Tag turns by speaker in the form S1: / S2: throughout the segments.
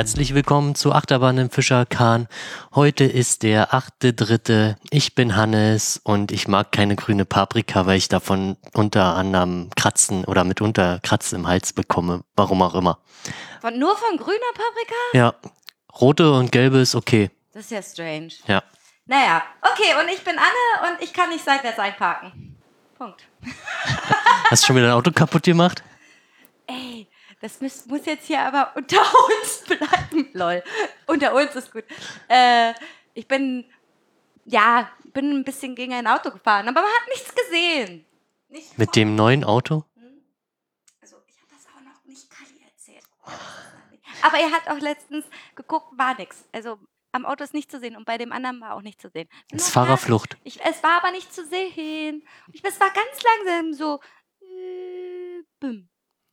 S1: Herzlich willkommen zu Achterbahn im Fischerkahn. Heute ist der 8.3. Ich bin Hannes und ich mag keine grüne Paprika, weil ich davon unter anderem Kratzen oder mitunter Kratzen im Hals bekomme. Warum auch immer.
S2: Von, nur von grüner Paprika?
S1: Ja, rote und gelbe ist okay.
S2: Das ist ja strange.
S1: Ja.
S2: Naja, okay, und ich bin Anne und ich kann nicht seitwärts einparken. Punkt.
S1: Hast du schon wieder dein Auto kaputt gemacht?
S2: Ey, das muss, muss jetzt hier aber unter uns bleiben. Lol. Unter uns ist gut. Äh, ich bin, ja, bin ein bisschen gegen ein Auto gefahren, aber man hat nichts gesehen. Nicht
S1: Mit dem neuen Auto?
S2: Also, ich habe das auch noch nicht Kali erzählt. Aber er hat auch letztens geguckt, war nix. Also, am Auto ist nicht zu sehen und bei dem anderen war auch nicht zu sehen.
S1: Ist
S2: Noch
S1: Fahrerflucht.
S2: Ich, es war aber nicht zu sehen. Ich, es war ganz langsam so. Äh.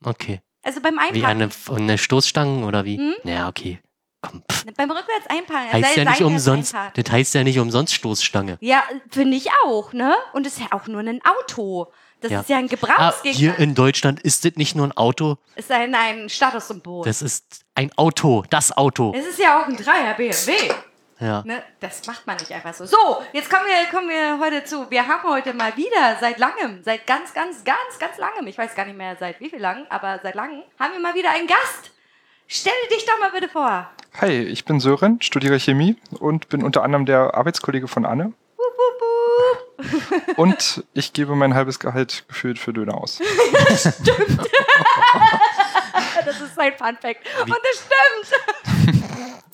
S1: Okay.
S2: Also beim
S1: Wie
S2: Einparken.
S1: eine, eine Stoßstange oder wie?
S2: Hm?
S1: Ja, okay. Komm, pff.
S2: beim Rückwärts einparken.
S1: Heißt ja nicht umsonst,
S2: einparken.
S1: das heißt ja nicht umsonst Stoßstange.
S2: Ja, finde ich auch, ne? Und es ist ja auch nur ein Auto. Das
S1: Ja.
S2: ist ja ein
S1: Ah, hier
S2: Gebrauchsgegenstand.
S1: in Deutschland ist das nicht nur ein Auto,
S2: ist ein, ein Statussymbol.
S1: das ist ein Auto, das Auto.
S2: es ist ja auch ein Dreier BMW.
S1: Ja.
S2: Ne? Das macht man nicht einfach so. So, jetzt kommen wir, kommen wir heute zu. Wir haben heute mal wieder seit langem, seit ganz, ganz, ganz, ganz langem, ich weiß gar nicht mehr seit wie viel lang, aber seit langem, haben wir mal wieder einen Gast. Stell dich doch mal bitte vor.
S3: Hi, ich bin Sören, studiere Chemie und bin unter anderem der Arbeitskollege von Anne.
S2: Wup, wup, wup.
S3: Und ich gebe mein halbes Gehalt gefühlt für Döner aus.
S2: Das ist ein Fun Fact. Und das stimmt.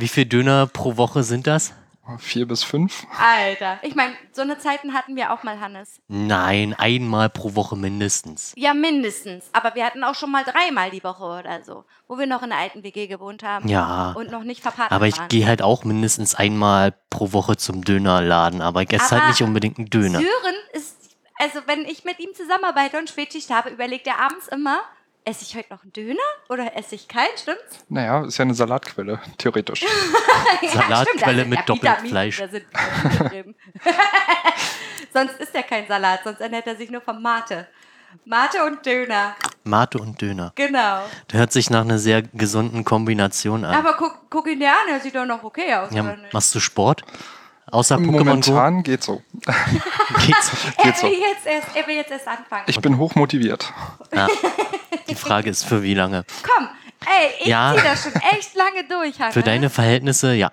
S1: Wie viel Döner pro Woche sind das?
S3: Vier bis fünf.
S2: Alter. Ich meine, so eine Zeiten hatten wir auch mal, Hannes.
S1: Nein, einmal pro Woche mindestens.
S2: Ja, mindestens. Aber wir hatten auch schon mal dreimal die Woche oder so, wo wir noch in der alten WG gewohnt haben.
S1: Ja.
S2: Und noch nicht verpartnert
S1: Aber ich gehe halt auch mindestens einmal pro Woche zum Dönerladen, aber ich esse halt nicht unbedingt einen Döner.
S2: Sören ist, also wenn ich mit ihm zusammenarbeite und Spätschicht habe, überlegt er abends immer, esse ich heute noch einen Döner oder esse ich keinen, stimmt's?
S3: Naja, ist ja eine Salatquelle, theoretisch.
S1: Salatquelle mit
S2: ja
S1: Doppelfleisch.
S2: Vitamine, da sind drin. sonst ist er kein Salat, sonst ernährt er sich nur vom Mate. Mate und Döner,
S1: Mate und Döner.
S2: genau.
S1: Das hört sich nach einer sehr gesunden Kombination an.
S2: Aber guck, guck ihn dir an, er sieht doch noch okay aus,
S1: Ja, machst du Sport? Außer Pokémon Go?
S3: Momentan geht so.
S1: Geht's?
S2: Er
S3: geht so.
S2: will, jetzt erst, er will jetzt erst anfangen.
S3: Ich bin hochmotiviert.
S1: Ja. Die Frage ist, für wie lange?
S2: Komm, ey, ich
S1: Ja.
S2: zieh das schon echt lange durch, Hannes.
S1: Für deine Verhältnisse, ja.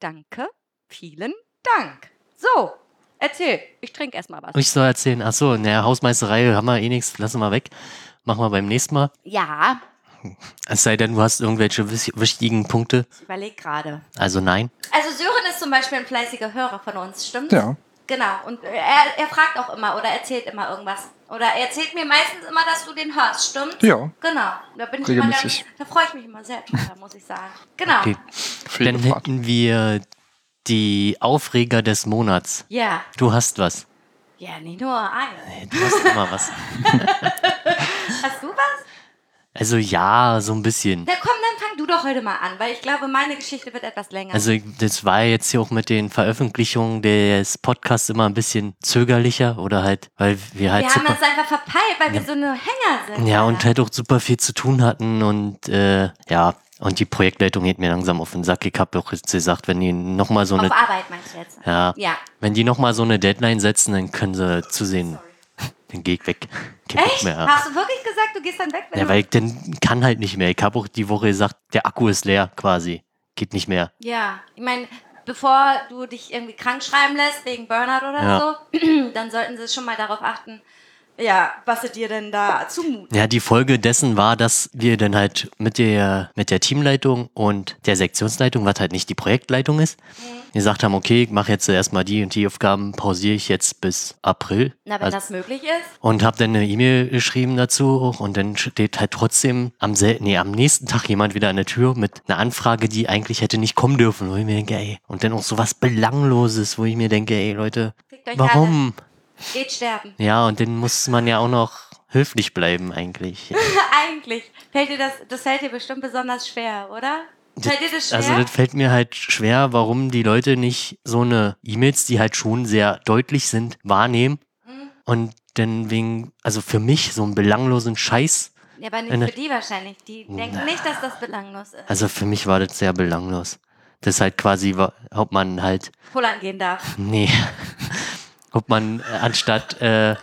S2: Danke, vielen Dank. So, erzähl. Ich trinke erstmal was.
S1: Ich soll erzählen, ach so, naja, Hausmeisterei haben wir eh nichts, lassen wir weg. Machen wir beim nächsten Mal.
S2: Ja,
S1: Es sei denn, du hast irgendwelche wichtigen Punkte.
S2: ich überlege gerade.
S1: Also nein.
S2: Also Sören ist zum Beispiel ein fleißiger Hörer von uns, stimmt's?
S3: Ja.
S2: Genau, und er, er fragt auch immer oder erzählt immer irgendwas. Oder er erzählt mir meistens immer, dass du den hörst, stimmt's?
S3: Ja.
S2: Genau, da bin ich immer ganz,
S3: Regelmäßig.
S2: da freue ich mich immer sehr drüber, muss ich sagen. Genau.
S1: Okay. Dann hätten wir die Aufreger des Monats.
S2: Ja,
S1: Du hast was.
S2: ja, nicht nur eine.
S1: Hey, Du hast immer was.
S2: Hast du was?
S1: Also ja, so ein bisschen.
S2: Na komm, dann fang du doch heute mal an, weil ich glaube, meine Geschichte wird etwas länger.
S1: Also das war jetzt hier auch mit den Veröffentlichungen des Podcasts immer ein bisschen zögerlicher oder halt, weil wir halt
S2: wir haben das einfach verpeilt, weil wir so eine Hänger sind.
S1: ja
S2: Alter.
S1: und halt auch super viel zu tun hatten und äh, ja und die Projektleitung geht mir langsam auf den Sack. Ich habe auch jetzt gesagt, wenn die noch mal so eine
S2: Auf Arbeit meinst du jetzt?
S1: ja,
S2: Ja.
S1: wenn die noch mal so eine Deadline setzen, dann können sie zusehen. Dann geh ich weg. Kein
S2: Echt?
S1: mehr.
S2: Hast du wirklich gesagt, du gehst dann weg? Wenn
S1: Ja, weil ich dann kann halt nicht mehr. Ich habe auch die Woche gesagt, der Akku ist leer quasi. Geht nicht mehr.
S2: ja, ich meine, bevor du dich irgendwie krank schreiben lässt wegen Burnout oder
S1: Ja.
S2: so, dann sollten sie schon mal darauf achten, ja, was dir denn da zumuten.
S1: Ja, die Folge dessen war, dass wir dann halt mit der, mit der Teamleitung und der Sektionsleitung, was halt nicht die Projektleitung ist,
S2: Mhm.
S1: gesagt haben, okay, ich mache jetzt erstmal die und die Aufgaben, pausiere ich jetzt bis April.
S2: Na, wenn
S1: Also-
S2: das möglich ist.
S1: und habe dann eine E-Mail geschrieben dazu und dann steht halt trotzdem am, nee, am nächsten Tag jemand wieder an der Tür mit einer Anfrage, die eigentlich hätte nicht kommen dürfen, wo ich mir denke, ey, und dann auch so was Belangloses, wo ich mir denke, ey Leute, warum?
S2: alle. Geht sterben.
S1: Ja, und dann muss man ja auch noch höflich bleiben eigentlich.
S2: Eigentlich. Fällt dir das, das fällt dir bestimmt besonders schwer, oder? Fällt dir das schwer?
S1: Also das fällt mir halt schwer, warum die Leute nicht so eine E-Mails, die halt schon sehr deutlich sind, wahrnehmen
S2: Mhm.
S1: und dann wegen, also für mich so einen belanglosen Scheiß
S2: Ja, aber nicht
S1: Eine-
S2: für die wahrscheinlich. Die denken nicht, dass das belanglos ist.
S1: Also für mich war das sehr belanglos. Das ist halt quasi, ob man halt,
S2: Pullern gehen darf.
S1: nee, ob man äh, anstatt äh,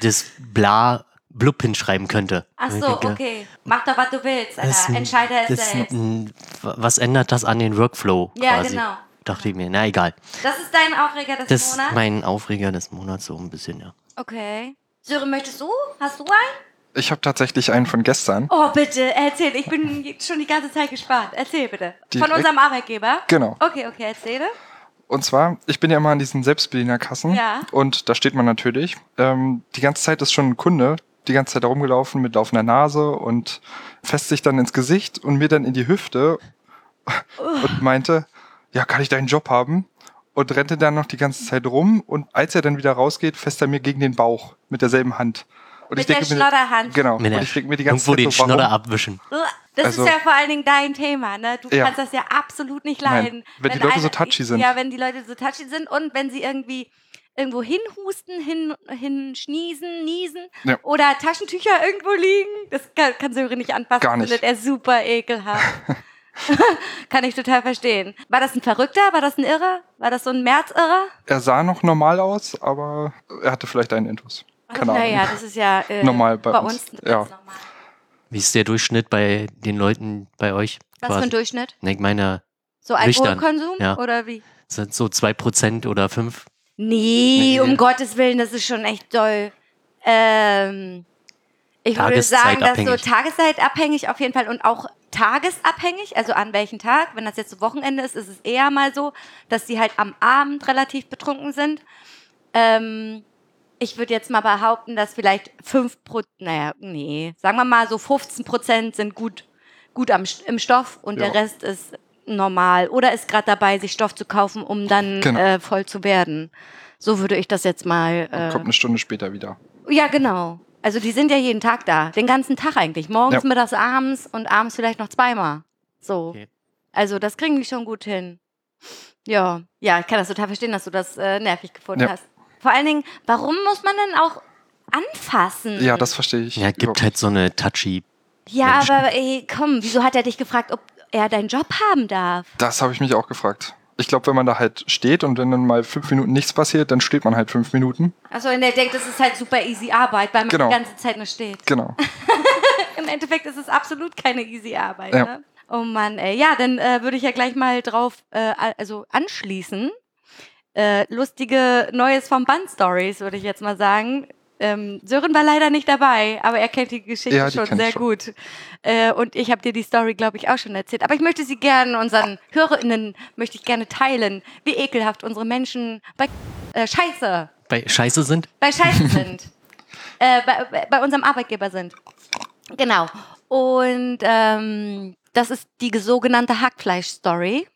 S1: das bla blub hinschreiben könnte.
S2: Ach so,
S1: denke,
S2: okay. Mach doch, was du willst,
S1: das ist
S2: Entscheide es
S1: das ist
S2: selbst.
S1: ein- Was ändert das an den Workflow
S2: Ja,
S1: quasi?
S2: genau.
S1: Dachte ich mir, na egal.
S2: Das ist dein Aufreger des
S1: Das ist
S2: Monats?
S1: mein Aufreger des Monats so ein bisschen, ja.
S2: Okay. Sören, möchtest du? Hast du einen?
S3: Ich habe tatsächlich einen von gestern.
S2: Oh, bitte, erzähl. Ich bin schon die ganze Zeit gespannt. Erzähl bitte. Von
S3: Direkt-
S2: unserem Arbeitgeber?
S3: Genau.
S2: Okay, okay, erzähle.
S3: Und zwar, ich bin ja immer an diesen Selbstbedienerkassen.
S2: Ja.
S3: Und da steht man natürlich. Ähm, die ganze Zeit ist schon ein Kunde die ganze Zeit da rumgelaufen mit laufender Nase und fässt sich dann ins Gesicht und mir dann in die Hüfte und meinte, ja, kann ich deinen Job haben? Und rennte dann noch die ganze Zeit rum und als er dann wieder rausgeht, fässt er mir gegen den Bauch mit derselben Hand. Und
S2: Mit der
S3: mir,
S2: Schlodderhand.
S3: Genau.
S1: Mit
S3: und
S1: der,
S3: ich denke mir die ganze
S1: irgendwo
S3: Zeit
S1: den
S3: so, warum?
S1: Schnodder abwischen.
S2: Das
S3: Also-
S2: ist ja vor allen Dingen dein Thema, ne? Du
S3: Ja.
S2: kannst das ja absolut nicht
S3: Nein,
S2: leiden.
S3: wenn die Leute so touchy sind.
S2: Ja, wenn die Leute so touchy sind und wenn sie irgendwie irgendwo hinhusten, hin, hinschniesen, niesen
S3: Ja.
S2: oder Taschentücher irgendwo liegen. Das kann, kann Sören nicht anfassen.
S3: Gar nicht.
S2: Findet er super ekelhaft. kann ich total verstehen. War das ein Verrückter? War das ein Irrer? War das so ein Märzirrer?
S3: Er sah noch normal aus, aber er hatte vielleicht einen Intus. Keine Ahnung.
S2: Naja, das ist ja äh,
S3: Normal bei
S2: uns.
S3: uns,
S2: ganz
S3: ja.
S2: normal.
S1: Wie ist der Durchschnitt bei den Leuten bei euch?
S2: Was für ein Durchschnitt?
S1: Ne, Ich meine,
S2: So Alkoholkonsum
S1: ja.
S2: oder wie?
S1: sind so 2% oder 5%.
S2: Nee,
S3: Nee.
S2: um Gottes Willen, das ist schon echt doll. Ähm, ich würde sagen, dass so
S1: Tageszeitabhängig.
S2: tageszeitabhängig auf jeden Fall und auch tagesabhängig, also an welchem Tag. Wenn das jetzt so Wochenende ist, ist es eher mal so, dass sie halt am Abend relativ betrunken sind. Ähm, ich würde jetzt mal behaupten, dass vielleicht 5 Prozent, naja, nee, sagen wir mal so 15 Prozent sind gut, gut am, im Stoff und
S3: Ja.
S2: der Rest ist normal oder ist gerade dabei, sich Stoff zu kaufen, um dann
S3: Genau.
S2: äh, voll zu werden. So würde ich das jetzt mal.
S3: Kommt
S2: Äh,
S3: eine Stunde später wieder.
S2: ja, genau. Also die sind ja jeden Tag da, den ganzen Tag eigentlich. Morgens,
S3: Ja.
S2: mittags, abends und abends vielleicht noch zweimal. So.
S1: Okay.
S2: Also das kriegen die schon gut hin. Ja, ja, ich kann das total verstehen, dass du das äh, nervig gefunden
S3: Ja.
S2: hast. Vor allen Dingen, warum muss man denn auch anfassen?
S3: Ja, das verstehe ich.
S1: Ja, gibt halt so eine touchy.
S2: Ja,
S1: Menschen.
S2: aber ey, komm, wieso hat er dich gefragt, ob er deinen Job haben darf?
S3: Das habe ich mich auch gefragt. Ich glaube, wenn man da halt steht und wenn dann mal fünf Minuten nichts passiert, dann steht man halt fünf Minuten.
S2: Achso, und er denkt, das ist halt super easy Arbeit, weil man
S3: Genau.
S2: die ganze Zeit nur steht.
S3: Genau.
S2: Im Endeffekt ist es absolut keine easy Arbeit.
S3: Ja.
S2: Ne? Oh Mann, ey. Ja, dann äh, würde ich ja gleich mal drauf äh, also anschließen. Äh, lustige Neues vom Band Stories, würde ich jetzt mal sagen. Ähm, Sören war leider nicht dabei, aber er kennt die Geschichte
S3: Ja, die
S2: schon sehr
S3: schon.
S2: gut. Äh, und ich habe dir die Story, glaube ich, auch schon erzählt. Aber ich möchte sie gerne unseren HörerInnen möchte ich gerne teilen, wie ekelhaft unsere Menschen bei äh, Scheiße
S1: Bei Scheiße sind?
S2: bei Scheiße sind. äh, bei, bei- bei unserem Arbeitgeber sind. Genau. Und ähm, das ist die sogenannte Hackfleisch-Story.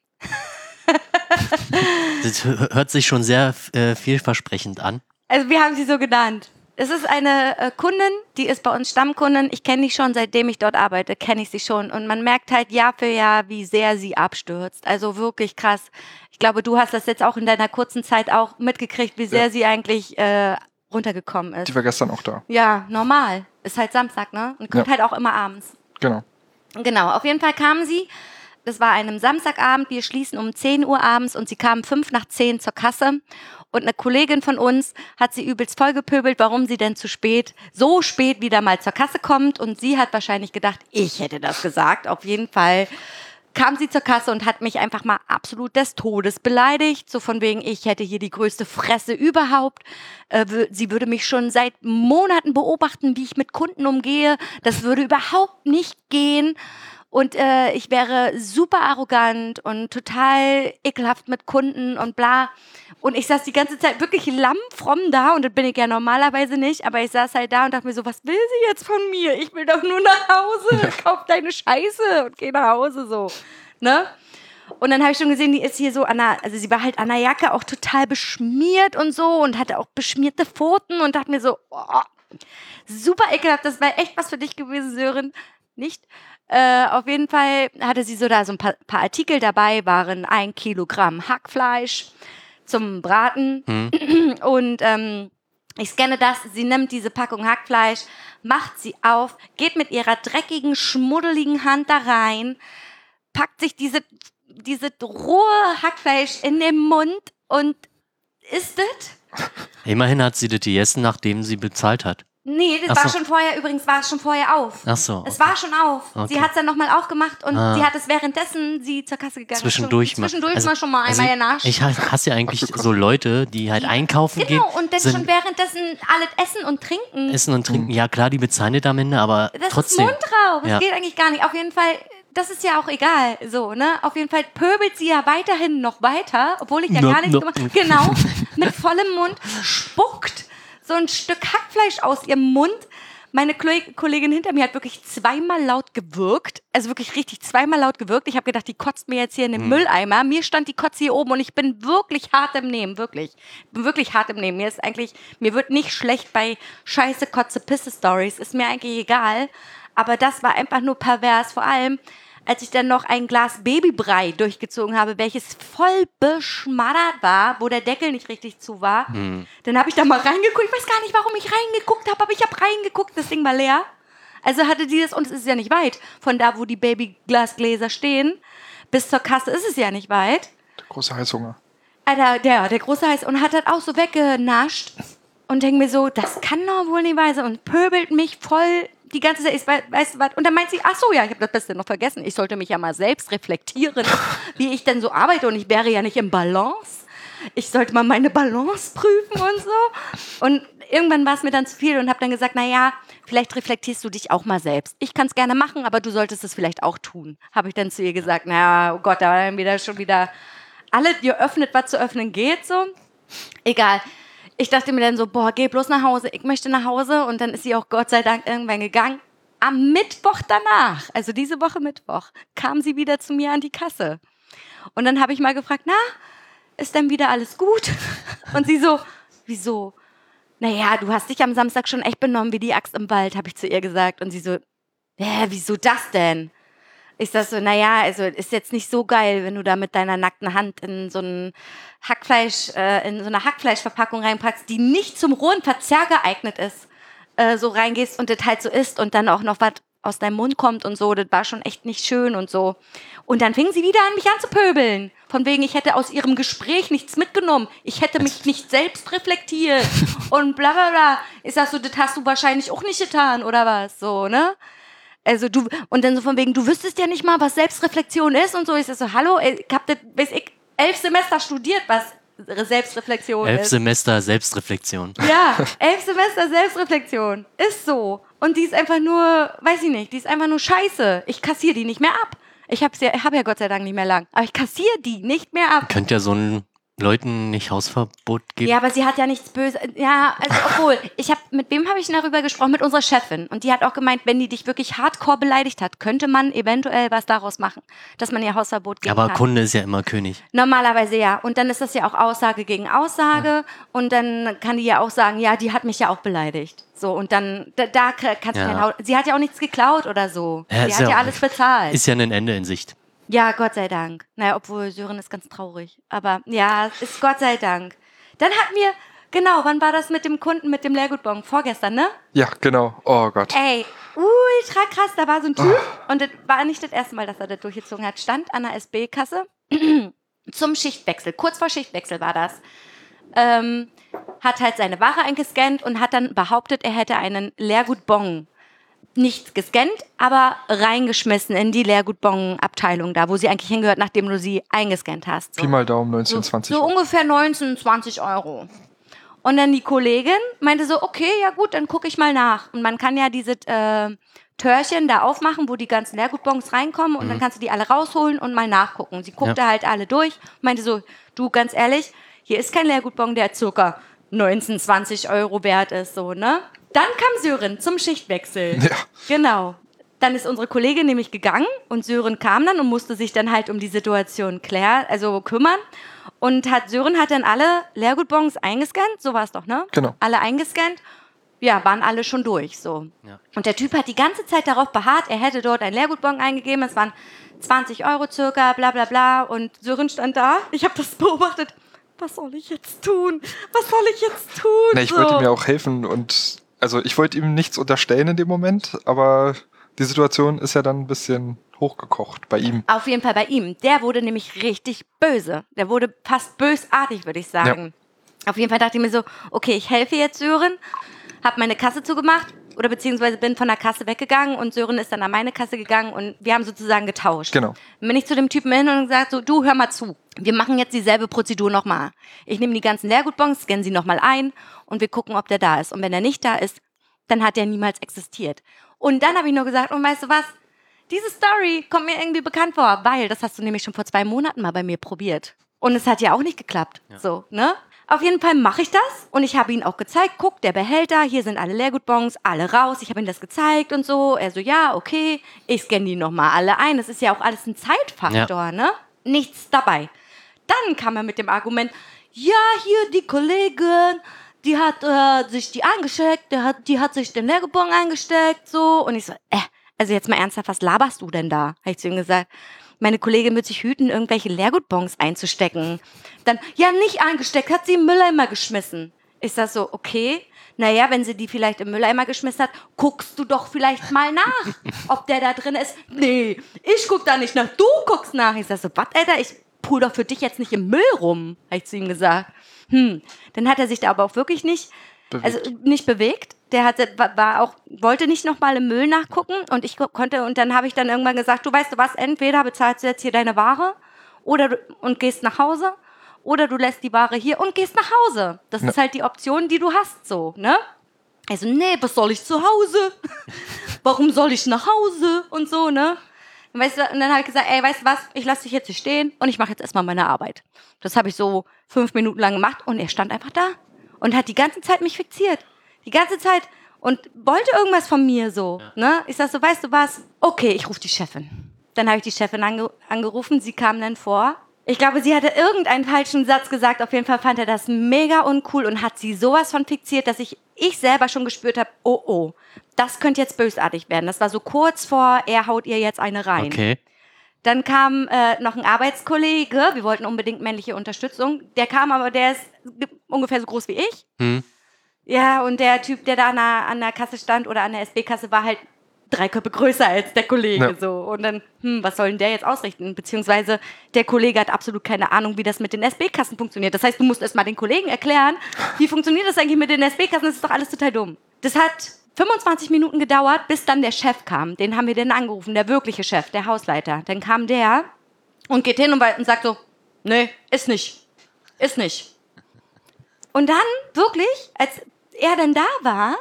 S1: Das hö- hört sich schon sehr äh, vielversprechend an.
S2: Also wir haben sie so genannt. Es ist eine äh, Kundin, die ist bei uns Stammkundin. Ich kenne die schon, seitdem ich dort arbeite, kenne ich sie schon. Und man merkt halt Jahr für Jahr, wie sehr sie abstürzt. Also wirklich krass. Ich glaube, du hast das jetzt auch in deiner kurzen Zeit auch mitgekriegt, wie sehr
S3: Ja.
S2: sie eigentlich äh, runtergekommen ist.
S3: Die war gestern auch da.
S2: Ja, normal. Ist halt Samstag, ne? Und kommt
S3: Ja.
S2: halt auch immer abends.
S3: Genau.
S2: Genau, auf jeden Fall kamen sie. Das war einem Samstagabend. Wir schließen um 10 Uhr abends und sie kamen fünf nach 10 zur Kasse. Und eine Kollegin von uns hat sie übelst vollgepöbelt, warum sie denn zu spät, so spät wieder mal zur Kasse kommt. Und sie hat wahrscheinlich gedacht, ich hätte das gesagt. Auf jeden Fall kam sie zur Kasse und hat mich einfach mal absolut des Todes beleidigt. So von wegen, ich hätte hier die größte Fresse überhaupt. Äh, sie würde mich schon seit Monaten beobachten, wie ich mit Kunden umgehe. Das würde überhaupt nicht gehen. Und äh, ich wäre super arrogant und total ekelhaft mit Kunden und bla. Und ich saß die ganze Zeit wirklich lammfromm da und das bin ich ja normalerweise nicht, aber ich saß halt da und dachte mir so, was will sie jetzt von mir? Ich will doch nur nach Hause. Kauf deine Scheiße und geh nach Hause so. Ne? Und dann habe ich schon gesehen, die ist hier so an der, also sie war halt an der Jacke auch total beschmiert und so und hatte auch beschmierte Pfoten und dachte mir so, oh, super ekelhaft, das wäre echt was für dich gewesen, Sören. Nicht? Äh, auf jeden Fall hatte sie so da so ein paar, paar Artikel dabei, waren ein Kilogramm Hackfleisch zum Braten
S1: Hm.
S2: und ähm, Ich scanne das, sie nimmt diese Packung Hackfleisch, macht sie auf, geht mit ihrer dreckigen, schmuddeligen Hand da rein, packt sich diese, diese rohe Hackfleisch in den Mund und isst es.
S1: Immerhin hat sie das gegessen, nachdem sie bezahlt hat.
S2: Nee, das
S1: Ach
S2: war
S1: so.
S2: schon vorher, übrigens war es schon vorher auf.
S1: Ach so.
S2: Es
S1: okay.
S2: war schon auf.
S1: Okay.
S2: Sie hat es dann nochmal aufgemacht und
S1: Ah.
S2: sie hat es währenddessen sie zur Kasse gegangen
S1: Zwischendurch
S2: schon, zwischendurch
S1: also-
S2: mal schon mal
S1: also
S2: einmal.
S1: Ich ha- hasse ja eigentlich so Leute, die halt einkaufen gehen.
S2: Genau, und dann
S1: sind
S2: schon währenddessen alles essen und trinken.
S1: essen und trinken. Ja, klar, die bezahlen das am Ende, aber
S2: das
S1: trotzdem.
S2: ist Mundraub. Das
S1: Ja.
S2: geht eigentlich gar nicht. Auf jeden Fall, das ist ja auch egal. So, ne? Auf jeden Fall pöbelt sie ja weiterhin noch weiter, obwohl ich ja
S1: No,
S2: gar nichts
S1: no.
S2: gemacht habe. Genau, mit vollem Mund spuckt so ein Stück Hackfleisch aus ihrem Mund. Meine Kollegin hinter mir hat wirklich zweimal laut gewirkt. Also wirklich richtig zweimal laut gewirkt. Ich habe gedacht, die kotzt mir jetzt hier in den
S1: Hm.
S2: Mülleimer. Mir stand die Kotze hier oben und ich bin wirklich hart im Nehmen. Wirklich. Bin wirklich hart im Nehmen. Mir ist eigentlich, mir wird nicht schlecht bei Scheiße, Kotze, Pisse Stories. Ist mir eigentlich egal. Aber das war einfach nur pervers. Vor allem, als ich dann noch ein Glas Babybrei durchgezogen habe, welches voll beschmattert war, wo der Deckel nicht richtig zu war, dann habe ich da mal reingeguckt. Ich weiß gar nicht, warum ich reingeguckt habe, aber ich habe reingeguckt. Das Ding war leer. Also hatte die das, und es ist ja nicht weit. Von da, wo die Babyglasgläser stehen, bis zur Kasse ist es ja nicht weit.
S3: Großer Heißhunger.
S2: Alter, der, der große Heiß und hat das auch so weggenascht und denkt mir so, das kann doch wohl nicht wahr sein und pöbelt mich voll die ganze Zeit. Ich, wei- weißt du was? Und dann meint sie, ach so, ja, ich habe das Beste noch vergessen. Ich sollte mich ja mal selbst reflektieren, wie ich denn so arbeite und ich wäre ja nicht im Balance. Ich sollte mal meine Balance prüfen und so. Und irgendwann war es mir dann zu viel und habe dann gesagt, na ja, vielleicht reflektierst du dich auch mal selbst. Ich kann es gerne machen, aber du solltest es vielleicht auch tun. Habe ich dann zu ihr gesagt, na ja, oh Gott, da war dann wieder schon wieder alles geöffnet, was zu öffnen geht, so. Egal. Ich dachte mir dann so, boah, geh bloß nach Hause. Ich möchte nach Hause. Und dann ist sie auch Gott sei Dank irgendwann gegangen. Am Mittwoch danach, also diese Woche Mittwoch, kam sie wieder zu mir an die Kasse. Und dann habe ich mal gefragt, na, ist denn wieder alles gut? Und sie so, wieso? Naja, du hast dich am Samstag schon echt benommen wie die Axt im Wald, habe ich zu ihr gesagt. Und sie so, hä, wieso das denn? Ich sag so, naja, also ist jetzt nicht so geil, wenn du da mit deiner nackten Hand in so ein Hackfleisch, äh, in so eine Hackfleischverpackung reinpackst, die nicht zum rohen Verzehr geeignet ist, äh, so reingehst und das halt so isst und dann auch noch was aus deinem Mund kommt und so, das war schon echt nicht schön und so. Und dann fing sie wieder an, mich anzupöbeln. Von wegen, ich hätte aus ihrem Gespräch nichts mitgenommen. Ich hätte mich nicht selbst reflektiert. Und bla bla bla. Ich sag so, das hast du wahrscheinlich auch nicht getan, oder was? So, ne? Also du, und dann so von wegen, du wüsstest ja nicht mal, was Selbstreflexion ist und so. Ich so, hallo, ich hab das, weiß ich, elf Semester studiert, was Selbstreflexion
S1: Elf
S2: ist.
S1: Semester Selbstreflexion.
S2: Ja, elf Semester Selbstreflexion. Ist so. Und die ist einfach nur, weiß ich nicht, die ist einfach nur scheiße. Ich kassiere die nicht mehr ab. Ich hab's ja, hab ja Gott sei Dank nicht mehr lang. Aber ich kassiere die nicht mehr ab.
S1: Könnt ja so einen Leuten nicht Hausverbot geben?
S2: Ja, aber sie hat ja nichts Böses. Ja, also obwohl, ich habe mit wem habe ich darüber gesprochen? Mit unserer Chefin. Und die hat auch gemeint, wenn die dich wirklich hardcore beleidigt hat, könnte man eventuell was daraus machen, dass man ihr Hausverbot geben
S1: aber
S2: kann.
S1: Kunde ist ja immer König.
S2: Normalerweise ja. Und dann ist das ja auch Aussage gegen Aussage. Und dann kann die ja auch sagen, ja, die hat mich ja auch beleidigt. So, und dann, da, da kannst du
S1: Ja.
S2: kein Haus. Sie hat ja auch nichts geklaut oder so.
S1: Ja,
S2: sie hat ja,
S1: ja
S2: alles bezahlt.
S1: Ist ja ein Ende in Sicht.
S2: Ja, Gott sei Dank. Naja, obwohl Sören ist ganz traurig. Aber ja, ist Gott sei Dank. Dann hatten wir, genau, wann war das mit dem Kunden mit dem Leergutbon? Vorgestern, ne?
S3: Ja, genau. Oh Gott.
S2: Ey, ultra krass. Da war so ein Typ und das war nicht das erste Mal, dass er das durchgezogen hat. Stand an der SB-Kasse zum Schichtwechsel. Kurz vor Schichtwechsel war das. Ähm, hat halt seine Ware eingescannt und hat dann behauptet, er hätte einen Leergutbon nicht gescannt, aber reingeschmissen in die Leergutbon-Abteilung da, wo sie eigentlich hingehört, nachdem du sie eingescannt hast. So.
S3: Pi mal Daumen, 19,
S2: So,
S3: 20
S2: so ungefähr 19, 20 Euro. Und dann die Kollegin meinte so, okay, ja gut, dann gucke ich mal nach. Und man kann ja diese äh, Törchen da aufmachen, wo die ganzen Leergutbons reinkommen und dann kannst du die alle rausholen und mal nachgucken. Sie guckte halt alle durch, meinte so, du, ganz ehrlich, hier ist kein Leergutbon, der circa 19, 20 Euro wert ist, so, ne? Dann kam Sören zum Schichtwechsel.
S3: Ja.
S2: Genau. Dann ist unsere Kollegin nämlich gegangen und Sören kam dann und musste sich dann halt um die Situation klären, also kümmern. Und hat Sören hat dann alle Leergutbons eingescannt, so war es doch, ne?
S3: Genau.
S2: Alle eingescannt. Ja, waren alle schon durch, so.
S1: Ja.
S2: Und der Typ hat die ganze Zeit darauf beharrt, er hätte dort ein Leergutbon eingegeben, es waren 20 Euro circa, bla bla bla. Und Sören stand da, ich habe das beobachtet, was soll ich jetzt tun? Was soll ich jetzt tun?
S3: Na, ich
S2: so.
S3: wollte ja auch helfen und also ich wollte ihm nichts unterstellen in dem Moment, aber die Situation ist ja dann ein bisschen hochgekocht bei ihm.
S2: Auf jeden Fall bei ihm. Der wurde nämlich richtig böse. Der wurde fast bösartig, würde ich sagen. Auf jeden Fall dachte ich mir so, okay, ich helfe jetzt Sören, habe meine Kasse zugemacht oder beziehungsweise bin von der Kasse weggegangen und Sören ist dann an meine Kasse gegangen und wir haben sozusagen getauscht.
S3: Genau.
S2: Dann bin ich zu dem Typen hin und gesagt so, du hör mal zu. Wir machen jetzt dieselbe Prozedur nochmal. Ich nehme die ganzen Leergutbons, scanne sie nochmal ein und wir gucken, ob der da ist. Und wenn er nicht da ist, dann hat der niemals existiert. Und dann habe ich nur gesagt, und weißt du was? Diese Story kommt mir irgendwie bekannt vor, weil das hast du nämlich schon vor zwei Monaten mal bei mir probiert. Und es hat ja auch nicht geklappt. So, ne? Auf jeden Fall mache ich das und ich habe ihn auch gezeigt, guck, der Behälter, hier sind alle Leergutbons, alle raus. Ich habe ihm das gezeigt und so. Er so, ja, okay, ich scanne die nochmal alle ein. Das ist ja auch alles ein Zeitfaktor, ne? Nichts dabei. Dann kam er mit dem Argument, ja, hier die Kollegin, die hat äh, sich die angesteckt, der hat, die hat sich den Leergutbon angesteckt, so. Und ich so, äh, also jetzt mal ernsthaft, was laberst du denn da? Habe ich zu ihm gesagt. Meine Kollegin wird sich hüten, irgendwelche Leergutbons einzustecken. Dann, ja, nicht angesteckt, hat sie im Mülleimer geschmissen. Ist das so, okay? Naja, wenn sie die vielleicht im Mülleimer geschmissen hat, guckst du doch vielleicht mal nach, ob der da drin ist. Nee, ich guck da nicht nach, du guckst nach. Ich sag so, was, Alter, ich pul doch für dich jetzt nicht im Müll rum, habe ich zu ihm gesagt. Hm, dann hat er sich da aber auch wirklich nicht,
S3: Bewegt.
S2: also nicht bewegt. Der hatte, war, auch, wollte nicht nochmal im Müll nachgucken und ich ko- konnte, und dann habe ich dann irgendwann gesagt, du weißt du was, entweder bezahlst du jetzt hier deine Ware oder du, und gehst nach Hause oder du lässt die Ware hier und gehst nach Hause. Das
S3: Ja.
S2: ist halt die Option, die du hast, so, ne? Also, nee, was soll ich zu Hause? Warum soll ich nach Hause? Und so, ne? Und, weißt du, und dann habe ich gesagt, ey, weißt du was, ich lasse dich jetzt hier stehen und ich mache jetzt erstmal meine Arbeit. Das habe ich so fünf Minuten lang gemacht und er stand einfach da und hat die ganze Zeit mich fixiert. Die ganze Zeit und wollte irgendwas von mir so. Ne? Ich sag so, weißt du was? Okay, ich rufe die Chefin. Dann habe ich die Chefin ange angerufen, sie kam dann vor. Ich glaube, sie hatte irgendeinen falschen Satz gesagt. Auf jeden Fall fand er das mega uncool und hat sie sowas von fixiert, dass ich, ich selber schon gespürt habe, oh oh, das könnte jetzt bösartig werden. Das war so kurz vor, er haut ihr jetzt eine rein.
S1: Okay.
S2: Dann kam äh, noch ein Arbeitskollege, wir wollten unbedingt männliche Unterstützung. Der kam aber, der ist ge- ungefähr so groß wie ich.
S1: Hm.
S2: Ja, und der Typ, der da an der, an der Kasse stand oder an der SB-Kasse, war halt drei Köpfe größer als der Kollege.
S3: Ja.
S2: So. Und dann, hm, was soll denn der jetzt ausrichten? Beziehungsweise der Kollege hat absolut keine Ahnung, wie das mit den SB-Kassen funktioniert. Das heißt, du musst erst mal den Kollegen erklären, wie funktioniert das eigentlich mit den SB-Kassen? Das ist doch alles total dumm. Das hat 25 Minuten gedauert, bis dann der Chef kam. Den haben wir dann angerufen, der wirkliche Chef, der Hausleiter. Dann kam der und geht hin und, sagt so, nee, ist nicht. Ist nicht. Und dann, wirklich, als er dann da war,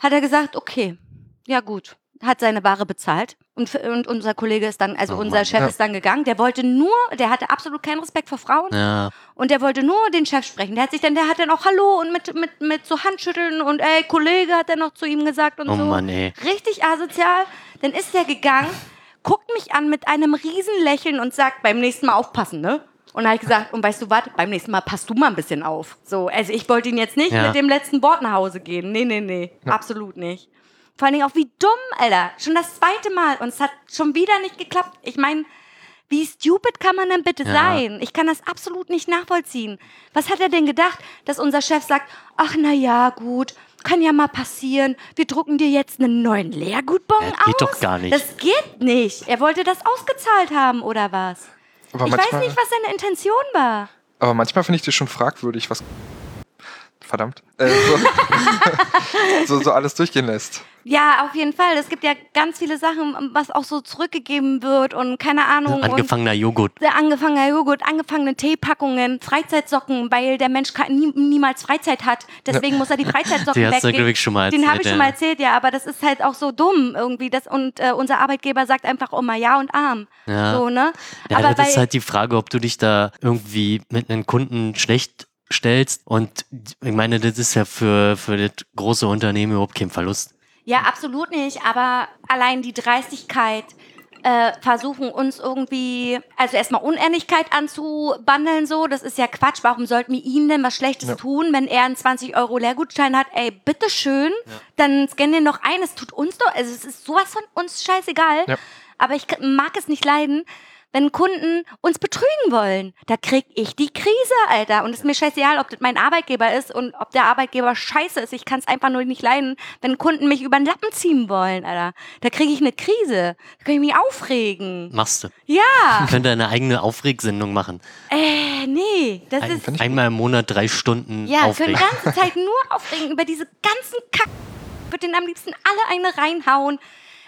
S2: hat er gesagt, okay, ja gut, hat seine Ware bezahlt. Und, und unser Kollege ist dann, also
S1: Oh
S2: unser
S1: Mann,
S2: Chef
S3: ja.
S2: ist dann gegangen. Der wollte nur, der hatte absolut keinen Respekt vor Frauen.
S1: Ja.
S2: Und der wollte nur den Chef sprechen. Der hat sich dann, der hat dann auch Hallo und mit, mit, mit so Handschütteln und ey, Kollege hat er noch zu ihm gesagt und
S1: Oh
S2: so.
S1: Mann, ey.
S2: Richtig asozial. Dann ist der gegangen, guckt mich an mit einem riesen Lächeln und sagt, beim nächsten Mal aufpassen, ne? Und dann habe ich gesagt, und weißt du was, beim nächsten Mal passt du mal ein bisschen auf. So, also ich wollte ihn jetzt nicht
S1: Ja.
S2: mit dem letzten Wort nach Hause gehen. Nee, nee, nee, absolut nicht. Vor allen Dingen auch wie dumm, Alter. Schon das zweite Mal und es hat schon wieder nicht geklappt. Ich meine, wie stupid kann man denn bitte
S1: Ja.
S2: sein? Ich kann das absolut nicht nachvollziehen. Was hat er denn gedacht, dass unser Chef sagt, ach na ja, gut, kann ja mal passieren. Wir drucken dir jetzt einen neuen Leergutbon
S1: Ja,
S2: aus?
S1: geht doch gar nicht.
S2: Das geht nicht. Er wollte das ausgezahlt haben oder was?
S3: Aber
S2: ich weiß
S3: manchmal,
S2: nicht, was seine Intention war.
S3: aber manchmal finde ich das schon fragwürdig, was verdammt äh, so, so, so alles durchgehen lässt.
S2: Ja, auf jeden Fall. Es gibt ja ganz viele Sachen, was auch so zurückgegeben wird und keine Ahnung.
S1: Angefangener Joghurt.
S2: Der angefangener Joghurt, angefangene Teepackungen, Freizeitsocken, weil der Mensch nie, niemals Freizeit hat. Deswegen muss er die Freizeitsocken
S1: Die hast du,
S2: weggeben.
S1: ich, schon mal
S2: Den habe ich
S1: erzählt,
S2: schon mal
S1: ja.
S2: erzählt, ja. Aber das ist halt auch so dumm irgendwie. Das, und äh, unser Arbeitgeber sagt einfach immer Ja und Arm.
S1: Ja.
S2: So, ne?
S1: Ja,
S2: aber
S1: das ist halt die Frage, ob du dich da irgendwie mit einem Kunden schlecht stellst. Und ich meine, das ist ja für, für das große Unternehmen überhaupt kein Verlust.
S2: Ja, absolut nicht. Aber allein die Dreistigkeit, äh, versuchen uns irgendwie, also erstmal Unehrlichkeit anzubandeln, so, das ist ja Quatsch. Warum sollten wir ihm denn was Schlechtes
S3: Ja.
S2: tun, wenn er einen 20 Euro Lehrgutschein hat? Ey, bitteschön, dann scannen den noch ein. Es tut uns doch, also es ist sowas von uns scheißegal.
S3: Ja.
S2: Aber ich mag es nicht leiden, wenn Kunden uns betrügen wollen. Da krieg ich die Krise, Alter. Und es ist mir scheißegal, ob das mein Arbeitgeber ist und ob der Arbeitgeber scheiße ist. Ich kann es einfach nur nicht leiden, wenn Kunden mich über den Lappen ziehen wollen, Alter. Da kriege ich eine Krise. Da kann ich mich aufregen.
S1: Machst du.
S2: Ja.
S1: Könnt ihr eine eigene Aufregsendung machen.
S2: Äh, nee. Das
S1: Ein,
S2: ist.
S1: einmal im Monat drei Stunden
S2: Ja,
S1: aufregen.
S2: die ganze Zeit nur aufregen über diese ganzen Kack. Ich würde denen am liebsten alle eine reinhauen.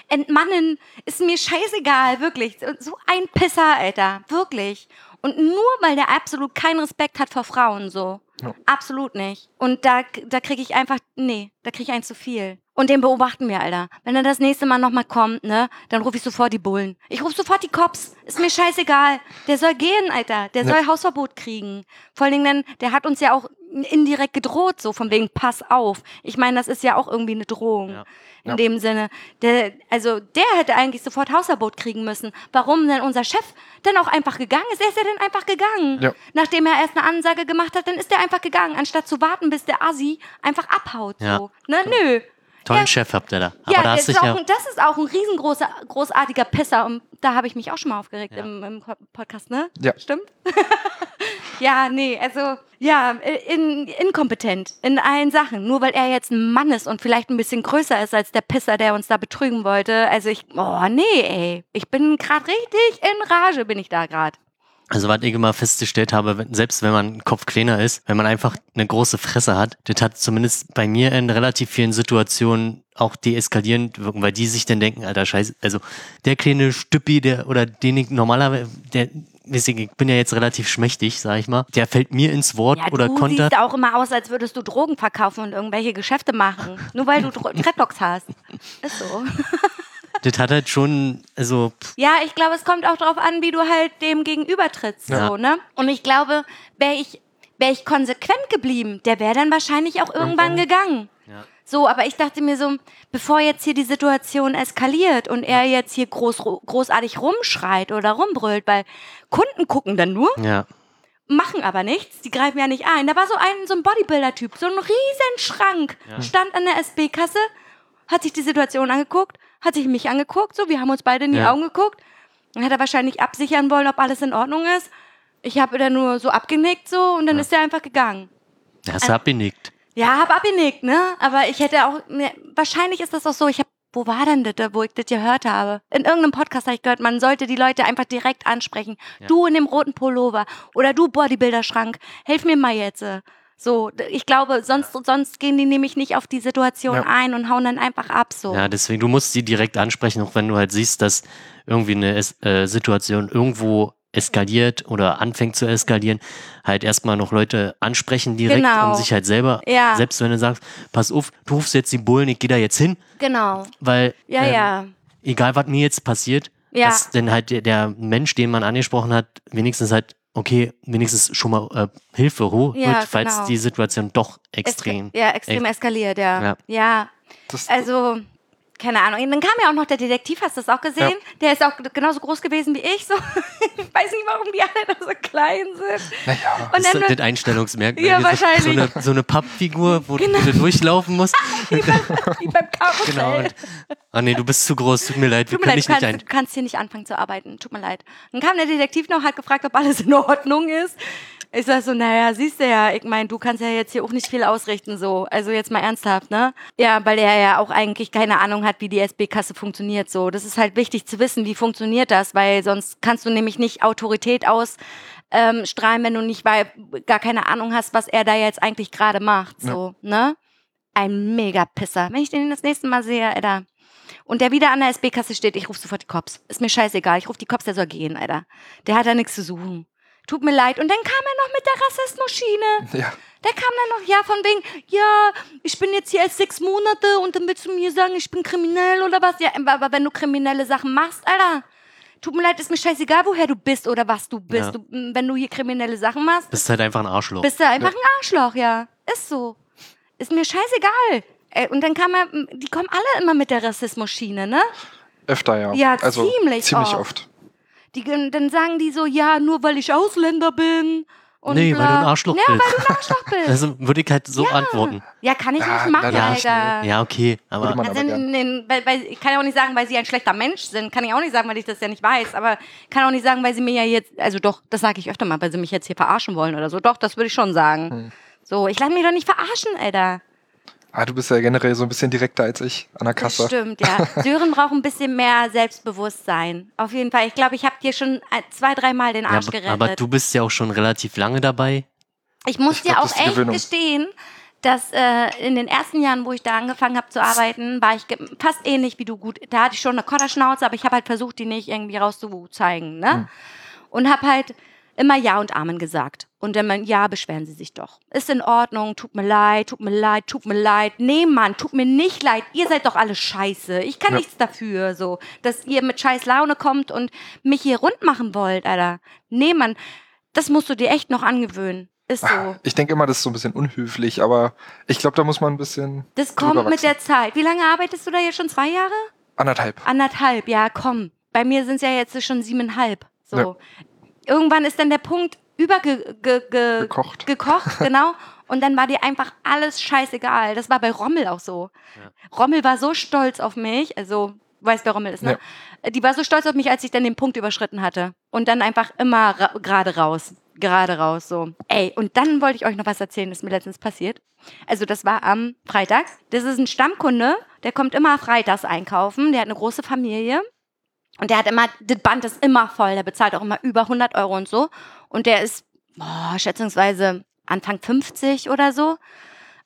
S2: Entmannen ist mir scheißegal, wirklich. So ein Pisser, Alter. Wirklich. Und nur weil der absolut keinen Respekt hat vor Frauen, so.
S3: Ja.
S2: Absolut nicht. Und da, da kriege ich einfach, nee, da kriege ich einen zu viel. Und den beobachten wir, Alter. Wenn er das nächste Mal nochmal kommt, ne, dann rufe ich sofort die Bullen. Ich rufe sofort die Cops. Ist mir scheißegal. Der soll gehen, Alter. Der
S3: Ja.
S2: soll Hausverbot kriegen. Vor allen Dingen, der hat uns ja auch indirekt gedroht, so von wegen Pass auf. Ich meine, das ist ja auch irgendwie eine Drohung.
S1: Ja.
S2: In
S3: Ja.
S2: dem Sinne. Der, also der hätte eigentlich sofort Hausverbot kriegen müssen. Warum denn unser Chef dann auch einfach gegangen ist? Er ist ja dann einfach gegangen.
S3: Ja.
S2: Nachdem er erst eine Ansage gemacht hat, dann ist er einfach gegangen, anstatt zu warten, bis der Assi einfach abhaut. So. Ne? Nö.
S1: Tollen
S2: Ja.
S1: Chef habt ihr da. Aber
S2: Ja,
S1: da
S2: das ist, auch, das ist auch ein riesengroßer, großartiger Pisser. Und da habe ich mich auch schon mal aufgeregt
S1: Ja.
S2: im, im Podcast, ne?
S3: Ja.
S2: Stimmt? ja, nee, also, ja, in, inkompetent in allen Sachen. Nur weil er jetzt ein Mann ist und vielleicht ein bisschen größer ist als der Pisser, der uns da betrügen wollte. Also ich, oh nee, ey. Ich bin gerade richtig in Rage, bin ich da gerade.
S1: Also was ich immer festgestellt habe, selbst wenn man Kopf kleiner ist, wenn man einfach eine große Fresse hat, das hat zumindest bei mir in relativ vielen Situationen auch deeskalierend wirken, weil die sich dann denken, alter Scheiße, also der kleine Stüppi, der oder den ich normalerweise, der, ich, bin ja jetzt relativ schmächtig, sag ich mal, der fällt mir ins Wort
S2: Ja,
S1: oder
S2: du
S1: kontert.
S2: siehst auch immer aus, als würdest du Drogen verkaufen und irgendwelche Geschäfte machen. Nur weil du Dreadlocks hast. Ist so.
S1: Das hat halt schon, also pff,
S2: Ja, ich glaube, es kommt auch darauf an, wie du halt dem gegenüber trittst.
S1: Ja.
S2: So, ne? Und ich glaube, wäre ich, wär ich konsequent geblieben, der wäre dann wahrscheinlich auch irgendwann gegangen.
S1: Ja.
S2: So, aber ich dachte mir so, bevor jetzt hier die Situation eskaliert und er jetzt hier groß, großartig rumschreit oder rumbrüllt, weil Kunden gucken dann nur,
S1: ja.
S2: machen aber nichts, die greifen ja nicht ein. Da war so ein, so ein Bodybuilder-Typ, so ein riesen Schrank,
S1: Ja.
S2: stand an der SB-Kasse, hat sich die Situation angeguckt, hat sich mich angeguckt, so, wir haben uns beide in die
S1: Ja.
S2: Augen geguckt. Dann hat er wahrscheinlich absichern wollen, ob alles in Ordnung ist. Ich habe dann nur so abgenickt so und dann
S1: Ja.
S2: ist er einfach gegangen.
S1: Hast du abgenickt.
S2: Ja, hab abgenickt, ne? Aber ich hätte auch, ne, wahrscheinlich ist das auch so, ich habe, wo war denn das, da, wo ich das gehört habe? In irgendeinem Podcast habe ich gehört, man sollte die Leute einfach direkt ansprechen.
S1: Ja.
S2: Du in dem roten Pullover oder du Bodybuilder-Schrank, helf mir mal jetzt. So, ich glaube, sonst, sonst gehen die nämlich nicht auf die Situation
S3: Ja.
S2: ein und hauen dann einfach ab, so.
S1: Ja, deswegen, du musst sie direkt ansprechen, auch wenn du halt siehst, dass irgendwie eine äh, Situation irgendwo eskaliert oder anfängt zu eskalieren, halt erstmal noch Leute ansprechen direkt,
S2: Genau.
S1: um sich halt selber,
S2: Ja.
S1: selbst wenn du sagst, pass auf, du rufst jetzt die Bullen, ich gehe da jetzt hin,
S2: Genau.
S1: weil
S2: Ja,
S1: ähm,
S2: ja.
S1: egal was mir jetzt passiert, dass denn halt der, der Mensch, den man angesprochen hat, wenigstens halt, okay, wenigstens schon mal äh, Hilfe holt,
S2: Ja,
S1: falls
S2: genau.
S1: die Situation doch
S2: Eska-
S1: extrem.
S2: ja, extrem eskaliert, ja.
S1: Ja.
S2: ja.
S3: Das,
S2: Also, keine Ahnung. Und dann kam ja auch noch der Detektiv, hast du das auch gesehen? Der ist auch genauso groß gewesen wie ich. So. ich weiß nicht, warum die alle da so klein sind.
S3: naja,
S2: Und
S1: Das
S2: dann
S1: ist das Einstellungsmerkmal.
S2: Ja,
S1: so,
S2: wahrscheinlich.
S1: So eine, so eine Pappfigur, wo
S2: Genau.
S1: du durchlaufen musst.
S2: wie beim, wie beim Karussell.
S1: Genau. Und, ah nee, du bist zu groß, tut mir leid, wir
S2: Tut mir
S1: können
S2: leid,
S1: dich
S2: du
S1: nicht
S2: kannst,
S1: ein.
S2: du kannst hier nicht anfangen zu arbeiten. Tut mir leid. Dann kam der Detektiv noch, hat gefragt, ob alles in Ordnung ist. Ich sag so, naja, siehst du ja, ich meine, du kannst ja jetzt hier auch nicht viel ausrichten, so. Also jetzt mal ernsthaft, ne? Ja, weil er ja auch eigentlich keine Ahnung hat, wie die SB-Kasse funktioniert, so. Das ist halt wichtig zu wissen, wie funktioniert das, weil sonst kannst du nämlich nicht Autorität aus ähm, strahlen, wenn du nicht weil, gar keine Ahnung hast, was er da jetzt eigentlich gerade macht, so, ne? Ein Mega-Pisser. Wenn ich den das nächste Mal sehe, Alter. Und der wieder an der SB-Kasse steht, ich rufe sofort die Cops. Ist mir scheißegal, ich rufe die Cops, der soll gehen, Alter. Der hat da nichts zu suchen. Tut mir leid. Und dann kam er noch mit der Rassismuschiene.
S3: ja.
S2: Der kam dann noch, ja, von wegen, ja, ich bin jetzt hier erst sechs Monate und dann willst du mir sagen, ich bin kriminell oder was? Ja, aber wenn du kriminelle Sachen machst, Alter, tut mir leid, ist mir scheißegal, woher du bist oder was du bist.
S1: Ja.
S2: Du, wenn du hier kriminelle Sachen machst,
S1: Bist halt einfach ein Arschloch.
S2: bist du einfach ein Arschloch, ja. Ist so. Ist mir scheißegal. Ey, Und dann kam er, die kommen alle immer mit der Rassismusschiene, ne?
S3: öfter ja.
S2: Ja,
S3: also,
S2: ziemlich
S3: ziemlich
S2: oft.
S3: oft.
S2: Die, dann sagen die so, ja, nur weil ich Ausländer bin Und
S1: Nee, weil
S2: bla.
S1: du ein Arschloch
S2: ja,
S1: bist.
S2: weil du ein Arschloch bist.
S1: Also würde ich halt so
S2: Ja.
S1: antworten.
S2: ja, kann ich
S3: Ja,
S2: nicht machen,
S1: nicht,
S2: Alter.
S1: Ja, okay, aber
S2: Also,
S3: aber
S2: in, weil, weil, ich kann ja auch nicht sagen, weil sie ein schlechter Mensch sind. Kann ich auch nicht sagen, weil ich das ja nicht weiß. Aber kann auch nicht sagen, weil sie mir ja jetzt, also doch, das sage ich öfter mal, weil sie mich jetzt hier verarschen wollen oder so. Doch, das würde ich schon sagen.
S3: Hm.
S2: So, ich lasse mich doch nicht verarschen, Alter.
S3: Ah, du bist ja generell so ein bisschen direkter als ich an der
S2: Das
S3: Kasse.
S2: stimmt, ja. Sören braucht ein bisschen mehr Selbstbewusstsein. Auf jeden Fall. Ich glaube, ich habe dir schon äh, zwei, dreimal den
S1: ja,
S2: Arsch
S1: aber,
S2: gerettet.
S1: aber du bist ja auch schon relativ lange dabei.
S2: Ich muss
S3: Ich
S2: dir
S3: glaub,
S2: auch
S3: das
S2: echt
S3: Gewöhnung.
S2: gestehen, dass äh, in den ersten Jahren, wo ich da angefangen habe zu arbeiten, war ich fast ähnlich wie du gut. Da hatte ich schon eine Kotterschnauze, aber ich habe halt versucht, die nicht irgendwie rauszuzeigen. Ne?
S3: Hm.
S2: Und habe halt immer Ja und Amen gesagt. Und dann, ja, beschweren Sie sich doch. Ist in Ordnung, tut mir leid, tut mir leid, tut mir leid. Nee, Mann, tut mir nicht leid. Ihr seid doch alle scheiße. Ich kann
S3: Ja.
S2: nichts dafür, so, dass ihr mit scheiß Laune kommt und mich hier rund machen wollt, Alter. Nee, Mann, das musst du dir echt noch angewöhnen. Ist so.
S3: Ah, Ich denke immer, das ist so ein bisschen unhöflich, aber ich glaube, da muss man ein bisschen
S2: Das kommt mit der Zeit. Wie lange arbeitest du da jetzt schon? Zwei Jahre?
S3: anderthalb.
S2: Anderthalb, ja, komm. Bei mir sind es ja jetzt schon siebeneinhalb. So.
S3: Ja.
S2: Irgendwann ist dann der Punkt überge ge ge
S3: Gekocht.
S2: genau. Und dann war dir einfach alles scheißegal. Das war bei Rommel auch so. Rommel war so stolz auf mich, also weißt wer Rommel ist, ne? Die war so stolz auf mich, als ich dann den Punkt überschritten hatte. Und dann einfach immer ra gerade raus. Gerade raus, so. Ey, und dann wollte ich euch noch was erzählen, das ist mir letztens passiert. Also, das war am Freitag. Das ist ein Stammkunde, der kommt immer freitags einkaufen. Der hat eine große Familie. Und der hat immer, das Band ist immer voll. Der bezahlt auch immer über 100 Euro und so. Und der ist, boah, schätzungsweise Anfang 50 oder so.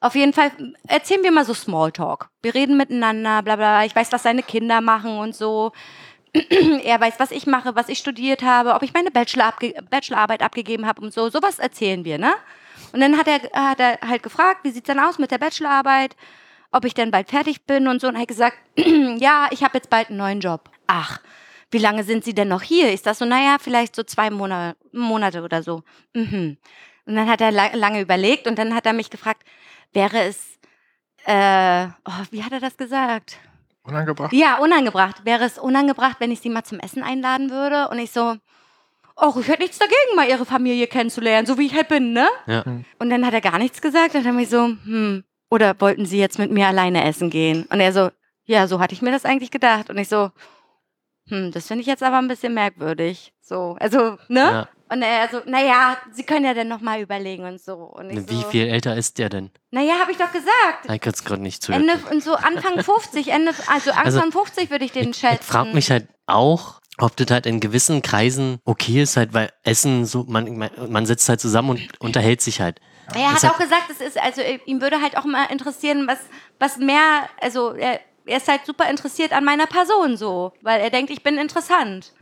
S2: Auf jeden Fall erzählen wir mal so Smalltalk. Wir reden miteinander, bla bla. Ich weiß, was seine Kinder machen und so. er weiß, was ich mache, was ich studiert habe, ob ich meine Bachelor abge Bachelorarbeit abgegeben habe und so. Sowas erzählen wir, ne? Und dann hat er, hat er halt gefragt, wie sieht's denn aus mit der Bachelorarbeit? Ob ich denn bald fertig bin und so. Und er hat gesagt, ja, ich habe jetzt bald einen neuen Job. Ach, wie lange sind Sie denn noch hier? Ist das so, naja, vielleicht so zwei Monate, Monate oder so. Mhm. Und dann hat er la lange überlegt und dann hat er mich gefragt, wäre es, äh, oh, wie hat er das gesagt?
S3: Unangebracht.
S2: Ja, unangebracht. Wäre es unangebracht, wenn ich sie mal zum Essen einladen würde? Und ich so, oh, ich hätte nichts dagegen, mal ihre Familie kennenzulernen, so wie ich halt bin, ne?
S1: Ja.
S2: Und dann hat er gar nichts gesagt und dann habe ich so, hm, oder wollten sie jetzt mit mir alleine essen gehen? Und er so, ja, so hatte ich mir das eigentlich gedacht. Und ich so, hm, das finde ich jetzt aber ein bisschen merkwürdig. So, also, ne?
S1: Ja.
S2: Und er so, naja, sie können ja dann nochmal überlegen und so. Und
S1: Wie
S2: so,
S1: viel älter ist der denn?
S2: Naja, habe ich doch gesagt.
S1: Ich kann es gerade nicht zuhören.
S2: Ende, und so Anfang 50, Ende, also Anfang
S1: Also,
S2: 50 würde ich den
S1: Ich,
S2: schätzen.
S1: ich frage mich halt auch, ob das halt in gewissen Kreisen okay ist, halt, weil Essen so, man, man, man sitzt halt zusammen und unterhält sich halt.
S2: Er hat auch gesagt, es ist, also äh, ihm würde halt auch mal interessieren, was, was mehr, also er, er ist halt super interessiert an meiner Person so, weil er denkt, ich bin interessant.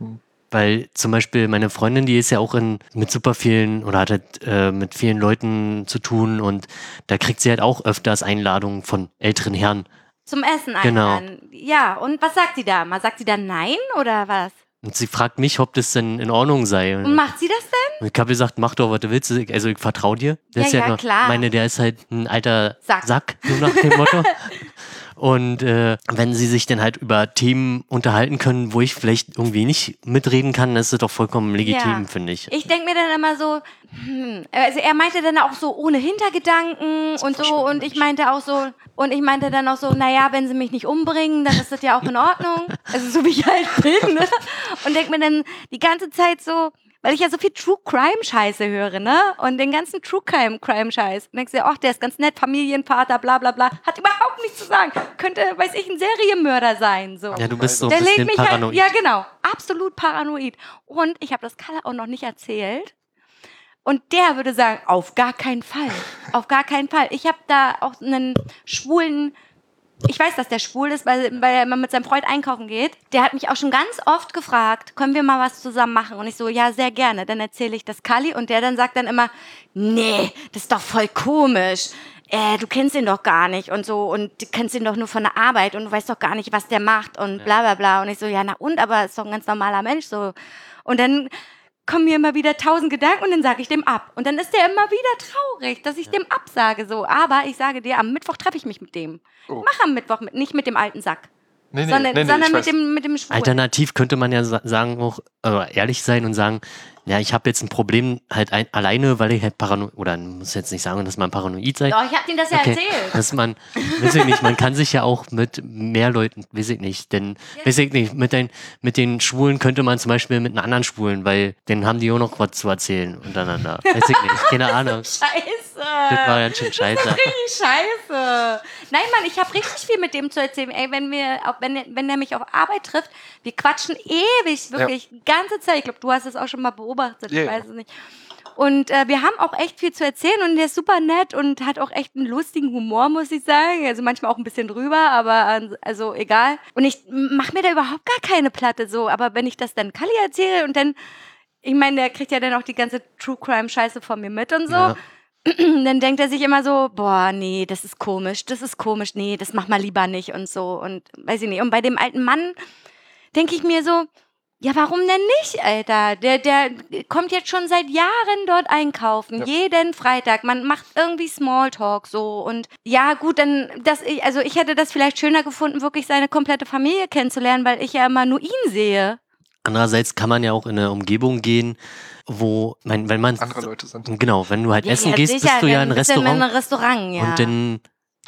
S1: Weil zum Beispiel meine Freundin, die ist ja auch in, mit super vielen oder hat halt äh, mit vielen Leuten zu tun und da kriegt sie halt auch öfters Einladungen von älteren Herren.
S2: Zum Essen
S1: Genau.
S2: einladen. Ja, und was sagt sie da? Mal sagt sie dann nein oder was?
S1: Und sie fragt mich, ob das denn in Ordnung sei.
S2: Und macht sie das denn?
S1: Und ich habe gesagt, mach doch, was du willst. Also ich vertraue dir. Der
S2: Ja,
S1: ist ja,
S2: ja, klar.
S1: meine, der ist halt ein alter
S2: Sack.
S1: Sack, so nach dem Motto. Und äh, wenn sie sich dann halt über Themen unterhalten können, wo ich vielleicht irgendwie nicht mitreden kann, dann ist das doch vollkommen legitim,
S2: Ja.
S1: finde ich.
S2: Ich denke mir dann immer so, hm, also er meinte dann auch so ohne Hintergedanken und so und ich meinte auch so und ich meinte dann auch so, naja, wenn sie mich nicht umbringen, dann ist das ja auch in Ordnung. Also so wie ich halt bin, ne? Und denke mir dann die ganze Zeit so, weil ich ja so viel True Crime Scheiße höre, ne? Und den ganzen True Crime Crime Scheiß. Und denkst dir, ach, der ist ganz nett, Familienvater, bla bla bla. Hat überhaupt nichts zu sagen. Könnte, weiß ich, ein Serienmörder sein. So.
S1: Ja, du bist so ein
S2: Der lädt
S1: bisschen
S2: mich
S1: paranoid.
S2: halt, ja genau, absolut paranoid. Und ich habe das Kalle auch noch nicht erzählt. Und der würde sagen, auf gar keinen Fall, auf gar keinen Fall. Ich habe da auch einen schwulen, ich weiß, dass der schwul ist, weil, weil er immer mit seinem Freund einkaufen geht. Der hat mich auch schon ganz oft gefragt, können wir mal was zusammen machen? Und ich so, ja, sehr gerne. Dann erzähle ich das Kali und der dann sagt dann immer, nee, das ist doch voll komisch. Äh, du kennst ihn doch gar nicht und so und du kennst ihn doch nur von der Arbeit und du weißt doch gar nicht, was der macht und bla bla bla. Und ich so, ja, na und, aber ist doch ein ganz normaler Mensch so. Und dann kommen mir immer wieder tausend Gedanken und dann sage ich dem ab. Und dann ist der immer wieder traurig, dass ich dem absage so. Aber ich sage dir, am Mittwoch treffe ich mich mit dem.
S3: Oh.
S2: Mach am Mittwoch mit, nicht mit dem alten Sack.
S3: Nee, nee,
S2: sondern
S3: nee, nee,
S2: sondern mit dem, mit dem Schwulen.
S1: Alternativ könnte man ja sa- sagen, auch äh, ehrlich sein und sagen, ja, ich habe jetzt ein Problem halt ein, alleine, weil ich halt paranoid, oder muss jetzt nicht sagen, dass man paranoid seid.
S2: Doch, ich hab ihm das ja
S1: Okay.
S2: erzählt.
S1: Dass man, weiß ich nicht, man kann sich ja auch mit mehr Leuten, weiß ich nicht, denn, weiß ich nicht, mit den, mit den Schwulen könnte man zum Beispiel mit einem anderen Schwulen, weil denen haben die auch noch was zu erzählen untereinander. Weiß ich nicht, keine Ahnung. Das war ganz schön scheiße.
S2: richtig scheiße. Nein, Mann, ich habe richtig viel mit dem zu erzählen. Ey, wenn wir, auch wenn, wenn der mich auf Arbeit trifft, wir quatschen ewig, wirklich, die ganze Zeit. Ich glaube, du hast das auch schon mal beobachtet,
S3: Ja,
S2: ich
S3: ja.
S2: weiß es nicht. Und äh, wir haben auch echt viel zu erzählen und der ist super nett und hat auch echt einen lustigen Humor, muss ich sagen. Also manchmal auch ein bisschen drüber, aber also egal. Und ich mache mir da überhaupt gar keine Platte so. Aber wenn ich das dann Kali erzähle und dann, ich meine, der kriegt ja dann auch die ganze True Crime Scheiße von mir mit und so
S1: Ja.
S2: dann denkt er sich immer so, boah, nee, das ist komisch, das ist komisch, nee, das mach mal lieber nicht und so und weiß ich nicht. Und bei dem alten Mann denke ich mir so, ja, warum denn nicht, Alter? Der, der kommt jetzt schon seit Jahren dort einkaufen,
S3: Ja.
S2: jeden Freitag. Man macht irgendwie Smalltalk so und ja, gut, dann, das, ich- also ich hätte das vielleicht schöner gefunden, wirklich seine komplette Familie kennenzulernen, weil ich ja immer nur ihn sehe.
S1: Andererseits kann man ja auch in eine Umgebung gehen, wo, mein, wenn man,
S3: Andere Leute sind.
S1: genau, wenn du halt
S2: Ja,
S1: essen
S2: ja,
S1: gehst,
S2: sicher,
S1: bist du ja
S2: dann
S1: in
S2: bist du in
S1: Restaurant
S2: einem Restaurant, ja.
S1: und dann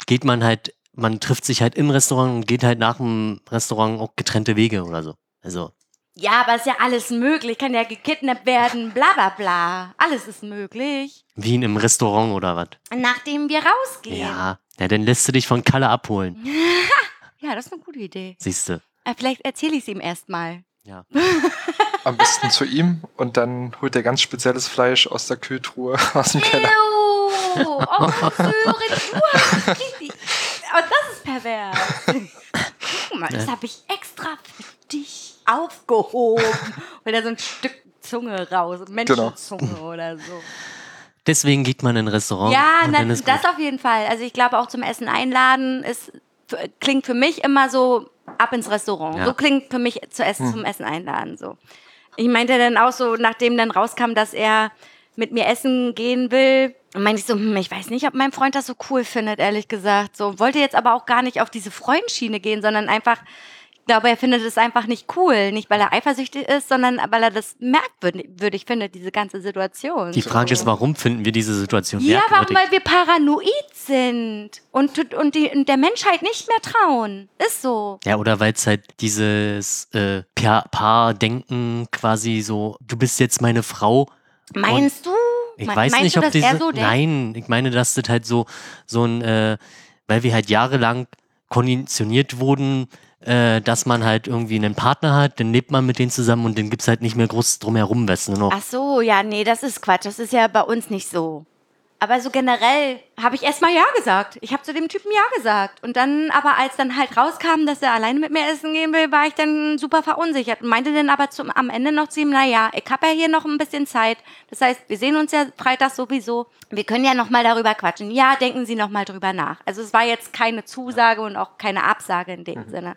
S1: geht man halt, man trifft sich halt im Restaurant und geht halt nach dem Restaurant auch getrennte Wege oder so. Also,
S2: Ja, aber ist ja alles möglich. Kann ja gekidnappt werden, bla bla bla. Alles ist möglich.
S1: wie in einem Restaurant oder was.
S2: Nachdem wir rausgehen.
S1: Ja, ja, dann lässt du dich von Kalle abholen,
S2: Ja, das ist eine gute Idee.
S1: siehst du.
S2: Äh, vielleicht erzähle ich es ihm erstmal.
S1: Ja.
S3: Am besten zu ihm und dann holt er ganz spezielles Fleisch aus der Kühltruhe aus dem Keller.
S2: Ew, oh, Sören, richtig. Oh, das ist pervers. Guck mal, das habe ich extra für dich aufgehoben. Weil da so ein Stück Zunge raus, Menschenzunge oder so.
S1: Deswegen geht man in ein Restaurant.
S2: Ja,
S1: und
S2: na,
S1: dann ist
S2: das
S1: gut.
S2: auf jeden Fall. Also ich glaube auch zum Essen einladen ist klingt für mich immer so ab ins Restaurant.
S1: Ja.
S2: So klingt für mich zu essen
S3: Hm.
S2: zum Essen einladen so. Ich meinte dann auch so, nachdem dann rauskam, dass er mit mir essen gehen will, meinte ich so, hm, ich weiß nicht, ob mein Freund das so cool findet, ehrlich gesagt. So wollte jetzt aber auch gar nicht auf diese Freundschiene gehen, sondern einfach glaube, er findet es einfach nicht cool. Nicht, weil er eifersüchtig ist, sondern weil er das merkwürdig findet, diese ganze Situation.
S1: Die Frage ist, warum finden wir diese Situation
S2: Ja, warum?
S1: merkwürdig?
S2: Weil wir paranoid sind und, und, die, und der Menschheit nicht mehr trauen. Ist so.
S1: Ja, oder weil es halt dieses äh, Pa- Paar-Denken quasi so, du bist jetzt meine Frau.
S2: Meinst du?
S1: Ich
S2: Me-
S1: weiß nicht,
S2: du,
S1: ob diese.
S2: so denkt?
S1: nein, ich meine, dass das halt so, so ein, äh, weil wir halt jahrelang konditioniert wurden, äh, dass man halt irgendwie einen Partner hat, dann lebt man mit denen zusammen und dann gibt's halt nicht mehr groß drumherum, nur noch.
S2: Ach so, ja, nee, das ist Quatsch. Das ist ja bei uns nicht so. Aber so generell habe ich erstmal Ja gesagt. Ich habe zu dem Typen Ja gesagt. Und dann, aber als dann halt rauskam, dass er alleine mit mir essen gehen will, war ich dann super verunsichert. Und meinte dann aber zum, am Ende noch zu ihm, na ja, ich habe ja hier noch ein bisschen Zeit. Das heißt, wir sehen uns ja Freitag sowieso. Wir können ja noch mal darüber quatschen. Ja, denken Sie noch mal drüber nach. Also es war jetzt keine Zusage und auch keine Absage in dem Sinne.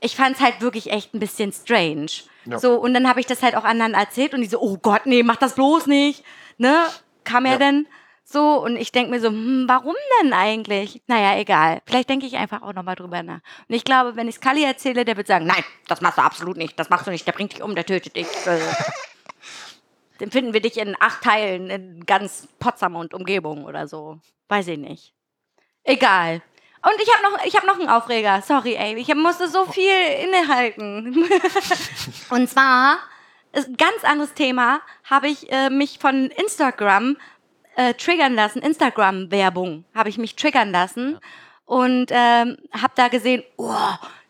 S2: Ich fand es halt wirklich echt ein bisschen strange.
S3: Ja.
S2: So, und dann habe ich das halt auch anderen erzählt und die so, oh Gott, nee, mach das bloß nicht. Ne? Kam er
S3: Ja.
S2: denn so und ich denke mir so, hm, warum denn eigentlich? Naja, egal. Vielleicht denke ich einfach auch nochmal drüber nach. Und ich glaube, wenn ich es Kali erzähle, der wird sagen, nein, das machst du absolut nicht, das machst du nicht, der bringt dich um, der tötet dich. Äh, Dann finden wir dich in acht Teilen in ganz Potsdam und Umgebung oder so. Weiß ich nicht. Egal. Und ich habe noch, ich hab noch einen Aufreger. Sorry, ey. Ich musste so viel innehalten. Und zwar, ist ein ganz anderes Thema, habe ich äh, mich von Instagram äh, triggern lassen. Instagram-Werbung habe ich mich triggern lassen. Und ähm, habe da gesehen, oh,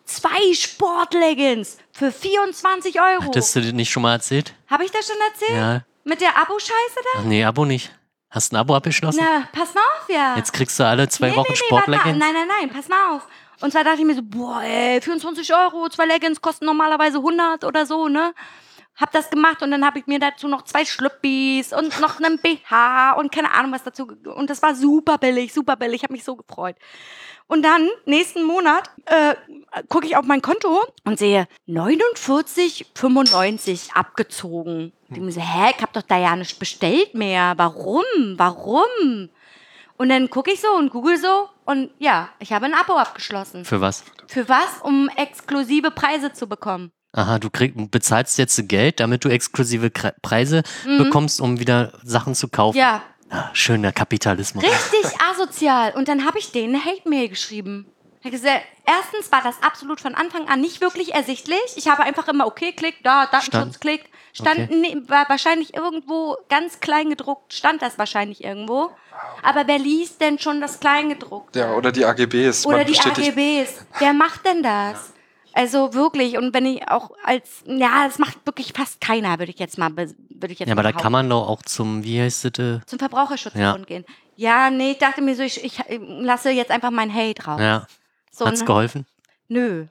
S2: zwei Sportleggings für 24 Euro.
S1: Hattest du das nicht schon mal erzählt?
S2: Habe ich das schon erzählt?
S1: Ja.
S2: Mit der Abo-Scheiße da?
S1: Ach nee, Abo nicht. Hast du ein Abo abgeschlossen?
S2: Na, pass mal auf, ja.
S1: Jetzt kriegst du alle zwei
S2: Nee,
S1: Wochen
S2: nee.
S1: Sportleggings.
S2: Nein, nein, nein, pass mal auf. Und zwar dachte ich mir so, boah, ey, 24 Euro, zwei Leggings kosten normalerweise 100 oder so, ne? Hab das gemacht und dann habe ich mir dazu noch zwei Schlüppis und noch einen BH und keine Ahnung was dazu. Und das war super billig, super billig. Ich habe mich so gefreut. Und dann, nächsten Monat, äh, gucke ich auf mein Konto und sehe 49,95 abgezogen. Und ich mir so, hä, ich hab doch da ja nicht bestellt mehr. Warum? Warum? Und dann gucke ich so und google so und ja, ich habe ein Abo abgeschlossen.
S1: Für was?
S2: Für was? Um exklusive Preise zu bekommen.
S1: Aha, du krieg, bezahlst jetzt Geld, damit du exklusive Kre Preise bekommst, um wieder Sachen zu kaufen.
S2: Mhm. Ja,
S1: Ah, schöner Kapitalismus.
S2: richtig asozial. Und dann habe ich denen eine Hate-Mail geschrieben. Erstens war das absolut von Anfang an nicht wirklich ersichtlich. Ich habe einfach immer, okay, klick, da, Datenschutz,
S1: Stand.
S2: klick. Stand,
S1: Okay.
S2: nee, war wahrscheinlich irgendwo ganz klein gedruckt, stand das wahrscheinlich irgendwo. Aber wer liest denn schon das Kleingedruckte?
S3: Ja, oder die AGBs.
S2: Oder die AGBs. Wer macht denn das? Also wirklich, und wenn ich auch als, ja, das macht wirklich fast keiner, würde ich jetzt mal, würde ich jetzt
S1: Ja, aber da kann man doch auch zum, wie heißt das? äh,
S2: zum Verbraucherschutzbund
S1: Ja.
S2: gehen. Ja, nee, ich dachte mir so, ich, ich äh, lasse jetzt einfach mein Hate raus.
S1: Ja,
S2: so,
S1: hat's
S2: ne?
S1: geholfen?
S2: Nö.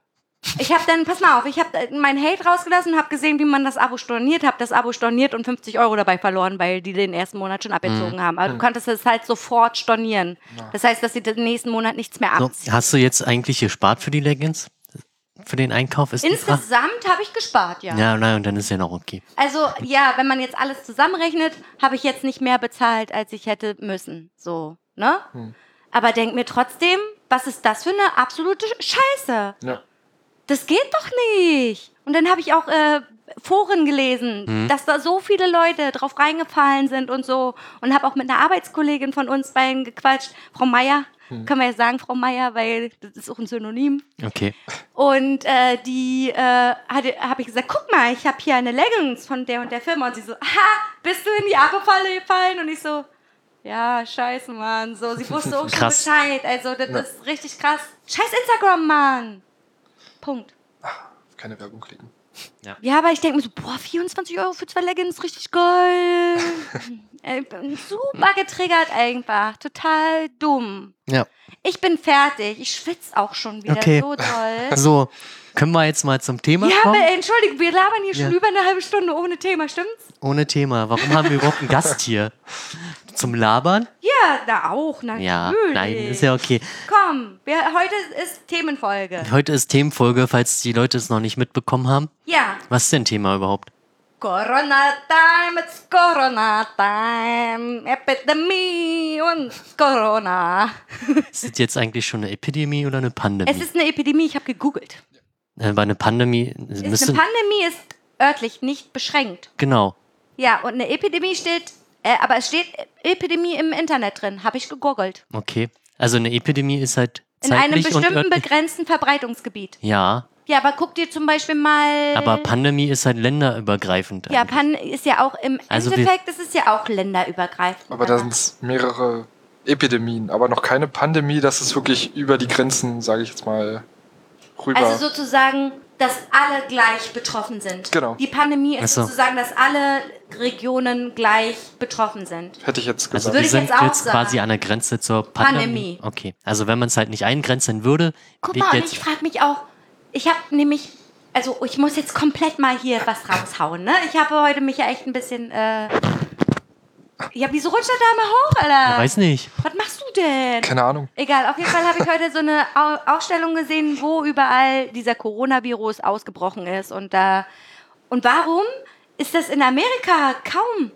S2: Ich habe dann, pass mal auf, ich habe mein Hate rausgelassen, habe gesehen, wie man das Abo storniert, habe das Abo storniert und 50 Euro dabei verloren, weil die den ersten Monat schon abgezogen haben. Aber du konntest es halt sofort stornieren. Das heißt, dass sie den nächsten Monat nichts mehr
S1: So,
S2: abziehen.
S1: hast du jetzt eigentlich gespart für die Leggings? Für den Einkauf ist.
S2: Insgesamt habe ich gespart, ja.
S1: Ja, nein, und dann ist ja noch okay.
S2: Also ja, wenn man jetzt alles zusammenrechnet, habe ich jetzt nicht mehr bezahlt, als ich hätte müssen. So, ne? Aber denk mir trotzdem, was ist das für eine absolute Scheiße?
S3: Ja.
S2: Das geht doch nicht. Und dann habe ich auch äh, Foren gelesen, dass da so viele Leute drauf reingefallen sind und so. Und habe auch mit einer Arbeitskollegin von uns beiden gequatscht, Frau Meier. Können wir ja sagen, Frau Meier, weil das ist auch ein Synonym.
S1: Okay.
S2: Und äh, die äh, habe ich gesagt, guck mal, ich habe hier eine Leggings von der und der Firma. Und sie so, aha, bist du in die Abo-Falle gefallen? Und ich so, ja, scheiße, Mann. So, sie wusste auch schon. Bescheid. Also, das ist richtig krass. Scheiß Instagram, Mann. Punkt.
S3: Keine Werbung kriegen.
S2: Ja, aber ich denke mir so, boah, 24 Euro für zwei Leggings, richtig geil. Super getriggert einfach. Total dumm.
S1: Ja.
S2: Ich bin fertig. Ich schwitze auch schon wieder
S1: Okay.
S2: so doll.
S1: So, können wir jetzt mal zum Thema
S2: Ja, aber
S1: kommen?
S2: Entschuldigung, wir labern hier schon
S1: Ja.
S2: über eine halbe Stunde ohne Thema, stimmt's?
S1: Ohne Thema. Warum haben wir überhaupt einen Gast hier? Zum Labern?
S2: Ja, da auch, natürlich.
S1: Ja, nein, ist ja okay.
S2: Komm, wir, heute ist Themenfolge.
S1: Heute ist Themenfolge, falls die Leute es noch nicht mitbekommen haben.
S2: Ja,
S1: Was ist denn Thema überhaupt?
S2: Corona Time, it's Corona Time, Epidemie und Corona.
S1: Ist das jetzt eigentlich schon eine Epidemie oder eine Pandemie?
S2: Es ist eine Epidemie, ich habe gegoogelt.
S1: äh, bei einer Pandemie
S2: Ist
S1: müsste.
S2: eine Pandemie ist örtlich nicht beschränkt.
S1: genau.
S2: Ja, und eine Epidemie steht, äh, aber es steht Epidemie im Internet drin, habe ich gegoogelt.
S1: Okay. Also eine Epidemie ist halt
S2: In einem bestimmten begrenzten Verbreitungsgebiet.
S1: Ja,
S2: Ja, aber guck dir zum Beispiel mal.
S1: aber Pandemie ist halt länderübergreifend.
S2: ja,
S1: eigentlich.
S2: Pan ist ja auch im
S1: Also
S2: Endeffekt ist es ja auch länderübergreifend.
S3: Aber da sind es mehrere Epidemien, aber noch keine Pandemie, dass es wirklich über die Grenzen, sage ich jetzt mal, rüber.
S2: Also sozusagen, dass alle gleich betroffen sind.
S3: Genau.
S2: Die Pandemie ist
S1: so.
S2: sozusagen, dass alle Regionen gleich betroffen sind.
S3: hätte ich jetzt
S1: Also
S3: gesagt.
S1: wir
S2: Würde ich
S1: sind
S2: jetzt auch
S1: jetzt quasi an der Grenze zur Pandemie.
S2: Pandemie.
S1: Okay. Also wenn man es halt nicht eingrenzen würde,
S2: Guck
S1: liegt
S2: mal, und ich frage mich auch, ich habe nämlich, also ich muss jetzt komplett mal hier was raushauen, ne? Ich habe heute mich ja echt ein bisschen, äh, ja, wieso rutscht er da mal hoch, Alter?
S1: weiß nicht.
S2: Was machst du denn?
S3: Keine Ahnung.
S2: Egal, auf jeden Fall habe ich heute so eine Au Ausstellung gesehen, wo überall dieser Coronavirus ausgebrochen ist. Und da. Und warum ist das in Amerika kaum?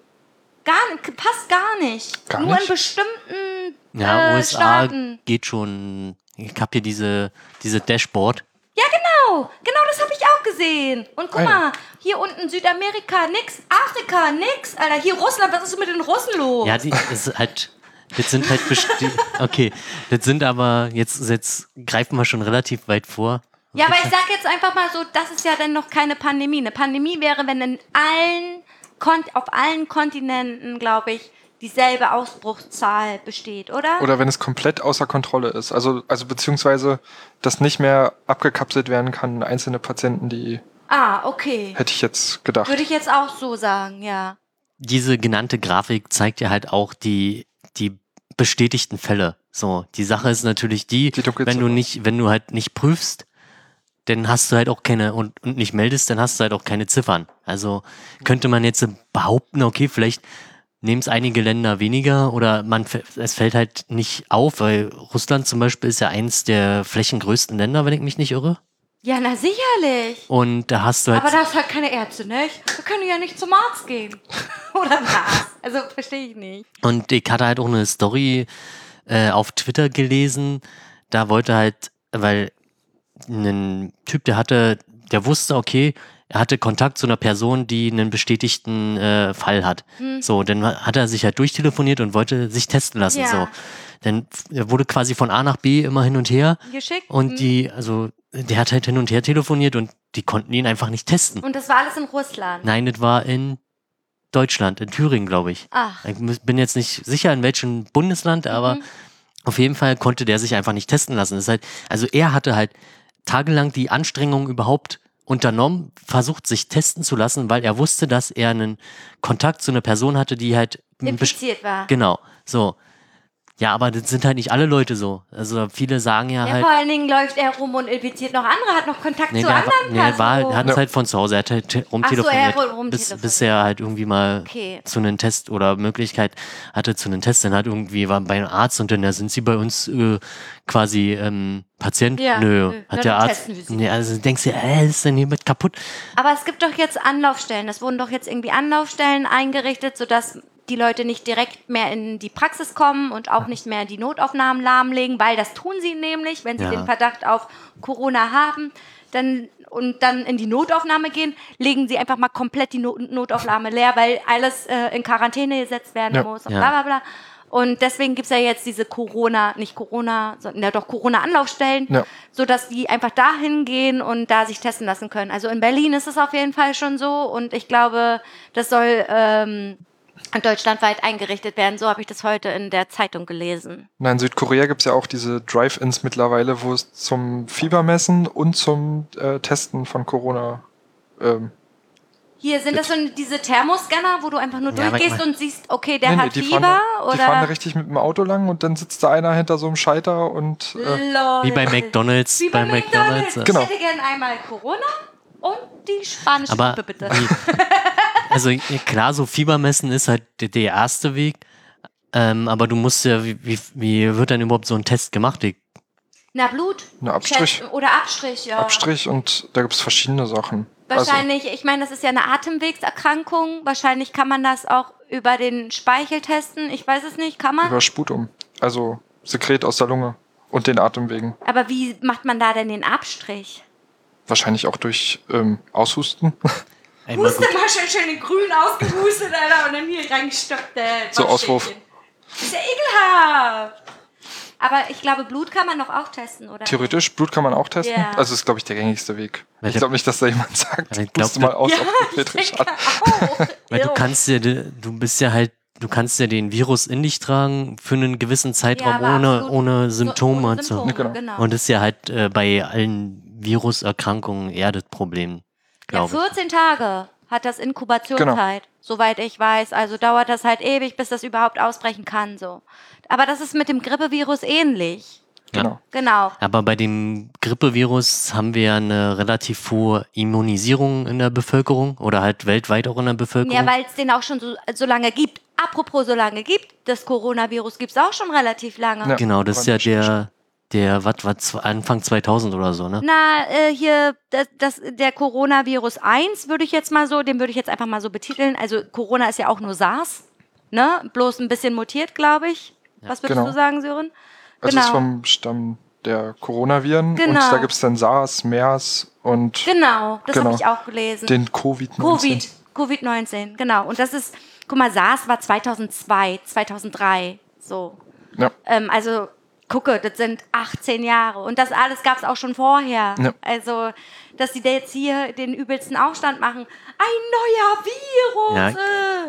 S2: Gar, passt gar nicht.
S3: Gar
S2: Nur
S3: nicht?
S2: in bestimmten
S1: Ja,
S2: äh,
S1: USA
S2: Staaten.
S1: geht schon. Ich habe hier diese, diese Dashboard.
S2: Ja, genau. Genau das habe ich auch gesehen. Und guck mal, hier unten Südamerika, nix. Afrika, nix. Alter, hier Russland, was ist mit den Russen los?
S1: Ja, die das ist halt. Das sind halt besti Okay, das sind aber jetzt, jetzt greifen wir schon relativ weit vor.
S2: Ja, aber ich sag jetzt einfach mal so, das ist ja dann noch keine Pandemie. Eine Pandemie wäre, wenn in allen, Kon auf allen Kontinenten, glaube ich, dieselbe Ausbruchszahl besteht, oder?
S3: Oder wenn es komplett außer Kontrolle ist. Also, also beziehungsweise, dass nicht mehr abgekapselt werden kann, einzelne Patienten, die
S2: ah, okay.
S3: hätte ich jetzt gedacht.
S2: Würde ich jetzt auch so sagen, ja.
S1: Diese genannte Grafik zeigt ja halt auch die, die bestätigten Fälle. So, die Sache ist natürlich die,
S3: Die
S1: wenn du nicht, wenn du halt nicht prüfst, dann hast du halt auch keine und, und nicht meldest, dann hast du halt auch keine Ziffern. Also könnte man jetzt behaupten, okay, vielleicht nehmen es einige Länder weniger oder man es fällt halt nicht auf, weil Russland zum Beispiel ist ja eins der flächengrößten Länder, wenn ich mich nicht irre.
S2: Ja, na sicherlich.
S1: Und da hast du halt
S2: Aber da ist halt keine Ärzte, nicht? Wir können ja nicht zum Arzt gehen. oder was? Also, verstehe ich nicht.
S1: Und ich hatte halt auch eine Story äh, auf Twitter gelesen, da wollte halt, weil ein Typ, der hatte, der wusste, okay, er hatte Kontakt zu einer Person, die einen bestätigten äh, Fall hat.
S2: Hm.
S1: So, dann hat er sich halt durchtelefoniert und wollte sich testen lassen.
S2: Ja.
S1: So, dann er wurde quasi von A nach B immer hin und her
S2: Geschickt.
S1: und
S2: Hm.
S1: die, also der hat halt hin und her telefoniert und die konnten ihn einfach nicht testen.
S2: Und das war alles in Russland.
S1: Nein, das war in Deutschland, in Thüringen, glaube ich.
S2: Ach.
S1: Ich bin jetzt nicht sicher, in welchem Bundesland, aber
S2: Mhm.
S1: auf jeden Fall konnte der sich einfach nicht testen lassen. Das ist halt, also er hatte halt tagelang die Anstrengung überhaupt unternommen, versucht sich testen zu lassen, weil er wusste, dass er einen Kontakt zu einer Person hatte, die halt
S2: Infiziert war.
S1: Genau, so. Ja, aber das sind halt nicht alle Leute so. Also viele sagen ja,
S2: Ja,
S1: halt.
S2: vor allen Dingen läuft er rum und infiziert noch andere, hat noch Kontakt
S1: Nee,
S2: zu
S1: der
S2: anderen
S1: war, nee, der war,
S2: Personen.
S1: hat es halt von zu Hause, er hat halt te- rumtelefoniert,
S2: so, er hat
S1: bis,
S2: rumtelefoniert.
S1: bis er halt irgendwie mal
S2: Okay.
S1: zu einem Test oder Möglichkeit hatte zu einem Test. Dann hat irgendwie war bei einem Arzt und dann da sind sie bei uns äh, quasi ähm, Patient.
S2: Ja,
S1: nö,
S2: nö,
S1: hat der Arzt. Nee, also denkst du, äh, ist denn hier mit kaputt?
S2: Aber es gibt doch jetzt Anlaufstellen. Es wurden doch jetzt irgendwie Anlaufstellen eingerichtet, sodass die Leute nicht direkt mehr in die Praxis kommen und auch nicht mehr die Notaufnahmen lahmlegen, weil das tun sie nämlich, wenn sie
S1: Ja.
S2: den Verdacht auf Corona haben. Dann, und dann in die Notaufnahme gehen, legen sie einfach mal komplett die no Notaufnahme leer, weil alles äh, in Quarantäne gesetzt werden
S3: Ja.
S2: muss und
S1: Ja.
S2: bla bla bla. Und deswegen gibt es ja jetzt diese Corona, nicht Corona, sondern ja doch Corona-Anlaufstellen,
S3: Ja.
S2: sodass die einfach dahin gehen und da sich testen lassen können. Also in Berlin ist es auf jeden Fall schon so und ich glaube, das soll ähm, deutschlandweit eingerichtet werden. So habe ich das heute in der Zeitung gelesen.
S3: Na, in Südkorea gibt es ja auch diese Drive-Ins mittlerweile, wo es zum Fiebermessen und zum äh, Testen von Corona. Ähm,
S2: Hier sind das so diese Thermoscanner, wo du einfach nur
S1: Ja,
S2: durchgehst und siehst, okay, der
S3: nee, nee,
S2: hat
S3: die,
S2: Fieber
S3: fahren, da- die fahren da
S2: oder
S3: richtig mit dem Auto lang und dann sitzt da einer hinter so einem Scheiter und äh,
S2: Lol.
S1: Wie bei McDonalds.
S2: Wie bei, McDonald's.
S3: Genau.
S2: Ich hätte gerne einmal Corona und die spanische
S1: Aber
S2: Grippe, bitte.
S1: wie, also klar, so Fiebermessen ist halt der, der erste Weg. Ähm, aber du musst ja, wie, wie, wie wird dann überhaupt so ein Test gemacht? Ich,
S2: Na, Blut?
S3: Na, Abstrich.
S2: Test- Oder Abstrich, ja.
S3: Abstrich und da gibt es verschiedene Sachen. Also,
S2: Wahrscheinlich, ich meine, das ist ja eine Atemwegserkrankung. Wahrscheinlich kann man das auch über den Speichel testen. Ich weiß es nicht, kann man?
S3: über Sputum. Also Sekret aus der Lunge und den Atemwegen.
S2: Aber wie macht man da denn den Abstrich?
S3: Wahrscheinlich auch durch ähm, Aushusten.
S1: einmal gut.
S2: mal schön, schön in grün ausgehustet, Alter, und dann hier reingestoppt. Äh,
S3: So. Auswurf.
S2: Ist ja ekelhaft. Aber ich glaube, Blut kann man doch auch testen, oder?
S3: Theoretisch, Blut kann man auch testen.
S2: Ja.
S3: Also ist, glaube ich, der gängigste Weg.
S1: Weil
S3: Ich glaube nicht, dass da jemand sagt,
S1: Ja, ich glaub,
S3: puste mal aus,
S2: Ja,
S3: ob
S2: ich
S3: Petrisch hat.
S2: auch.
S1: Weil du kannst ja, du bist ja halt, du kannst ja den Virus in dich tragen für einen gewissen Zeitraum
S2: aber
S1: ohne,
S2: absolut
S1: ohne
S2: So-
S1: Symptome.
S2: ohne
S1: zu-
S2: Symptome,
S3: Genau.
S2: genau.
S1: Und das ist ja halt äh, bei allen Viruserkrankungen eher das Problem,
S2: Ja,
S1: glaube ich.
S2: 14 Tage hat das Inkubationszeit, soweit ich weiß. Also dauert das halt ewig, bis das überhaupt ausbrechen kann. So. Aber das ist mit dem Grippevirus ähnlich.
S3: Genau.
S2: Genau.
S1: Aber bei dem Grippevirus haben wir ja eine relativ hohe Immunisierung in der Bevölkerung oder halt weltweit auch in der Bevölkerung.
S2: Ja, weil es den auch schon so, so lange gibt. Apropos so lange gibt, das Coronavirus gibt es auch schon relativ lange.
S3: Ja.
S1: genau, das ist ja der, der, was, was, Anfang 2000 oder so, ne?
S2: Na, äh, hier, das, das, der Coronavirus 1 würde ich jetzt mal so, den würde ich jetzt einfach mal so betiteln. Also Corona ist ja auch nur SARS, ne? Bloß ein bisschen mutiert, glaube ich. Was würdest
S3: Genau.
S2: du sagen, Sören?
S3: Also
S2: Genau.
S3: ist vom Stamm der Coronaviren und
S2: Genau.
S3: da gibt es dann SARS, MERS und
S2: Genau, das
S3: Genau.
S2: habe ich auch gelesen.
S3: den Covid-19.
S2: Covid, Covid-19, genau. Und das ist, guck mal, SARS war 2002, 2003, so.
S3: Ja.
S2: Ähm, also, gucke, das sind 18 Jahre. Und das alles gab es auch schon vorher.
S3: Ja.
S2: Also, dass sie da jetzt hier den übelsten Aufstand machen. Ein neuer
S1: Ja,
S2: Virus!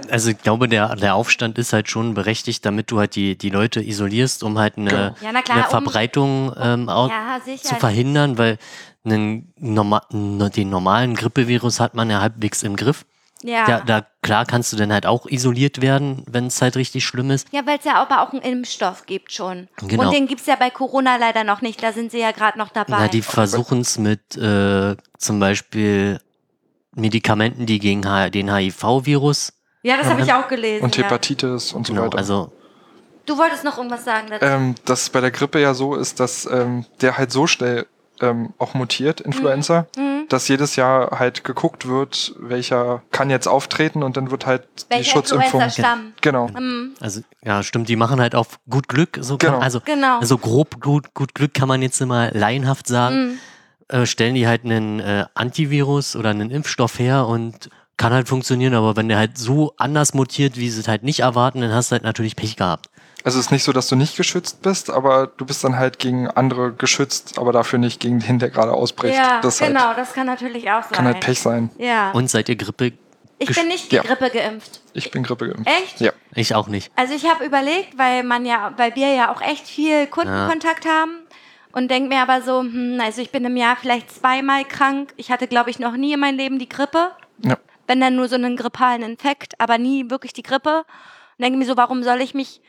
S2: äh.
S1: also ich glaube, der, der Aufstand ist halt schon berechtigt, damit du halt die, die Leute isolierst, um halt eine,
S3: Genau.
S2: Ja, klar,
S1: eine
S2: um-
S1: Verbreitung ähm, auch
S2: Ja,
S1: zu verhindern, weil einen norma den normalen Grippevirus hat man ja halbwegs im Griff.
S2: Ja,
S1: Da, da klar kannst du dann halt auch isoliert werden, wenn es halt richtig schlimm ist.
S2: ja weil es ja aber auch einen Impfstoff gibt schon.
S1: Genau.
S2: Und den gibt es ja bei Corona leider noch nicht. Da sind sie ja gerade noch dabei.
S1: Na, die versuchen es mit äh, zum Beispiel Medikamenten, die gegen H den HIV-Virus.
S2: ja, das habe ich auch gelesen.
S3: und
S2: ja.
S3: Hepatitis und so
S1: Genau,
S3: weiter.
S1: also
S2: Du wolltest noch irgendwas sagen dazu?
S3: ähm, dass es bei der Grippe ja so ist, dass ähm, der halt so schnell ähm, auch mutiert, Influenza,
S2: Mhm.
S3: dass jedes Jahr halt geguckt wird, welcher kann jetzt auftreten und dann wird halt die
S2: Welcher
S3: Schutzimpfung.
S2: Influencer-Stamm.
S3: Genau.
S2: Mhm.
S1: Also, ja, stimmt, die machen halt auf gut Glück. So kann,
S3: Genau.
S1: Also,
S2: Genau.
S1: also grob gut, gut Glück kann man jetzt immer laienhaft sagen.
S2: Mhm.
S1: Äh, stellen die halt einen äh, Antivirus oder einen Impfstoff her und kann halt funktionieren, aber wenn der halt so anders mutiert, wie sie es halt nicht erwarten, dann hast du halt natürlich Pech gehabt.
S3: Also es ist nicht so, dass du nicht geschützt bist, aber du bist dann halt gegen andere geschützt, aber dafür nicht gegen den, der gerade ausbricht.
S2: Ja,
S3: das
S2: genau,
S3: halt,
S2: das kann natürlich auch sein.
S3: kann halt Pech sein.
S2: Ja.
S1: Und seid ihr Grippe?
S2: ich bin nicht
S3: Ja.
S2: die Grippe geimpft.
S3: Ich bin Grippe geimpft.
S2: Echt?
S3: Ja.
S1: Ich auch nicht.
S2: Also ich habe überlegt, weil man ja, weil wir ja auch echt viel Kundenkontakt haben und denke mir aber so, hm, also ich bin im Jahr vielleicht zweimal krank. Ich hatte, glaube ich, noch nie in meinem Leben die Grippe.
S3: ja.
S2: Wenn dann nur so einen grippalen Infekt, aber nie wirklich die Grippe. Und denke mir so, warum soll ich mich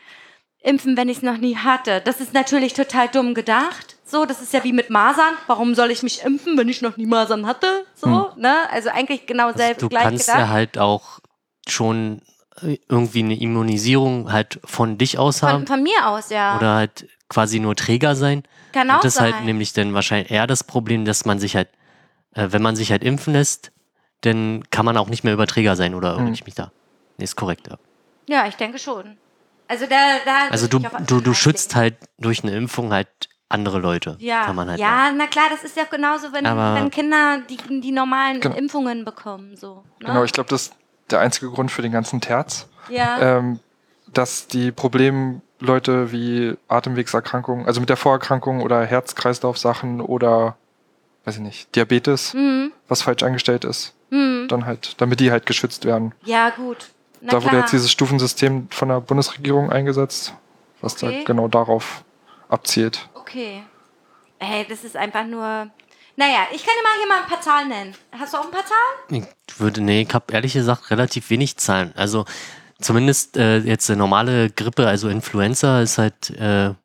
S2: impfen, wenn ich es noch nie hatte? Das ist natürlich total dumm gedacht. So, das ist ja wie mit Masern. Warum soll ich mich impfen, wenn ich noch nie Masern hatte? So, ne? Also eigentlich genau
S1: Also
S2: selbst
S1: du
S2: gleich
S1: kannst
S2: gedacht.
S1: ja halt auch schon äh, irgendwie eine Immunisierung halt von dich aus
S2: von,
S1: haben
S2: von mir aus, ja.
S1: oder halt quasi nur Träger sein.
S2: Kann auch
S1: Und das ist
S2: sein.
S1: halt nämlich dann wahrscheinlich eher das Problem, dass man sich halt, äh, wenn man sich halt impfen lässt, dann kann man auch nicht mehr Überträger sein oder
S3: Mhm.
S1: ich mich da. Nee, ist korrekt, ja.
S2: Ja, ich denke schon. Also da, da
S1: Also du, du, du schützt halt durch eine Impfung halt andere Leute.
S2: ja,
S1: Kann man halt
S2: ja,
S1: sagen.
S2: na klar, das ist ja genauso, wenn,
S1: Aber-
S2: wenn Kinder die, die normalen
S3: Genau.
S2: Impfungen bekommen. So, ne?
S3: Genau, ich glaube, das ist der einzige Grund für den ganzen Terz,
S2: ja.
S3: ähm, dass die Problemleute wie Atemwegserkrankungen, also mit der Vorerkrankung oder Herz-Kreislauf-Sachen oder, weiß ich nicht, Diabetes,
S2: Mhm.
S3: was falsch eingestellt ist,
S2: Mhm.
S3: dann halt, damit die halt geschützt werden.
S2: Ja, gut. Na
S3: da
S2: klar.
S3: wurde jetzt dieses Stufensystem von der Bundesregierung eingesetzt, was
S2: Okay.
S3: da genau darauf abzielt.
S2: Okay. Ey, das ist einfach nur. Naja, ich kann dir mal hier mal ein paar Zahlen nennen. Hast du auch ein paar Zahlen?
S1: Ich würde, nee, ich habe ehrlich gesagt relativ wenig Zahlen. Also zumindest äh, jetzt eine normale Grippe, also Influenza ist halt, äh, ja,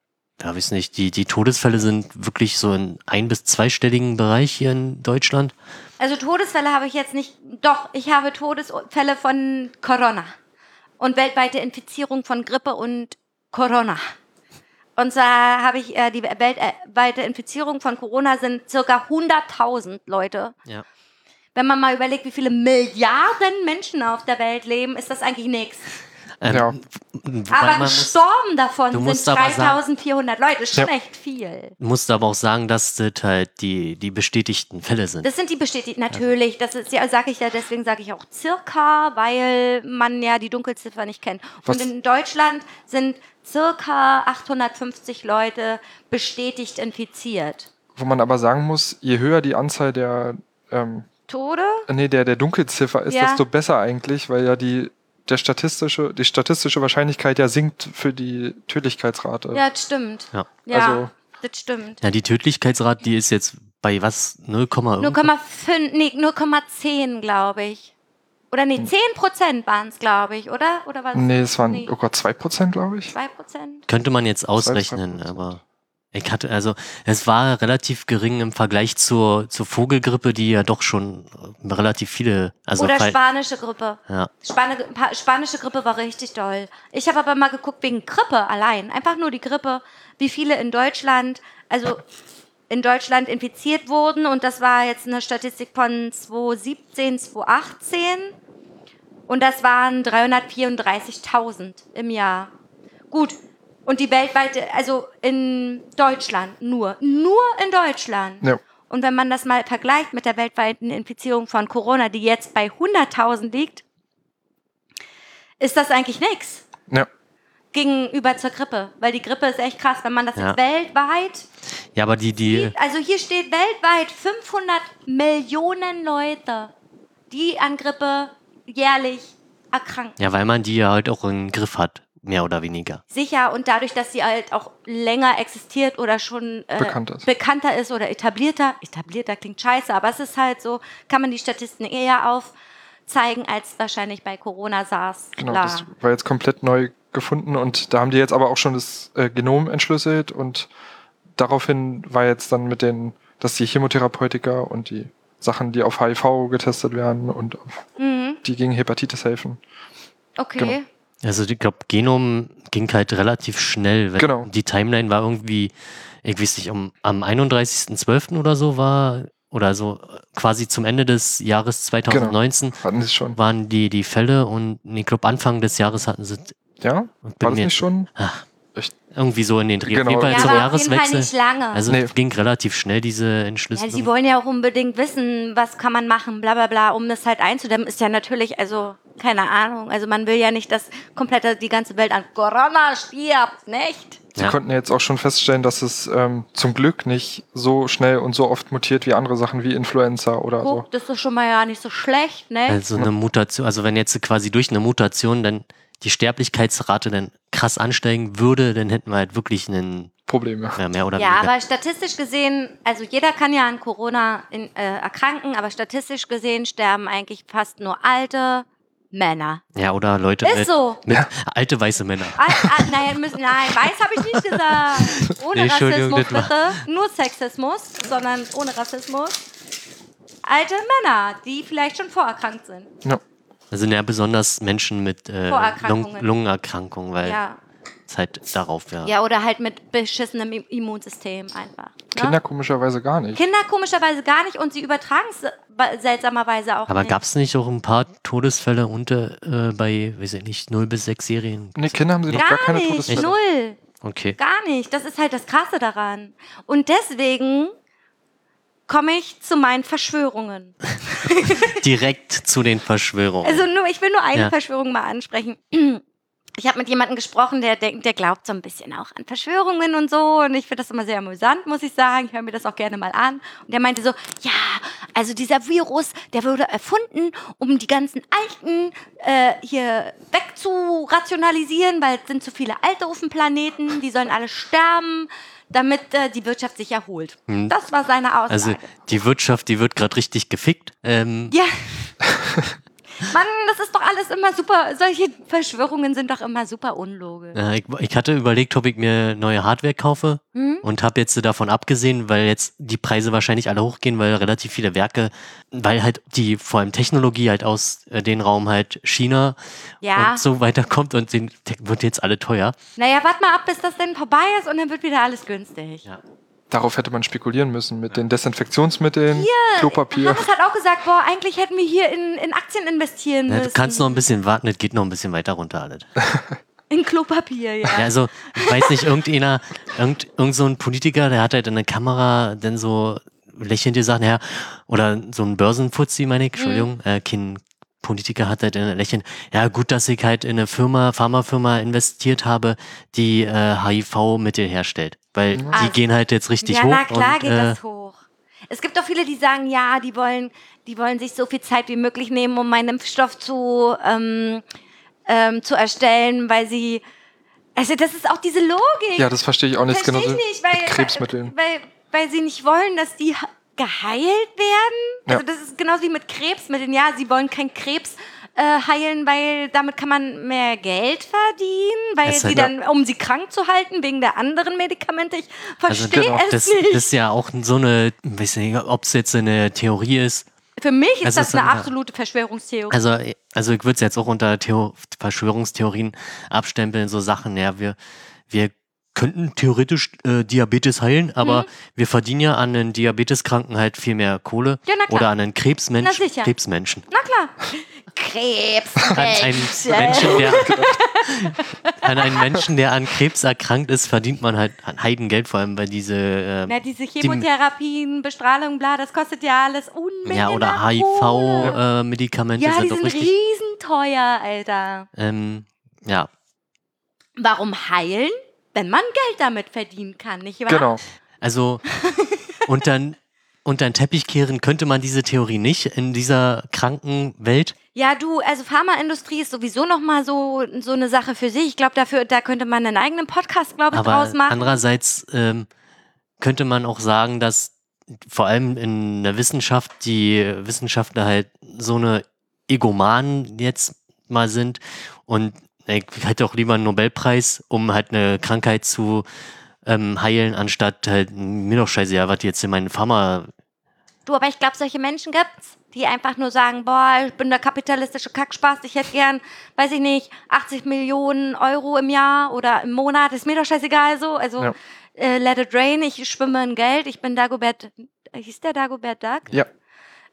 S1: weiß nicht, die, die Todesfälle sind wirklich so in ein- bis zweistelligen Bereich hier in Deutschland.
S2: Also Todesfälle habe ich jetzt nicht. Doch, ich habe Todesfälle von Corona. Und weltweite Infizierung von Grippe und Corona. Und zwar habe ich äh, die weltweite Infizierung von Corona sind circa 100.000 Leute.
S1: Ja.
S2: Wenn man mal überlegt, wie viele Milliarden Menschen auf der Welt leben, ist das eigentlich nichts.
S1: Ähm,
S3: Ja.
S2: Aber
S1: man
S2: ein
S1: muss,
S2: Storm davon sind
S1: musst aber sagen-
S2: 3400 Leute. Ist schon
S3: Ja.
S2: echt viel.
S1: musst aber auch sagen, dass das halt die, die bestätigten Fälle sind.
S2: Das sind die bestätigt, natürlich. Das ist ja, sage ich ja, deswegen sage ich auch circa, weil man ja die Dunkelziffer nicht kennt.
S3: Was-
S2: Und in Deutschland sind circa 850 Leute bestätigt infiziert.
S3: Wo man aber sagen muss, je höher die Anzahl der, ähm,
S2: Tode?
S3: nee, der, der Dunkelziffer ist,
S2: Ja.
S3: desto besser eigentlich, weil ja die, der statistische, die statistische Wahrscheinlichkeit ja sinkt für die Tödlichkeitsrate.
S2: Ja, das stimmt.
S1: Ja.
S2: Ja,
S3: Also-
S2: das stimmt.
S1: Ja, die Tödlichkeitsrate, die ist jetzt bei was? 0, irgendwas?
S2: 0,5, nee, 0,10, glaube ich. Oder nee, 10 Prozent waren es, glaube ich, oder? Oder was?
S3: Nee, es waren
S2: Nee.
S3: oh Gott, 2%, glaube ich.
S2: 2 Prozent?
S1: Könnte man jetzt ausrechnen,
S3: Prozent.
S1: aber ich hatte, also es war relativ gering im Vergleich zur, zur Vogelgrippe, die ja doch schon äh, relativ viele, also
S2: Oder spanische Grippe.
S1: ja,
S2: Spane, pa- spanische Grippe war richtig doll. Ich habe aber mal geguckt wegen Grippe allein, einfach nur die Grippe, wie viele in Deutschland, also in Deutschland infiziert wurden und das war jetzt eine Statistik von 2017, 2018 und das waren 334.000 im Jahr. Gut. Und die weltweite, also in Deutschland nur, nur in Deutschland.
S3: Ja.
S2: Und wenn man das mal vergleicht mit der weltweiten Infizierung von Corona, die jetzt bei 100.000 liegt, ist das eigentlich nichts
S3: Ja.
S2: gegenüber zur Grippe. Weil die Grippe ist echt krass, wenn man das
S1: Ja.
S2: jetzt weltweit,
S1: ja, aber die, die,
S2: also hier steht weltweit 500 Millionen Leute, die an Grippe jährlich erkranken.
S1: ja, weil man die ja halt auch im Griff hat, mehr oder weniger.
S2: Sicher und dadurch, dass sie halt auch länger existiert oder schon äh,
S3: Bekannt ist.
S2: bekannter ist oder etablierter, etablierter klingt scheiße, aber es ist halt so, kann man die Statistiken eher aufzeigen als wahrscheinlich bei Corona, SARS.
S3: Genau, das war jetzt komplett neu gefunden und da haben die jetzt aber auch schon das äh, Genom entschlüsselt und daraufhin war jetzt dann mit den, dass die Chemotherapeutika und die Sachen, die auf HIV getestet werden und auf,
S2: Mhm,
S3: die gegen Hepatitis helfen.
S2: okay.
S3: Genau.
S1: Also ich glaube, Genom ging halt relativ schnell.
S3: Genau.
S1: Die Timeline war irgendwie, ich weiß nicht, um, am 31.12. oder so war oder so quasi zum Ende des Jahres 2019
S3: Hatten sie es schon.
S1: waren die, die Fälle und ich glaube Anfang des Jahres hatten sie
S3: Ja? War das nicht schon?
S1: ach,
S3: Echt?
S1: irgendwie so in den Dreh.
S3: Genau.
S1: Auf jeden Fall
S3: Ja,
S1: zum Jahreswechsel.
S2: nicht lange.
S1: Also
S3: Nee.
S1: ging relativ schnell diese
S2: ja,
S1: Entschlüsselung.
S2: sie wollen ja auch unbedingt wissen, was kann man machen, bla bla bla, um das halt einzudämmen, ist ja natürlich, also, keine Ahnung. Also man will ja nicht, dass komplett die ganze Welt an Corona stirbt, nicht?
S3: Sie
S1: Ja.
S3: konnten ja jetzt auch schon feststellen, dass es ähm, zum Glück nicht so schnell und so oft mutiert wie andere Sachen wie Influenza oder so.
S2: Guck, das ist schon mal ja nicht so schlecht, ne?
S1: Also eine Mutation, also wenn jetzt quasi durch eine Mutation dann die Sterblichkeitsrate dann krass ansteigen würde, dann hätten wir halt wirklich einen,
S3: Probleme.
S1: ja, mehr oder
S2: Ja,
S1: weniger.
S2: aber statistisch gesehen, also jeder kann ja an Corona in, äh, erkranken, aber statistisch gesehen sterben eigentlich fast nur alte Männer.
S1: Ja, oder Leute
S2: Ist
S1: mit,
S2: so.
S1: mit alte weiße Männer.
S2: Ah, ah, nein, müssen, nein, weiß habe ich nicht gesagt. Ohne
S1: Nee,
S2: Rassismus bitte. Nur Sexismus, sondern ohne Rassismus. Alte Männer, die vielleicht schon vorerkrankt sind.
S3: Ja.
S1: Also ja, besonders Menschen mit äh, Lung. Lungenerkrankungen, weil
S2: Ja.
S1: es halt darauf ja.
S2: ja, oder halt mit beschissenem I- Immunsystem einfach. Ne?
S3: Kinder komischerweise gar nicht.
S2: Kinder komischerweise gar nicht und sie übertragen es seltsamerweise auch
S1: Aber gab es nicht auch ein paar Todesfälle unter äh, bei, weiß ich nicht, 0 bis 6-Jährigen?
S3: Nee, Kinder haben sie doch gar
S2: Gar
S3: keine
S2: nicht,
S3: Todesfälle.
S2: null.
S1: Okay.
S2: Gar nicht. Das ist halt das Krasse daran. Und deswegen komme ich zu meinen Verschwörungen.
S1: Direkt zu den Verschwörungen.
S2: Also nur, ich will nur eine
S1: Ja.
S2: Verschwörung mal ansprechen. Ich habe mit jemandem gesprochen, der denkt, der glaubt so ein bisschen auch an Verschwörungen und so. Und ich finde das immer sehr amüsant, muss ich sagen. Ich höre mir das auch gerne mal an. Und der meinte so, ja, also dieser Virus, der wurde erfunden, um die ganzen Alten äh, hier wegzurationalisieren, weil es sind zu viele Alte auf dem Planeten, die sollen alle sterben, damit äh, die Wirtschaft sich erholt. Das war seine Aussage.
S1: Also die Wirtschaft, die wird gerade richtig gefickt. Ähm,
S2: Ja. Mann, das ist doch alles immer super. Solche Verschwörungen sind doch immer super unlogisch.
S1: äh, ich, ich hatte überlegt, ob ich mir neue Hardware kaufe
S2: Mhm.
S1: und habe jetzt davon abgesehen, weil jetzt die Preise wahrscheinlich alle hochgehen, weil relativ viele Werke, weil halt die vor allem Technologie halt aus äh, den Raum halt China
S2: Ja.
S1: und so weiter kommt und den wird jetzt alle teuer.
S2: Naja, warte mal ab, bis das denn vorbei ist und dann wird wieder alles günstig.
S1: Ja.
S3: Darauf hätte man spekulieren müssen mit den Desinfektionsmitteln, Klopapier.
S2: Hannes hat auch gesagt, boah, eigentlich hätten wir hier in, in Aktien investieren
S1: Ja,
S2: müssen.
S1: du kannst noch ein bisschen warten, es geht noch ein bisschen weiter runter alles.
S2: in Klopapier, ja.
S1: Ja, also, ich weiß nicht, irgendeiner, irgend, irgend so ein Politiker, der hat halt in der Kamera dann so lächelnd gesagt, ja, oder so ein Börsenfuzzi, meine ich, Entschuldigung, äh, kein Politiker hat halt in der Lächeln, ja, gut, dass ich halt in eine Firma, Pharmafirma investiert habe, die äh, HIV-Mittel herstellt. Weil die
S2: Also,
S1: gehen halt jetzt richtig
S2: ja,
S1: hoch.
S2: na klar
S1: und,
S2: geht
S1: äh,
S2: das hoch. Es gibt auch viele, die sagen, ja, die wollen, die wollen sich so viel Zeit wie möglich nehmen, um meinen Impfstoff zu, ähm, ähm, zu erstellen, weil sie. Also, das ist auch diese Logik.
S3: Ja, das verstehe ich auch nicht.
S2: Verstehe
S3: Genauso
S2: ich nicht, weil,
S3: mit Krebsmitteln.
S2: Weil, weil sie nicht wollen, dass die geheilt werden.
S3: Ja.
S2: Also das ist genauso wie mit Krebsmitteln. Ja, sie wollen keinen Krebs äh, heilen, weil damit kann man mehr Geld verdienen, weil
S1: ist
S2: sie
S1: halt-
S2: dann, um sie krank zu halten, wegen der anderen Medikamente. Ich
S1: also,
S2: verstehe
S3: genau,
S2: es
S1: das,
S2: nicht.
S1: das ist ja auch so eine, weiß nicht, ob es jetzt eine Theorie ist,
S2: Für mich ist
S1: Also
S2: das
S1: es
S2: eine
S1: ist-
S2: absolute Verschwörungstheorie.
S1: Also, also ich würde es jetzt auch unter Theo Verschwörungstheorien abstempeln, so Sachen, ja, wir, wir könnten theoretisch äh, Diabetes heilen, aber
S2: Mhm.
S1: wir verdienen ja an den Diabeteskranken halt viel mehr Kohle
S2: Ja, na klar.
S1: oder an den Krebsmensch,
S2: Na sicher.
S1: Krebsmenschen.
S2: Na klar. Krebs.
S1: An einen Menschen, der an einen Menschen, der an Krebs erkrankt ist, verdient man halt Heidengeld, vor allem bei diese äh,
S2: Na, diese Chemotherapien, Bestrahlung, bla, das kostet ja alles Unmengen
S1: ja oder. HIV-Medikamente
S2: Ja, die
S1: sind doch
S2: sind
S1: richtig.
S2: riesenteuer, Alter.
S1: Ähm, ja,
S2: Warum heilen, wenn man Geld damit verdienen kann, nicht wahr?
S3: Genau.
S1: Also unter, unter den Teppich kehren könnte man diese Theorie nicht in dieser kranken Welt.
S2: Ja, du, also Pharmaindustrie ist sowieso noch mal so so eine Sache für sich. Ich glaube, dafür da könnte man einen eigenen Podcast, glaube ich,
S1: Aber
S2: draus machen.
S1: andererseits ähm, könnte man auch sagen, dass vor allem in der Wissenschaft die Wissenschaftler halt so eine Egomanen jetzt mal sind und ich hätte auch lieber einen Nobelpreis, um halt eine Krankheit zu ähm, heilen, anstatt halt mir doch scheiße, ja, was jetzt in meinen Pharma
S2: Du, aber ich glaube, solche Menschen gibt's, die einfach nur sagen, boah, ich bin der kapitalistische Kackspaß, ich hätte gern, weiß ich nicht, 80 Millionen Euro im Jahr oder im Monat, ist mir doch scheißegal so. Also
S3: Ja.
S2: äh, let it rain, ich schwimme in Geld, ich bin Dagobert hieß der Dagobert Duck?
S3: Ja.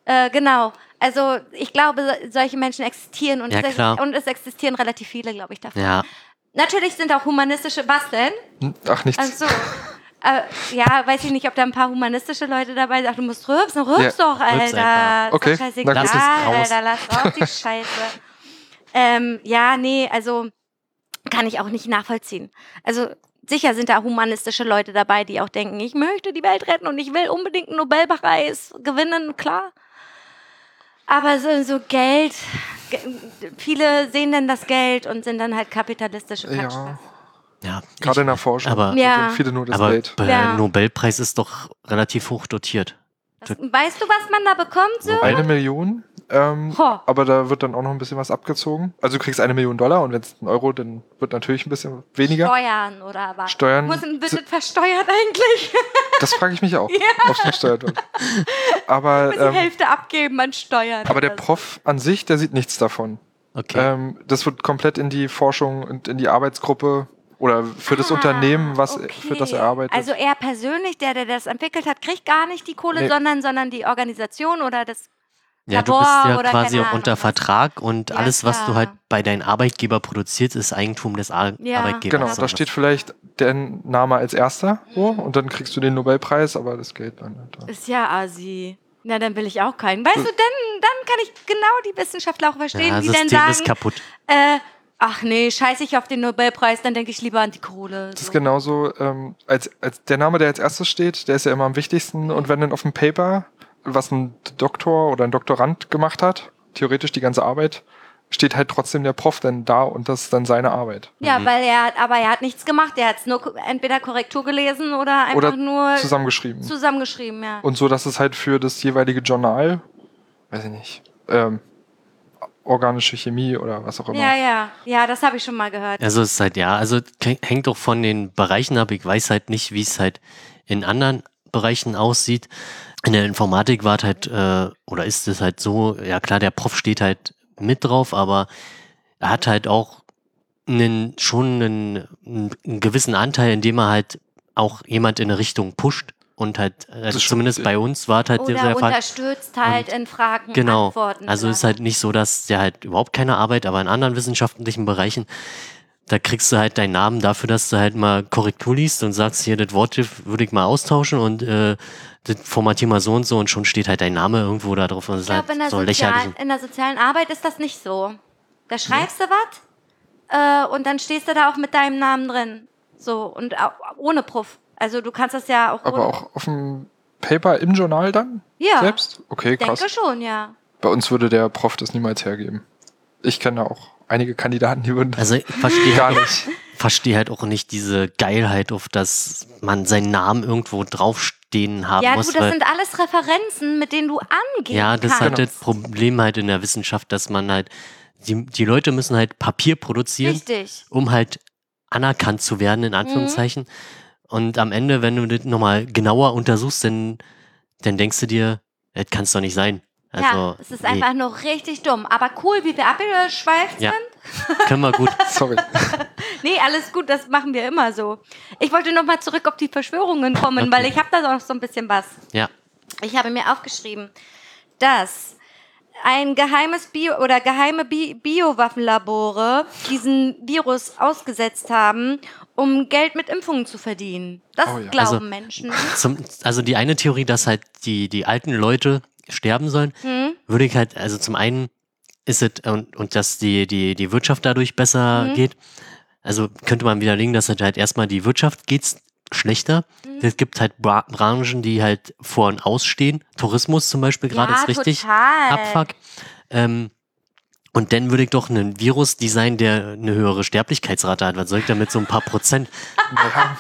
S2: Äh, genau. Also ich glaube, so- solche Menschen existieren und,
S1: Ja,
S2: es,
S1: klar.
S2: und es existieren relativ viele, glaube ich, davon.
S1: Ja,
S2: Natürlich sind auch humanistische, was denn?
S3: Ach, nichts.
S2: Also, äh, ja, weiß ich nicht, ob da ein paar humanistische Leute dabei sind. Ach, du musst rülpsen, rülps
S3: Ja,
S2: doch, Alter. Ist
S3: Okay,
S2: doch scheißegal.
S1: Lass.
S2: Alter, lass raus die Scheiße. ähm, ja, nee, also kann ich auch nicht nachvollziehen. Also sicher sind da humanistische Leute dabei, die auch denken, ich möchte die Welt retten und ich will unbedingt einen Nobelpreis gewinnen, klar. Aber so, so Geld, ge- viele sehen dann das Geld und sind dann halt kapitalistische
S3: Ja,
S2: Quatsch.
S1: ja.
S3: gerade in der Forschung.
S1: aber-
S2: Ja.
S3: viele nur das
S1: aber
S3: Geld.
S1: der
S2: Ja.
S1: Nobelpreis ist doch relativ hoch dotiert.
S2: Was, weißt du, was man da bekommt? So?
S3: Eine Million, ähm, aber da wird dann auch noch ein bisschen was abgezogen. Also du kriegst eine Million Dollar und wenn es ein Euro, dann wird natürlich ein bisschen weniger.
S2: Steuern oder was?
S3: Steuern
S2: Muss,
S3: sind-
S2: das versteuert eigentlich?
S3: Das frage ich mich auch, ob es versteuert wird. Aber,
S2: Muss die
S3: ähm,
S2: Hälfte abgeben an Steuern.
S3: aber der. Prof an sich, der sieht nichts davon.
S1: Okay.
S3: Ähm, das wird komplett in die Forschung und in die Arbeitsgruppe oder für das
S2: Ah,
S3: Unternehmen, was
S2: okay.
S3: für das er arbeitet.
S2: Also er persönlich, der, der das entwickelt hat, kriegt gar nicht die Kohle,
S3: Nee.
S2: sondern, sondern die Organisation oder das.
S1: Ja, du
S2: Labor
S1: bist ja quasi auch unter. Vertrag und
S2: Ja,
S1: alles, was du halt bei deinem Arbeitgeber produzierst, ist Eigentum des Ar
S2: Ja.
S1: Arbeitgebers.
S3: genau, da steht vielleicht der Name als erster so, und dann kriegst du den Nobelpreis, aber das Geld dann. halt da.
S2: Ist ja asi. Na, dann will ich auch keinen. Weißt du, dann, dann kann ich genau die Wissenschaftler auch verstehen,
S1: ja,
S2: die dann
S1: System ist
S2: sagen,
S1: kaputt.
S2: äh, ach nee, scheiße ich auf den Nobelpreis, dann denke ich lieber an die Kohle.
S3: Das ist
S2: so.
S3: genauso, ähm, als, als der Name, der als erstes steht, der ist ja immer am wichtigsten. Und wenn dann auf dem Paper, was ein Doktor oder ein Doktorand gemacht hat, theoretisch die ganze Arbeit, steht halt trotzdem der Prof dann da und das ist dann seine Arbeit.
S2: Ja,
S1: Mhm.
S2: weil er hat, aber er hat nichts gemacht. Er hat es nur entweder Korrektur gelesen oder einfach
S3: Oder
S2: nur
S3: zusammengeschrieben.
S2: zusammengeschrieben, ja.
S3: Und so, dass es halt für das jeweilige Journal, weiß ich nicht, ähm, organische Chemie oder was auch immer.
S2: Ja, ja, ja, das habe ich schon mal gehört.
S1: Also es ist halt, ja, also hängt doch von den Bereichen ab. Ich weiß halt nicht, wie es halt in anderen Bereichen aussieht. In der Informatik war es halt, äh, oder ist es halt so, ja klar, der Prof steht halt mit drauf, aber er hat halt auch einen, schon einen, einen gewissen Anteil, indem er halt auch jemand in eine Richtung pusht. Und halt, also zumindest
S3: richtig.
S1: bei uns war es halt
S2: Oder
S1: der Fall.
S2: unterstützt halt in Fragen,
S1: Genau.
S2: Antworten.
S1: Also
S2: oder
S1: ist halt nicht so, dass der halt überhaupt keine Arbeit, aber in anderen wissenschaftlichen Bereichen, da kriegst du halt deinen Namen dafür, dass du halt mal Korrektur liest und sagst, hier, das Wort würde ich mal austauschen und äh, das formatier mal so und so und schon steht halt dein Name irgendwo da drauf und das
S2: Ich
S1: ist
S2: glaube, in,
S1: halt
S2: der
S1: so lächerlich.
S2: sozialen- in der sozialen Arbeit ist das nicht so. Da schreibst du was äh, und dann stehst du da auch mit deinem Namen drin. So, und auch ohne Prof. Also du kannst das ja auch
S3: Aber
S2: ohne.
S3: auch auf dem Paper im Journal dann?
S2: Ja.
S3: Selbst? Okay,
S2: ich
S3: krass.
S2: denke schon, ja.
S3: Bei uns würde der Prof das niemals hergeben. Ich kenne auch einige Kandidaten, die würden
S1: Also ich verstehe
S3: gar
S1: halt,
S3: nicht.
S1: verstehe halt auch nicht diese Geilheit, auf dass man seinen Namen irgendwo draufstehen haben
S2: Ja,
S1: muss.
S2: du, das sind alles Referenzen, mit denen du angehen
S1: Ja, das ist
S2: kannst.
S1: halt das Problem halt in der Wissenschaft, dass man halt, die, die Leute müssen halt Papier produzieren,
S2: Richtig.
S1: um halt anerkannt zu werden,
S2: Mhm.
S1: in Anführungszeichen. Und am Ende, wenn du das nochmal genauer untersuchst, dann, dann denkst du dir, das kann es doch nicht sein. Also,
S2: ja, es ist
S1: nee,
S2: einfach nur richtig dumm. Aber cool, wie wir abgeschweift
S1: Ja.
S2: sind.
S1: können wir gut.
S3: Sorry.
S2: Nee, alles gut, das machen wir immer so. Ich wollte noch mal zurück auf die Verschwörungen kommen,
S1: Okay.
S2: weil ich habe da noch so ein bisschen was.
S1: Ja,
S2: Ich habe mir aufgeschrieben, dass ein geheimes Bio oder geheime Bi Biowaffenlabore diesen Virus ausgesetzt haben, um Geld mit Impfungen zu verdienen. Das
S3: Oh ja.
S2: glauben
S1: Also-
S2: Menschen.
S1: zum, also die eine Theorie, dass halt die, die alten Leute sterben sollen,
S2: Hm?
S1: würde ich halt, also zum einen ist es, und, und dass die, die, die Wirtschaft dadurch besser
S2: Mhm.
S1: geht. Also könnte man widerlegen, dass halt, halt erstmal die Wirtschaft geht's schlechter.
S2: Mhm.
S1: Es gibt halt Bra Branchen, die halt vor und ausstehen. Tourismus zum Beispiel gerade
S2: ja,
S1: ist richtig
S2: total.
S1: Abfuck. Ähm, und dann würde ich doch einen Virus designen, der eine höhere Sterblichkeitsrate hat. Was soll ich damit so ein paar Prozent?
S3: Naja,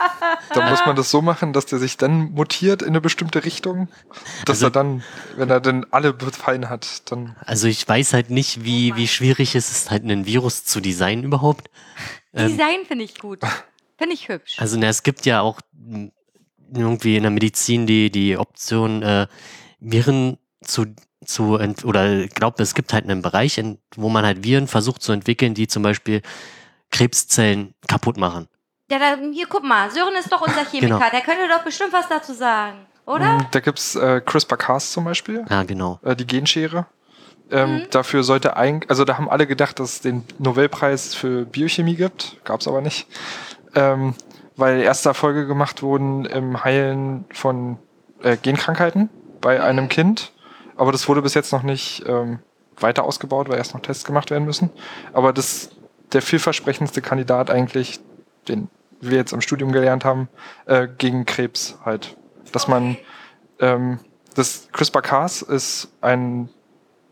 S3: dann muss man das so machen, dass der sich dann mutiert in eine bestimmte Richtung. Dass
S1: Also-
S3: er dann, wenn er dann alle befallen hat, dann.
S1: Also ich weiß halt nicht,
S2: Oh
S1: wie, wie schwierig es ist, halt einen Virus zu designen überhaupt. Ähm,
S2: Design finde ich gut. Finde ich hübsch.
S1: Also na, es gibt ja auch irgendwie in der Medizin die, die Option, äh, Viren zu, zu ent oder ich glaube, es gibt halt einen Bereich, in, wo man halt Viren versucht zu entwickeln, die zum Beispiel Krebszellen kaputt machen.
S2: Ja, da, hier, guck mal, Sören ist doch unser Chemiker,
S1: Genau.
S2: der könnte doch bestimmt was dazu sagen. oder?
S3: Da gibt es äh, CRISPR-Cas zum Beispiel,
S1: Ja, genau.
S3: äh, die Genschere. Ähm, Dafür sollte eigentlich, also da haben alle gedacht, dass es den Nobelpreis für Biochemie gibt, gab es aber nicht. Ähm, weil erste Erfolge gemacht wurden im Heilen von äh, Genkrankheiten bei einem Kind. Aber das wurde bis jetzt noch nicht ähm, weiter ausgebaut, weil erst noch Tests gemacht werden müssen. Aber das der vielversprechendste Kandidat eigentlich, den wir jetzt im Studium gelernt haben, äh, gegen Krebs halt. Dass man ähm, das CRISPR-Cas ist ein,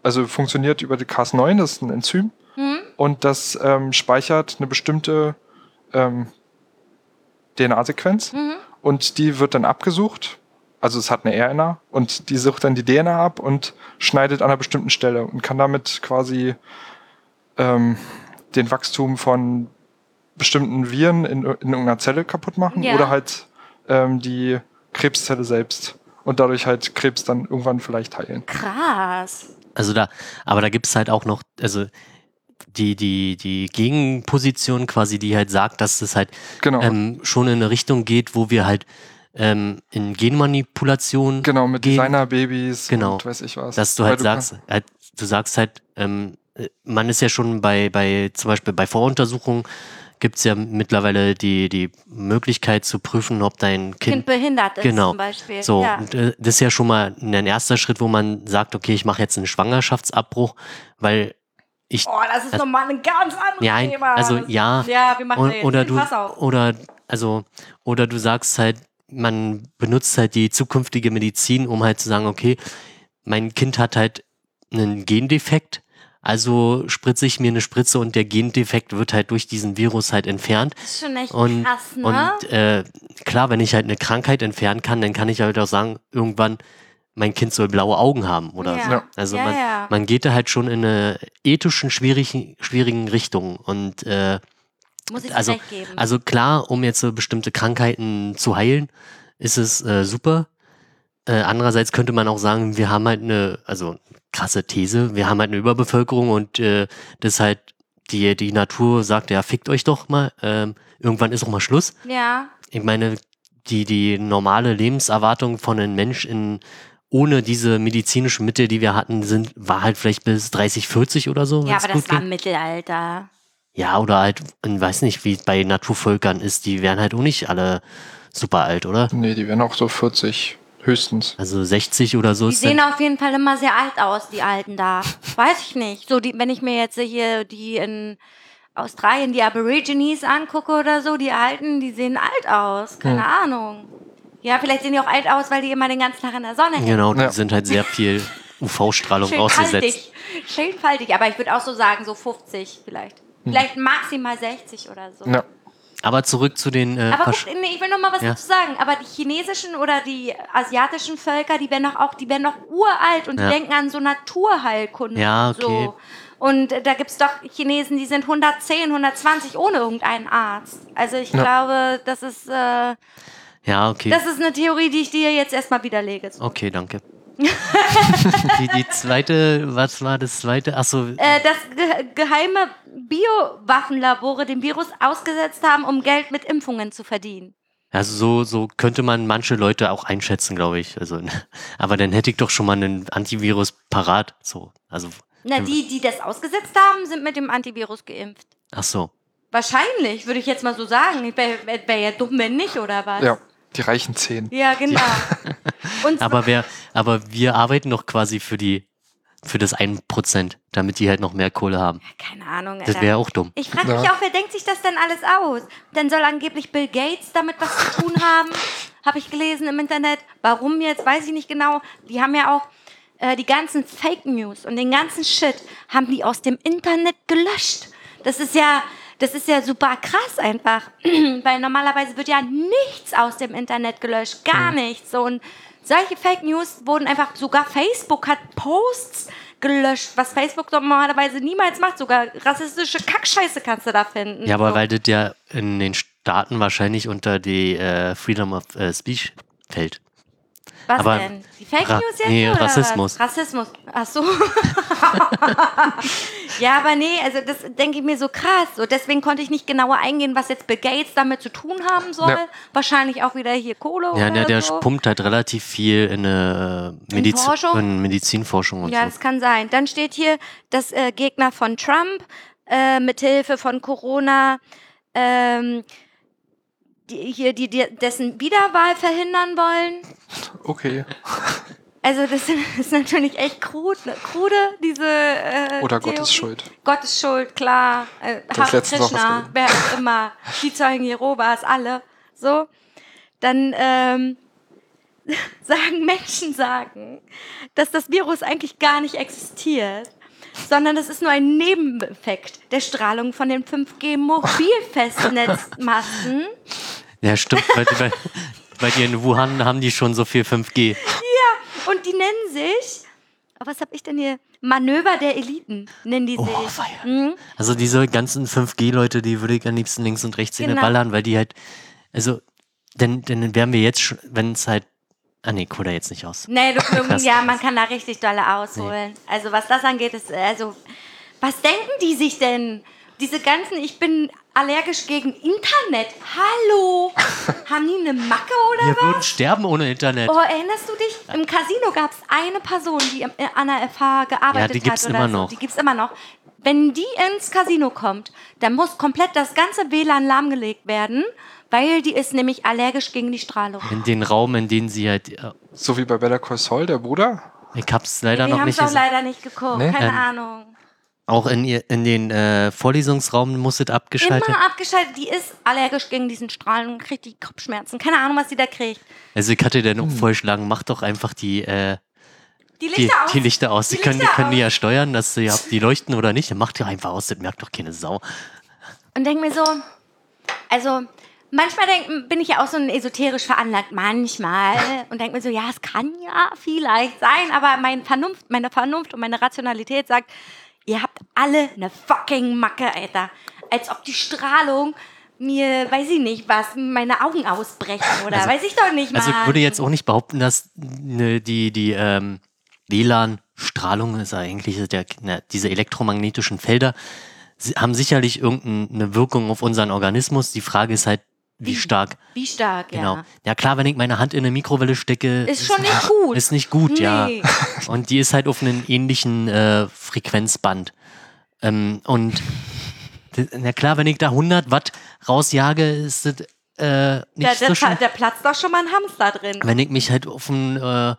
S3: also funktioniert über die Cas9, das ist ein Enzym. Und das ähm, speichert eine bestimmte ähm, DNA-Sequenz. Und die wird dann abgesucht. Also es hat eine RNA und die sucht dann die DNA ab und schneidet an einer bestimmten Stelle und kann damit quasi ähm, den Wachstum von bestimmten Viren in, in irgendeiner Zelle kaputt machen
S2: Ja.
S3: oder halt ähm, die Krebszelle selbst und dadurch halt Krebs dann irgendwann vielleicht heilen.
S2: Krass.
S1: Also da, aber da gibt es halt auch noch, also die, die, die Gegenposition quasi, die halt sagt, dass es halt
S3: Genau.
S1: ähm, schon in eine Richtung geht, wo wir halt ähm, in Genmanipulation
S3: Genau, mit
S1: gehen,
S3: Designerbabys
S1: Genau.
S3: und weiß ich was.
S1: dass du
S3: Weil
S1: halt sagst, halt, du sagst halt, ähm, äh, man ist ja schon bei, bei zum Beispiel bei Voruntersuchungen gibt es ja mittlerweile die, die Möglichkeit zu prüfen, ob dein
S2: Kind
S1: Kind
S2: behindert ist
S1: Genau.
S2: zum Beispiel.
S1: So,
S2: ja.
S1: und, äh, das ist ja schon mal ein erster Schritt, wo man sagt, okay, ich mache jetzt einen Schwangerschaftsabbruch, weil ich
S2: Oh, das ist
S1: Also-
S2: nochmal ein ganz anderes
S1: ja,
S2: Thema.
S1: also ja,
S2: Ja, wir machen
S1: und, oder du oder also oder du sagst halt, man benutzt halt die zukünftige Medizin, um halt zu sagen, okay, mein Kind hat halt einen Gendefekt, also spritze ich mir eine Spritze und der Gendefekt wird halt durch diesen Virus halt entfernt.
S2: Das ist schon echt
S1: Und,
S2: krass, ne?
S1: und äh, klar, wenn ich halt eine Krankheit entfernen kann, dann kann ich halt auch sagen, irgendwann mein Kind soll blaue Augen haben oder
S2: Ja.
S1: so. Also
S2: Ja,
S1: man,
S2: ja.
S1: man geht da halt schon in eine ethischen, schwierigen, schwierigen Richtung. Und äh,
S2: Muss ich
S1: also,
S2: geben.
S1: also klar, um jetzt so bestimmte Krankheiten zu heilen, ist es äh, super. Äh, andererseits könnte man auch sagen, wir haben halt eine, also krasse These, wir haben halt eine Überbevölkerung und äh, das halt die, die Natur sagt, ja, fickt euch doch mal, ähm, irgendwann ist auch mal Schluss.
S2: ja.
S1: Ich meine, die, die normale Lebenserwartung von einem Mensch in, ohne diese medizinischen Mittel, die wir hatten, sind, war halt vielleicht bis 30, 40 oder so.
S2: Ja, aber das war im Mittelalter.
S1: Ja, oder halt, ich weiß nicht, wie es bei Naturvölkern ist, die wären halt auch nicht alle super alt, oder?
S3: Nee, die werden auch so 40 höchstens.
S1: Also 60 oder so
S2: Die
S1: ist
S2: sehen
S1: dann,
S2: auf jeden Fall immer sehr alt aus, die Alten da. Weiß ich nicht. So, die, wenn ich mir jetzt hier die in Australien, die Aborigines angucke oder so, die Alten, die sehen alt aus. Keine Ahnung. Ja, vielleicht sehen die auch alt aus, weil die immer den ganzen Tag in der Sonne hängen.
S1: genau, die
S3: Ja.
S1: sind halt sehr viel UV-Strahlung ausgesetzt.
S2: Schön faltig. Aber ich würde auch so sagen, so 50 vielleicht. Vielleicht maximal 60 oder so.
S3: Ja.
S1: Aber zurück zu den äh,
S2: Aber
S1: Versch-
S2: guck, nee, ich will noch mal was
S1: Ja.
S2: dazu sagen. Aber die chinesischen oder die asiatischen Völker, die werden doch auch, die werden doch uralt und
S1: Ja.
S2: die denken an so Naturheilkunde.
S1: Ja,
S2: und
S1: okay.
S2: So. Und äh, da gibt es doch Chinesen, die sind 110, 120 ohne irgendeinen Arzt. Also ich
S3: Ja.
S2: glaube, das ist, äh,
S1: ja, okay.
S2: das ist eine Theorie, die ich dir jetzt erstmal widerlege. So.
S1: Okay, danke. die, die zweite, was war das zweite? Achso,
S2: Äh, dass ge geheime Biowaffenlabore dem Virus ausgesetzt haben, um Geld mit Impfungen zu verdienen.
S1: also so, so könnte man manche Leute auch einschätzen, glaube ich. Also, aber dann hätte ich doch schon mal einen Antivirus parat. So, also,
S2: Na, die, die das ausgesetzt haben, sind mit dem Antivirus geimpft.
S1: ach so.
S2: Wahrscheinlich, würde ich jetzt mal so sagen. Ich wäre wär, wär ja dumm, wenn nicht, oder was?
S3: Ja, die reichen 10.
S2: Ja, genau.
S1: Aber wer, aber wir arbeiten doch quasi für die, für das 1%, damit die halt noch mehr Kohle haben.
S2: keine Ahnung.
S1: Das wäre auch dumm.
S2: Ich frage mich
S3: Ja.
S2: auch, wer denkt sich das denn alles aus? Dann soll angeblich Bill Gates damit was zu tun haben, habe ich gelesen im Internet. Warum jetzt, weiß ich nicht genau. Die haben ja auch äh, die ganzen Fake News und den ganzen Shit haben die aus dem Internet gelöscht. Das ist ja, das ist ja super krass einfach, weil normalerweise wird ja nichts aus dem Internet gelöscht, gar nichts. So, und solche Fake News wurden einfach, sogar Facebook hat Posts gelöscht, was Facebook normalerweise niemals macht. Sogar rassistische Kackscheiße kannst du da finden.
S1: Ja, aber
S2: so.
S1: weil das ja in den Staaten wahrscheinlich unter die äh, Freedom of äh, Speech fällt.
S2: Was
S1: Aber
S2: denn? Die Fake
S1: Ra-
S2: News jetzt?
S1: nee,
S2: oder
S1: Rassismus.
S2: Was? Rassismus. Ach so. ja, aber nee, also das denke ich mir so krass. So, deswegen konnte ich nicht genauer eingehen, was jetzt Bill Gates damit zu tun haben soll.
S3: Ja.
S2: Wahrscheinlich auch wieder hier Kohle
S1: Ja,
S2: oder
S1: der, der
S2: so.
S1: pumpt halt relativ viel in, eine äh, Mediz
S2: Forschung?
S1: in Medizinforschung und
S2: Ja,
S1: so.
S2: das kann sein. Dann steht hier, dass äh, Gegner von Trump äh, mithilfe von Corona ähm, die, hier die, die, dessen Wiederwahl verhindern wollen.
S3: Okay.
S2: Also das ist natürlich echt krud, krude, diese äh,
S3: Oder
S2: Theorie.
S3: Gottes Schuld.
S2: Gottes Schuld, klar. Äh, Hare Krishna, wer auch immer. Die Zeugen Jehovas, alle. So. Dann ähm, sagen Menschen sagen, dass das Virus eigentlich gar nicht existiert, sondern es ist nur ein Nebeneffekt der Strahlung von den 5G-Mobilfestnetzmasten.
S1: Ja, stimmt. weil, weil, weil die in Wuhan haben die schon so viel 5G.
S2: Und die nennen sich, oh, was habe ich denn hier? Manöver der Eliten nennen die
S1: Oh,
S2: sich.
S1: feier.
S2: Mhm.
S1: Also diese ganzen 5G-Leute, die würde ich am liebsten links und rechts
S2: Genau.
S1: hinballern, weil die halt, also, denn, denn wären wir jetzt wenn es halt, ah nee, cool da jetzt nicht aus.
S2: Nee, du, ja, man kann da richtig dolle ausholen. Also was das angeht, ist, also, was denken die sich denn? Diese ganzen, ich bin allergisch gegen Internet. Hallo? Haben die eine Macke oder
S1: Wir
S2: was?
S1: würden sterben ohne Internet.
S2: Oh, erinnerst du dich? Im Casino gab es eine Person, die im- an der FH gearbeitet
S1: die gibt's
S2: hat. Oder
S1: immer
S2: so.
S1: noch.
S2: Die gibt es immer noch. Wenn die ins Casino kommt, dann muss komplett das ganze WLAN lahmgelegt werden, weil die ist nämlich allergisch gegen die Strahlung.
S1: In den Raum, in den sie halt, äh,
S3: So wie bei Better Call Saul, der Bruder.
S1: ich hab's leider
S2: die
S1: noch
S2: haben es
S1: nicht
S2: auch leider nicht geguckt.
S3: Nee?
S2: Keine
S1: Ähm,
S2: Ahnung.
S1: Auch in, ihr, in den äh, Vorlesungsraum muss es abgeschaltet.
S2: Immer abgeschaltet. Die ist allergisch gegen diesen Strahlen und kriegt die Kopfschmerzen. Keine Ahnung, was die da kriegt.
S1: Also ich hatte dann
S2: Hm.
S1: vorgeschlagen, mach doch einfach die, äh,
S2: Die
S1: die,
S2: Lichter aus.
S1: die Lichter aus.
S2: Die
S1: Die, können, die
S2: Lichter
S1: können die
S2: aus.
S1: ja steuern, dass sie die leuchten oder nicht. Dann macht die einfach aus, das merkt doch keine Sau.
S2: Und denke mir so, also manchmal denk, bin ich ja auch so ein esoterisch veranlagt, manchmal. Und denke mir so, ja, es kann ja vielleicht sein, aber mein Vernunft, meine Vernunft und meine Rationalität sagt, ihr habt alle eine fucking Macke, Alter. Als ob die Strahlung mir, weiß ich nicht was, meine Augen ausbrechen oder
S1: Also-
S2: weiß ich doch nicht mal.
S1: Also ich würde jetzt auch nicht behaupten, dass ne, die, die ähm, WLAN-Strahlung ist eigentlich der, ne, diese elektromagnetischen Felder sie haben sicherlich irgendeine Wirkung auf unseren Organismus. Die Frage ist halt, wie stark.
S2: Wie stark,
S1: Genau.
S2: ja.
S1: Ja klar, wenn ich meine Hand in eine Mikrowelle stecke,
S2: Ist schon nicht gut.
S1: ist nicht gut, ja.
S2: Nee.
S1: Und die ist halt auf einem ähnlichen äh, Frequenzband. Ähm, und na klar, wenn ich da 100 Watt rausjage, ist das äh, nicht
S2: Da,
S1: so schön.
S2: da platzt doch schon mal ein Hamster drin.
S1: Wenn ich mich halt auf dem, äh,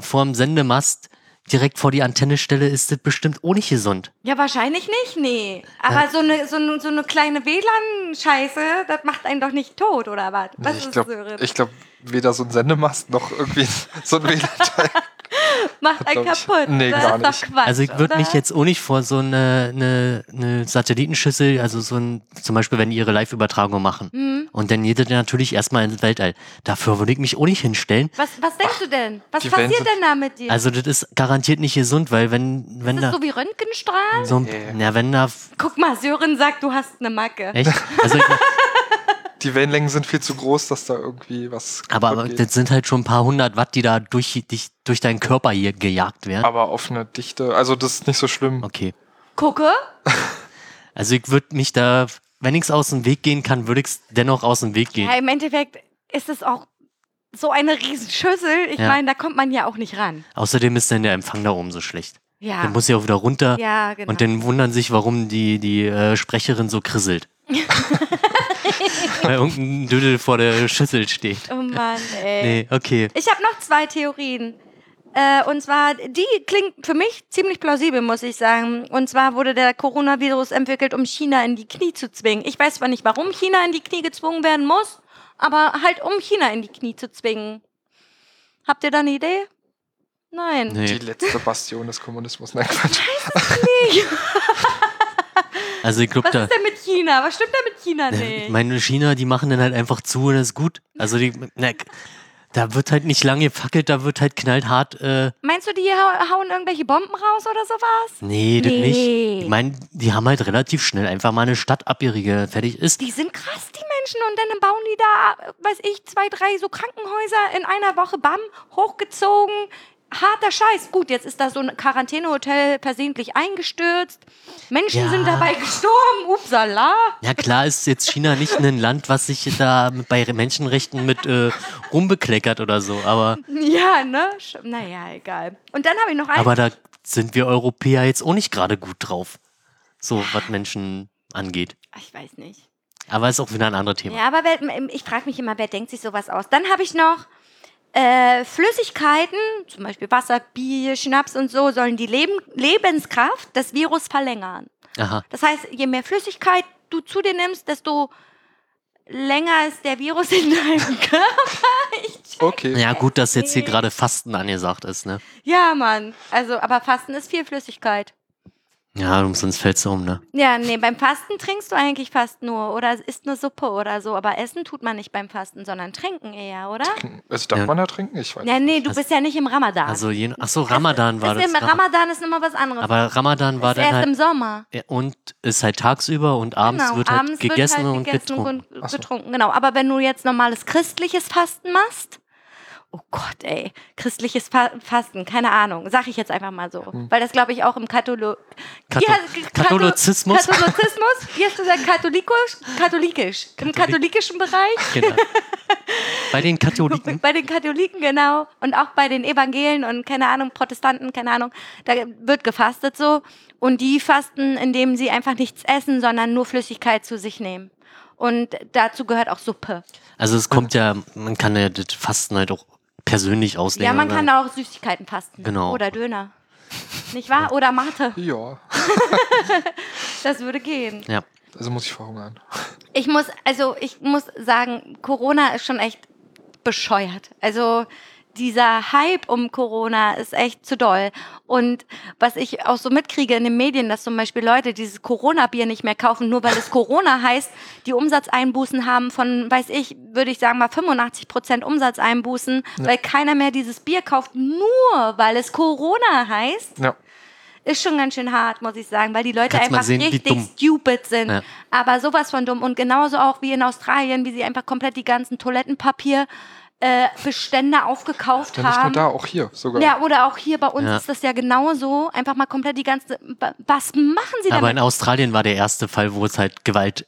S1: vor dem Sendemast direkt vor die Antenne stelle, ist das bestimmt auch nicht gesund.
S2: Ja, wahrscheinlich nicht, nee. Aber so eine so eine, so eine kleine WLAN-Scheiße, das macht einen doch nicht tot, oder was? Was
S3: ich glaube, glaub, weder so ein Sendemast noch irgendwie so ein WLAN-Teil.
S2: Macht einen kaputt.
S3: nee,
S2: das
S3: gar
S2: ist doch. Quatsch.
S1: Also ich würde mich jetzt auch nicht vor so eine, eine, eine Satellitenschüssel, also so ein, zum Beispiel, wenn die ihre Live-Übertragung machen.
S2: Mhm.
S1: Und dann jeder natürlich erstmal ins Weltall. Dafür würde ich mich auch nicht hinstellen.
S2: Was, was denkst du denn? Was passiert
S3: sind-
S2: denn da mit dir?
S1: Also das ist garantiert nicht gesund, weil wenn, wenn
S2: ist
S1: da
S2: das so wie Röntgenstrahlen?
S1: so ein,
S3: Nee.
S1: ja, wenn da,
S2: Guck mal, Sören sagt, du hast eine Macke.
S1: echt? Also ich,
S3: Die Wellenlängen sind viel zu groß, dass da irgendwie was.
S1: aber, aber das sind halt schon ein paar hundert Watt, die da durch, dich, durch deinen Körper hier gejagt werden.
S3: aber auf eine Dichte, also das ist nicht so schlimm.
S1: Okay.
S2: Gucke.
S1: Also ich würde mich da, wenn ich es aus dem Weg gehen kann, würde ich es dennoch aus dem Weg gehen.
S2: Ja, im Endeffekt ist es auch so eine Riesenschüssel. Ich
S1: Ja.
S2: meine, da kommt man ja auch nicht ran.
S1: Außerdem ist dann der Empfang da oben so schlecht.
S2: Ja.
S1: Dann muss ja auch wieder runter.
S2: ja, genau.
S1: Und dann wundern sich, warum die, die äh, Sprecherin so krisselt. Weil irgendein Dödel vor der Schüssel steht.
S2: oh Mann, ey.
S1: Nee, okay.
S2: Ich habe noch zwei Theorien. Äh, und zwar, die klingt für mich ziemlich plausibel, muss ich sagen. Und zwar wurde der Coronavirus entwickelt, um China in die Knie zu zwingen. Ich weiß zwar nicht, warum China in die Knie gezwungen werden muss, aber halt um China in die Knie zu zwingen. Habt ihr da eine Idee? Nein.
S1: Nee.
S3: Die letzte Bastion des Kommunismus. Nein, Quatsch.
S1: Also ich glaube,
S2: Was
S1: da.
S2: ist denn mit China? Was stimmt denn mit China nicht?
S1: Meine China, die machen dann halt einfach zu und das ist gut. Also die, na, da wird halt nicht lange gefackelt, da wird halt knallhart. Äh,
S2: Meinst du, die hau- hauen irgendwelche Bomben raus oder sowas?
S1: nee, das
S2: Nee.
S1: nicht. Ich meine, die haben halt relativ schnell einfach mal eine Stadt abgeriegelt, fertig ist.
S2: Die sind krass, die Menschen und dann bauen die da, weiß ich, zwei, drei so Krankenhäuser in einer Woche, bam, hochgezogen. Harter Scheiß. Gut, jetzt ist da so ein Quarantänehotel versehentlich eingestürzt. Menschen
S1: Ja.
S2: sind dabei gestorben. Upsala.
S1: Ja, klar ist jetzt China nicht ein Land, was sich da bei Menschenrechten mit äh, rumbekleckert oder so, aber,
S2: Ja, ne? Naja, egal. Und dann habe ich noch ein.
S1: aber da sind wir Europäer jetzt auch nicht gerade gut drauf. So, was Menschen angeht.
S2: ich weiß nicht.
S1: Aber ist auch wieder ein anderes Thema.
S2: Ja, aber wer, ich frage mich immer, wer denkt sich sowas aus? Dann habe ich noch äh, Flüssigkeiten, zum Beispiel Wasser, Bier, Schnaps und so, sollen die Leben, Lebenskraft des Virus verlängern.
S1: Aha.
S2: Das heißt, je mehr Flüssigkeit du zu dir nimmst, desto länger ist der Virus in deinem Körper.
S3: Okay.
S1: Ja, gut, dass jetzt hier gerade Fasten angesagt ist, ne?
S2: Ja, Mann. Also, aber Fasten ist viel Flüssigkeit.
S1: Ja, sonst fällst du um, ne?
S2: Ja, nee, beim Fasten trinkst du eigentlich fast nur oder isst nur Suppe oder so, aber essen tut man nicht beim Fasten, sondern trinken eher, oder?
S3: Also darf
S1: Ja.
S3: man da trinken? Ich weiß.
S2: Ja, nee, du
S1: Also-
S2: bist ja nicht im Ramadan.
S1: Also, je, ach so, Ramadan war
S2: Ist
S1: das.
S2: im Ramadan ist nochmal was anderes.
S1: Aber Ramadan war
S2: ist
S1: dann
S2: erst
S1: halt.
S2: im Sommer.
S1: Ja, Und ist halt tagsüber und abends
S2: genau,
S1: wird halt
S2: abends
S1: gegessen
S2: wird halt
S1: und
S2: gegessen
S1: getrunken.
S2: und
S3: Ach so.
S2: getrunken. Genau, aber wenn du jetzt normales christliches Fasten machst, oh Gott, ey, christliches Fa Fasten, keine Ahnung, sag ich jetzt einfach mal so,
S3: Hm.
S2: weil das glaube ich auch im Katholo
S1: Katho
S2: Ja, Kathol-
S1: Katholizismus?
S2: Katholizismus, wie hast du gesagt, katholikisch, katholikisch, im
S1: Katholik-
S2: katholikischen Bereich.
S1: Genau. Bei den Katholiken.
S2: Bei den Katholiken, genau. Und auch bei den Evangelen und keine Ahnung, Protestanten, keine Ahnung. Da wird gefastet so. Und die fasten, indem sie einfach nichts essen, sondern nur Flüssigkeit zu sich nehmen. Und dazu gehört auch Suppe.
S1: Also es kommt ja, man kann ja das Fasten halt auch persönlich auslegen.
S2: Ja, man
S1: oder?
S2: kann auch Süßigkeiten fasten.
S1: Genau.
S2: Oder Döner. Nicht wahr? Oder Mate.
S3: Ja,
S2: Das würde gehen.
S1: Ja.
S3: also muss ich verhungern.
S2: Ich muss, also ich muss sagen, Corona ist schon echt bescheuert. Also dieser Hype um Corona ist echt zu doll. Und was ich auch so mitkriege in den Medien, dass zum Beispiel Leute dieses Corona-Bier nicht mehr kaufen, nur weil es Corona heißt, die Umsatzeinbußen haben von, weiß ich, würde ich sagen mal 85 Prozent Umsatzeinbußen, weil keiner mehr dieses Bier kauft, nur weil es Corona heißt
S3: Ja.
S2: ist schon ganz schön hart, muss ich sagen, weil die Leute
S1: Kannst
S2: einfach
S1: sehen,
S2: richtig stupid sind.
S1: Ja.
S2: Aber sowas von dumm. Und genauso auch wie in Australien, wie sie einfach komplett die ganzen Toilettenpapier äh, Bestände aufgekauft
S3: Ja, nicht nur
S2: haben.
S3: da, auch hier sogar.
S2: Ja, oder auch hier bei uns
S1: Ja.
S2: ist das ja genauso. Einfach mal komplett die ganze. Was machen sie
S1: Aber
S2: damit?
S1: in Australien war der erste Fall, wo es halt Gewalt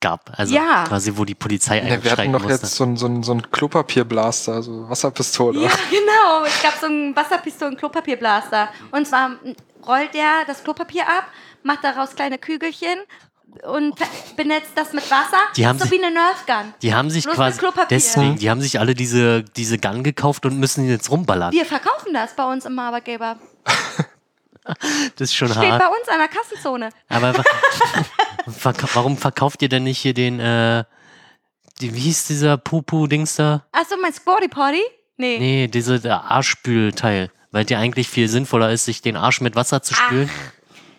S1: gab. Also
S2: Ja.
S1: quasi, wo die Polizei
S3: Ja, wir hatten
S1: einschreiten
S3: doch
S1: musste.
S3: jetzt so ein, so ein, so ein Klopapierblaster, also Wasserpistole.
S2: Ja, genau. Es gab so einen Wasserpistolen-Klopapierblaster. Und zwar rollt der das Klopapier ab, macht daraus kleine Kügelchen und benetzt das mit Wasser.
S1: Die haben
S2: so
S1: sich-
S2: wie eine Nerfgun.
S1: Die haben sich
S2: Bloß
S1: quasi, deswegen, die haben sich alle diese, diese Gun gekauft und müssen ihn jetzt rumballern.
S2: Wir verkaufen das bei uns im Arbeitgeber.
S1: Das ist schon
S2: Steht
S1: hart.
S2: bei uns an der Kassenzone.
S1: Aber verka warum verkauft ihr denn nicht hier den, äh, die, wie hieß dieser Pupu-Dings da?
S2: Achso, mein Squatty Potty? Nee.
S1: Nee, diese der Arschspülteil. Weil der eigentlich viel sinnvoller ist, sich den Arsch mit Wasser zu spülen.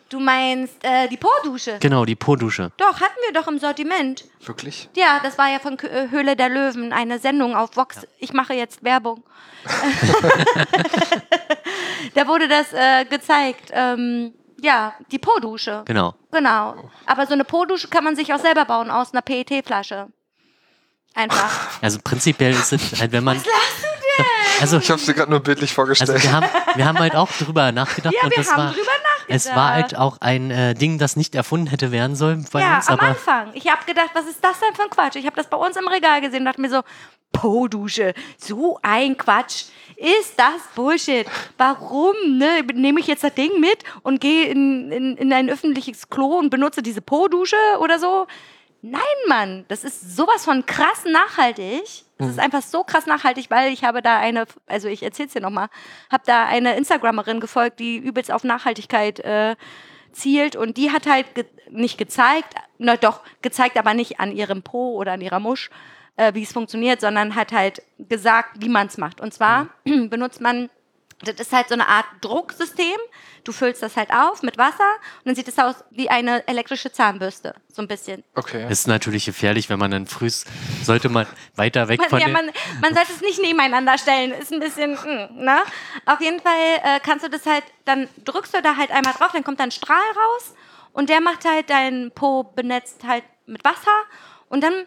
S2: Du meinst äh, die Po-Dusche?
S1: Genau, die Po-Dusche.
S2: Doch, hatten wir doch im Sortiment.
S3: Wirklich?
S2: Ja, das war ja von Kö- äh, Höhle der Löwen, eine Sendung auf Vox. Ich mache jetzt Werbung. da wurde das äh, gezeigt. Ähm, ja, die Po-Dusche.
S1: Genau.
S2: Genau. Aber so eine Po-Dusche kann man sich auch selber bauen aus einer PET-Flasche. Einfach.
S1: Also prinzipiell ist es halt, wenn man.
S2: Was lachst du denn?
S1: Also,
S3: Ich habe sie gerade nur bildlich vorgestellt.
S1: also wir, haben, wir haben halt auch drüber nachgedacht.
S2: Ja,
S1: und
S2: wir
S1: das
S2: haben
S1: war,
S2: drüber nachgedacht.
S1: Es war halt auch ein äh, Ding, das nicht erfunden hätte werden sollen bei
S2: ja,
S1: uns,
S2: am
S1: aber
S2: Anfang. Ich habe gedacht, was ist das denn für ein Quatsch? Ich habe das bei uns im Regal gesehen und dachte mir so, Po-Dusche, so ein Quatsch. Ist das Bullshit? Warum ne, nehme ich jetzt das Ding mit und gehe in, in, in ein öffentliches Klo und benutze diese Po-Dusche oder so? Nein, Mann, das ist sowas von krass nachhaltig. Das ist einfach so krass nachhaltig, weil ich habe da eine, also ich erzähl's dir nochmal, habe da eine Instagramerin gefolgt, die übelst auf Nachhaltigkeit äh, zielt und die hat halt ge nicht gezeigt, na doch, gezeigt, aber nicht an ihrem Po oder an ihrer Musch, äh, wie es funktioniert, sondern hat halt gesagt, wie man es macht. Und zwar benutzt man, das ist halt so eine Art Drucksystem. Du füllst das halt auf mit Wasser und dann sieht es aus wie eine elektrische Zahnbürste, so ein bisschen.
S3: okay.
S1: ist natürlich gefährlich, wenn man dann frühst, sollte man weiter weg
S2: Man,
S1: von
S2: ja, man, man sollte es nicht nebeneinander stellen. Ist ein bisschen, mm, ne? Auf jeden Fall äh, kannst du das halt, dann drückst du da halt einmal drauf, dann kommt da ein Strahl raus und der macht halt dein Po benetzt halt mit Wasser und dann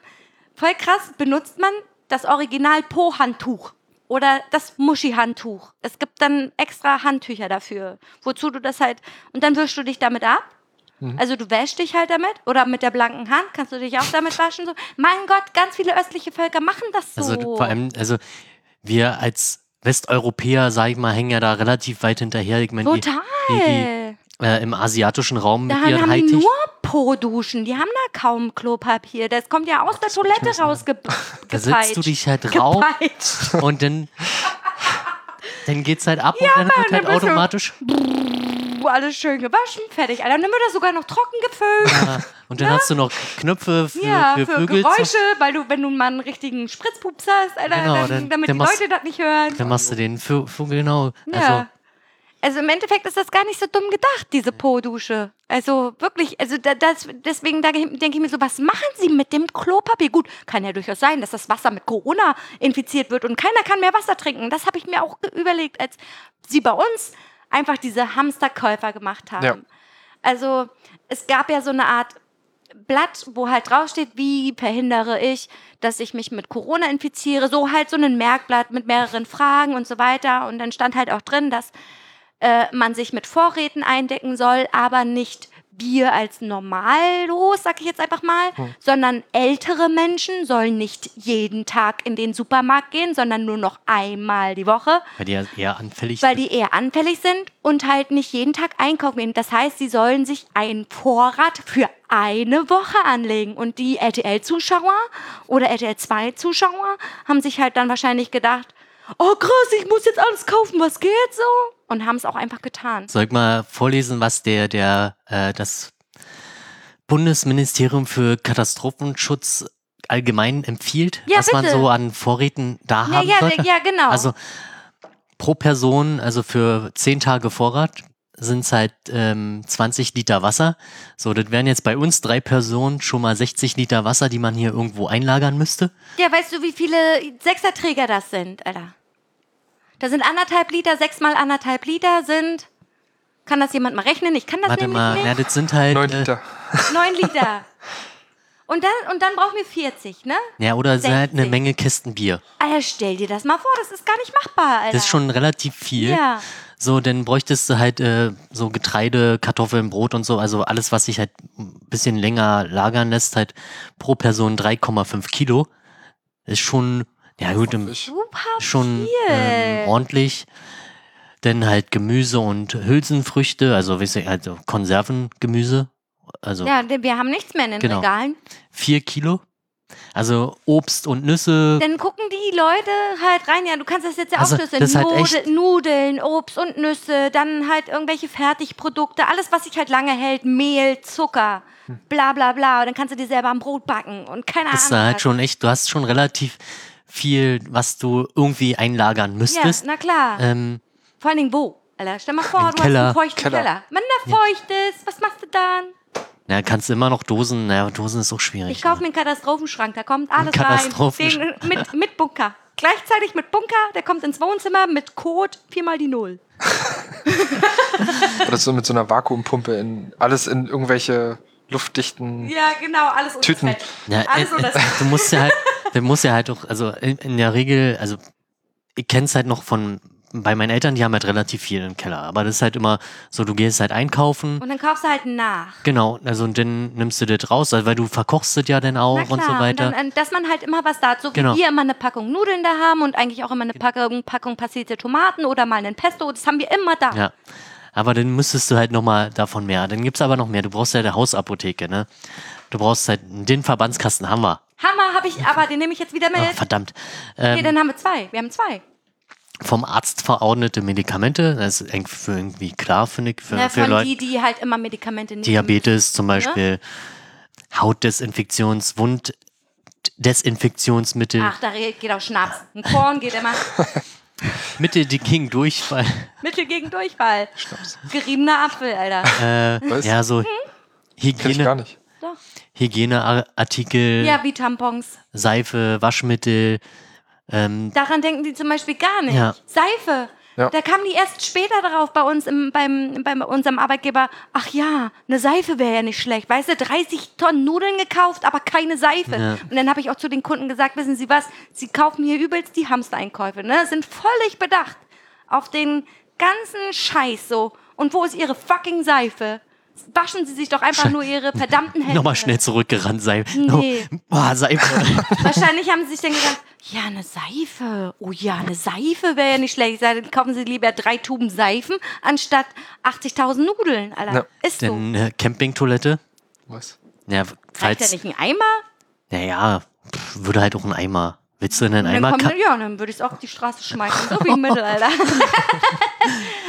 S2: voll krass, benutzt man das Original Po-Handtuch oder das Muschi-Handtuch. Es gibt dann extra Handtücher dafür, wozu du das halt, und dann wischst du dich damit ab.
S3: Mhm.
S2: Also du wäschst dich halt damit oder mit der blanken Hand kannst du dich auch damit waschen. So. Mein Gott, ganz viele östliche Völker machen das so.
S1: Also vor allem, also wir als Westeuropäer, sag ich mal, hängen ja da relativ weit hinterher. Ich meine, die,
S2: Total.
S1: die, die äh, im asiatischen Raum
S2: Da
S1: mit
S2: haben,
S1: ihren
S2: haben die
S1: Hightech.
S2: nur Po-Duschen. Die haben da kaum Klopapier. Das kommt ja aus der Toilette rausgepeitscht.
S1: Da sitzt du dich halt drauf
S2: Gepeitscht.
S1: und dann, dann geht's halt ab und dann wird halt
S2: dann
S1: automatisch.
S2: Alles schön gewaschen, fertig. Alter, dann wird das sogar noch trocken gefüllt.
S1: Ja, und dann hast du noch Knöpfe für,
S2: Ja,
S1: für
S2: für,
S1: Vögel.
S2: Geräusche, weil du, wenn du mal einen richtigen Spritzpups hast, Alter,
S1: Genau,
S2: dann,
S1: dann-
S2: damit
S1: dann
S2: die
S1: machst-
S2: Leute das nicht hören.
S1: Dann machst du den Vö- Vogel, genau.
S2: Ja.
S1: Also,
S2: Also im Endeffekt ist das gar nicht so dumm gedacht, diese Po-Dusche. Also wirklich, also da, das, deswegen da denke ich mir so, was machen Sie mit dem Klopapier? Gut, kann ja durchaus sein, dass das Wasser mit Corona infiziert wird und keiner kann mehr Wasser trinken. Das habe ich mir auch überlegt, als Sie bei uns einfach diese Hamsterkäufer gemacht haben.
S3: Ja.
S2: Also es gab ja so eine Art Blatt, wo halt draufsteht, wie verhindere ich, dass ich mich mit Corona infiziere. So halt so ein Merkblatt mit mehreren Fragen und so weiter. Und dann stand halt auch drin, dass äh, man sich mit Vorräten eindecken soll, aber nicht wir als normallos, sag ich jetzt einfach mal, sondern ältere Menschen sollen nicht jeden Tag in den Supermarkt gehen, sondern nur noch einmal die Woche
S1: weil die ja eher anfällig
S2: weil
S1: sind.
S2: die eher anfällig sind und halt nicht jeden Tag einkaufen gehen. Das heißt, sie sollen sich einen Vorrat für eine Woche anlegen. Und die RTL-Zuschauer oder RTL-2-Zuschauer haben sich halt dann wahrscheinlich gedacht, oh krass, ich muss jetzt alles kaufen, was geht so? Und haben es auch einfach getan.
S1: Soll ich mal vorlesen, was der, der, äh, das Bundesministerium für Katastrophenschutz allgemein empfiehlt,
S2: Ja,
S1: was man
S2: bitte.
S1: so an Vorräten da
S2: Ja,
S1: haben
S2: ja,
S1: sollte?
S2: ja, genau.
S1: Also pro Person, also für 10 Tage Vorrat, sind es halt ähm, 20 Liter Wasser. So, das wären jetzt bei uns drei Personen schon mal 60 Liter Wasser, die man hier irgendwo einlagern müsste.
S2: Ja, weißt du, wie viele Sechserträger das sind, Alter? Da sind anderthalb Liter, sechs mal anderthalb Liter sind. Kann das jemand mal rechnen? Ich kann das
S1: Warte
S2: nämlich
S1: mal,
S2: nicht.
S1: ja, das sind halt.
S3: Neun
S1: äh,
S3: Liter.
S2: Neun Liter. Und dann, und dann brauchen wir 40, ne?
S1: Ja, oder es sind halt eine
S2: 60.
S1: Menge Kisten Bier.
S2: Alter, stell dir das mal vor, das ist gar nicht machbar, Alter.
S1: Das ist schon relativ viel.
S2: Ja.
S1: So, dann bräuchtest du halt äh, so Getreide, Kartoffeln, Brot und so, also alles, was sich halt ein bisschen länger lagern lässt, halt pro Person 3,5 Kilo. Ist schon, ja gut, im, schon
S2: viel.
S1: ähm, ordentlich. Dann halt Gemüse und Hülsenfrüchte, also, weißt du, also Konservengemüse. Also
S2: ja, denn wir haben nichts mehr in den
S1: Genau.
S2: Regalen.
S1: vier Kilo. Also Obst und Nüsse.
S2: Dann gucken die Leute halt rein. Ja, du kannst das jetzt ja
S1: Also,
S2: aufschlüsseln.
S1: das ist halt
S2: Nudeln, Obst und Nüsse, dann halt irgendwelche Fertigprodukte, alles, was sich halt lange hält, Mehl, Zucker, bla bla bla. Und dann kannst du dir selber ein Brot backen und keine
S1: ist
S2: Ahnung.
S1: da halt
S2: was.
S1: schon echt, du hast schon relativ viel, was du irgendwie einlagern
S2: ja,
S1: müsstest.
S2: na klar.
S1: ähm,
S2: Vor allen Dingen wo? Alter, stell mal vor,
S1: Im
S2: du
S1: Keller.
S2: hast einen feuchten Keller.
S3: Keller.
S2: Wenn der feucht ist, was machst du dann?
S1: ja, kannst du immer noch Dosen, naja, Dosen ist auch schwierig.
S2: Ich kaufe
S1: ne?
S2: mir einen Katastrophenschrank, da kommt alles rein.
S1: Katastrophenschrank.
S2: Den, mit, mit Bunker. Gleichzeitig mit Bunker, der kommt ins Wohnzimmer mit Code viermal die Null.
S3: oder so mit so einer Vakuumpumpe in alles in irgendwelche luftdichten.
S2: Ja, genau, alles unter
S3: Tüten.
S2: Fett.
S1: Ja,
S2: Alles
S1: äh,
S2: unter
S1: äh, du musst ja halt, du musst ja halt auch, also in, in der Regel, also ich kenn's halt noch von, bei meinen Eltern, die haben halt relativ viel im Keller, aber das ist halt immer so, du gehst halt einkaufen,
S2: Und dann kaufst du halt nach.
S1: genau, also und dann nimmst du das raus, also weil du verkochst das ja dann auch und so weiter.
S2: Und dann, äh, dass man halt immer was da hat, so wie
S1: Genau.
S2: wir immer eine Packung Nudeln da haben und eigentlich auch immer eine Packung, Packung passierte Tomaten oder mal einen Pesto, das haben wir immer da.
S1: Ja. Aber dann müsstest du halt nochmal davon mehr. Dann gibt's aber noch mehr. Du brauchst ja eine Hausapotheke, ne? Du brauchst halt den Verbandskasten, wir.
S2: Hammer habe ich, aber den nehme ich jetzt wieder mit.
S1: Ach, verdammt.
S2: nee,
S1: Ähm,
S2: dann haben wir zwei. Wir haben zwei.
S1: vom Arzt verordnete Medikamente, das ist irgendwie für irgendwie klar, finde ich, für,
S2: Ne,
S1: für
S2: von
S1: Leute.
S2: die, die halt immer Medikamente nehmen.
S1: Diabetes zum Beispiel, Hautdesinfektions-, Wund, Desinfektionsmittel,
S2: Ach, da geht auch Schnaps. Ein Korn geht immer.
S1: Mittel, die gegen Durchfall.
S2: Mittel gegen Durchfall.
S3: Schnaps.
S2: Geriebener Apfel, Alter.
S1: Äh,
S3: Was?
S1: ja, so
S2: Hm?
S3: Kenn ich gar
S1: Hygiene,
S3: nicht.
S2: Doch.
S1: Hygieneartikel,
S2: Ja, wie Tampons.
S1: Seife, Waschmittel, ähm,
S2: Daran denken die zum Beispiel gar nicht.
S1: Ja.
S2: Seife.
S3: Ja.
S2: Da kamen die erst später darauf bei uns im, beim, bei unserem Arbeitgeber. Ach ja, eine Seife wäre ja nicht schlecht. Weißt du, 30 Tonnen Nudeln gekauft, aber keine Seife.
S1: Ja.
S2: Und dann habe ich auch zu den Kunden gesagt, wissen Sie was, Sie kaufen hier übelst die Hamstereinkäufe. Ne? Sind völlig bedacht auf den ganzen Scheiß so. Und wo ist Ihre fucking Seife? Waschen Sie sich doch einfach nur Ihre verdammten Hände.
S1: Nochmal schnell zurückgerannt, Seife.
S2: Nee.
S1: Boah, Seife.
S2: Wahrscheinlich haben sie sich dann gedacht, ja, eine Seife. Oh ja, eine Seife wäre ja nicht schlecht. Sage, kaufen Sie lieber drei Tuben Seifen anstatt 80.000 Nudeln, Alter.
S3: Ja.
S2: Ist so.
S1: Denn äh, Campingtoilette?
S3: Was?
S1: Ja,
S2: Reicht ja
S1: falls.
S2: nicht ein Eimer?
S1: Naja, pff, würde halt auch ein Eimer. Willst du in einen
S2: Und dann
S1: Eimer?
S2: kommt, ja, dann würde ich es auch auf die Straße schmeißen, so wie im Mittelalter.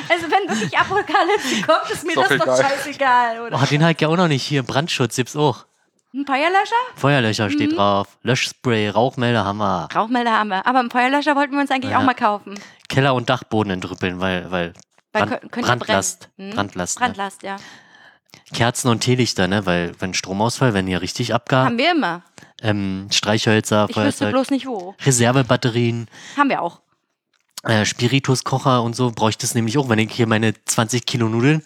S2: Also wenn wirklich Apokalypse kommt, ist mir
S3: Ist doch
S2: das doch
S3: egal.
S2: scheißegal, oder?
S1: Oh, den halt ja auch noch nicht. Hier, Brandschutz gibt's auch.
S2: Ein Feuerlöscher?
S1: Feuerlöcher
S2: Mhm.
S1: steht drauf. Löschspray, Rauchmelder haben wir.
S2: Rauchmelder haben wir. Aber einen Feuerlöscher wollten wir uns eigentlich
S1: Ja.
S2: auch mal kaufen.
S1: Keller und Dachboden entrüppeln, weil, weil
S2: Weil
S1: Brand, Brandlast.
S2: Hm?
S1: Brandlast. Ne?
S2: Brandlast, ja.
S1: Kerzen und Teelichter, ne? Weil, wenn Stromausfall, wenn hier richtig abgab,
S2: Haben wir immer.
S1: ähm, Streichhölzer,
S2: Ich wüsste
S1: Feuerzeug,
S2: bloß nicht wo.
S1: Reservebatterien,
S2: Haben wir auch.
S1: Äh, Spirituskocher und so bräuchte es nämlich auch, wenn ich hier meine 20 Kilo Nudeln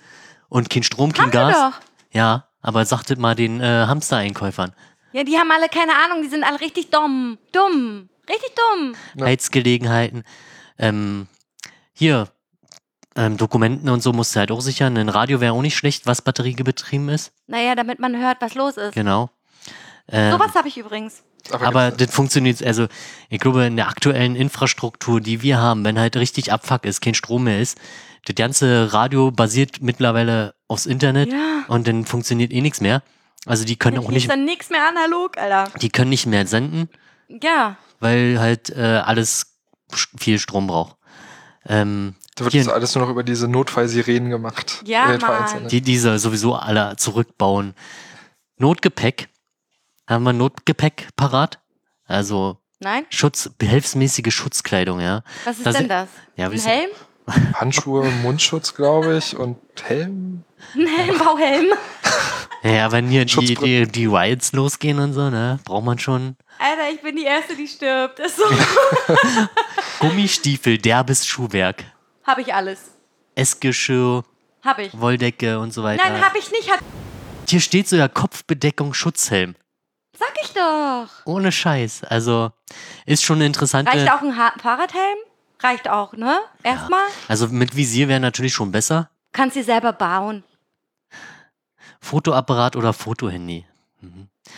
S1: und kein Strom, kein
S2: Haben wir
S1: Gas.
S2: doch.
S1: Ja, aber sagtet mal den äh, Hamstereinkäufern.
S2: Ja, die haben alle keine Ahnung, die sind alle richtig dumm. Dumm. Richtig dumm.
S3: Ja.
S1: Heizgelegenheiten. Ähm, hier, ähm, Dokumenten und so musst du halt auch sichern. Ein Radio wäre auch nicht schlecht, was batteriebetrieben ist.
S2: Naja, damit man hört, was los ist.
S1: Genau. Ähm,
S2: Sowas habe ich übrigens.
S1: Aber das funktioniert, also ich glaube, in der aktuellen Infrastruktur, die wir haben, wenn halt richtig Abfuck ist, kein Strom mehr ist, das ganze Radio basiert mittlerweile aufs Internet
S2: Ja.
S1: und dann funktioniert eh nichts mehr. Also die können auch nicht,
S2: dann nichts mehr analog, Alter.
S1: die können nicht mehr senden.
S2: Ja.
S1: weil halt äh, alles viel Strom braucht. Ähm,
S3: Da wird
S1: hier,
S3: das alles nur noch über diese Notfallsirenen gemacht.
S2: Ja,
S3: Äh,
S2: Mann.
S1: die diese sowieso alle zurückbauen. Notgepäck. Haben wir Notgepäck parat? Also
S2: Nein?
S1: Schutz, behelfsmäßige Schutzkleidung, ja.
S2: Was ist
S1: Das-
S2: denn das?
S1: Ja, wie
S2: Ein Helm?
S3: Handschuhe, Mundschutz, glaube ich, und Helm.
S2: Ein Helm, Bauhelm.
S1: Ja, wenn hier die, die, die Riots losgehen und so, ne, braucht man schon
S2: Alter, ich bin die Erste, die stirbt. Ist so.
S1: Gummistiefel, derbes Schuhwerk,
S2: hab ich alles.
S1: Essgeschirr,
S2: Hab ich.
S1: Wolldecke und so weiter.
S2: Nein, hab ich nicht. Hat,
S1: Hier steht sogar Kopfbedeckung, Schutzhelm.
S2: Sag ich doch.
S1: Ohne Scheiß. Also ist schon eine interessante.
S2: Reicht auch ein ha Fahrradhelm? Reicht auch, ne? Erstmal.
S1: Also mit Visier wäre natürlich schon besser.
S2: Kannst du selber bauen.
S1: Fotoapparat oder Fotohandy.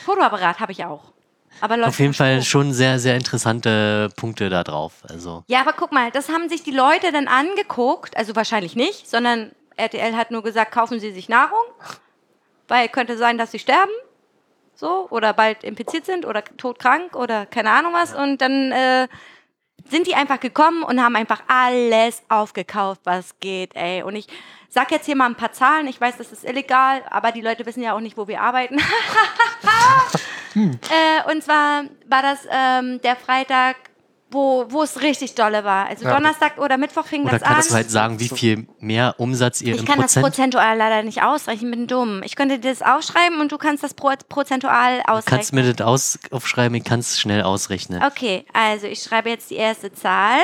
S2: Fotoapparat habe ich auch. Aber
S1: Auf jeden Fall schon sehr, sehr interessante Punkte da drauf. Also
S2: Ja, aber guck mal, das haben sich die Leute dann angeguckt, also wahrscheinlich nicht, sondern RTL hat nur gesagt, kaufen Sie sich Nahrung, weil könnte sein, dass Sie sterben, so, oder bald infiziert sind oder todkrank oder keine Ahnung was und dann äh, sind die einfach gekommen und haben einfach alles aufgekauft, was geht, ey. Und ich sag jetzt hier mal ein paar Zahlen, ich weiß, das ist illegal, aber die Leute wissen ja auch nicht, wo wir arbeiten. äh, und zwar war das ähm, der Freitag, wo, wo es richtig dolle war. Also
S3: Ja.
S2: Donnerstag oder Mittwoch fing
S1: oder
S2: das an.
S1: kannst du halt sagen, wie viel mehr Umsatz ihr
S2: Ich
S1: im
S2: kann das
S1: Prozent?
S2: prozentual leider nicht ausrechnen, ich bin dumm. Ich könnte das aufschreiben und du kannst das pro prozentual
S1: Du kannst
S2: ausrechnen.
S1: mir das aus, aufschreiben, ich kann es schnell ausrechnen.
S2: Okay, also ich schreibe jetzt die erste Zahl.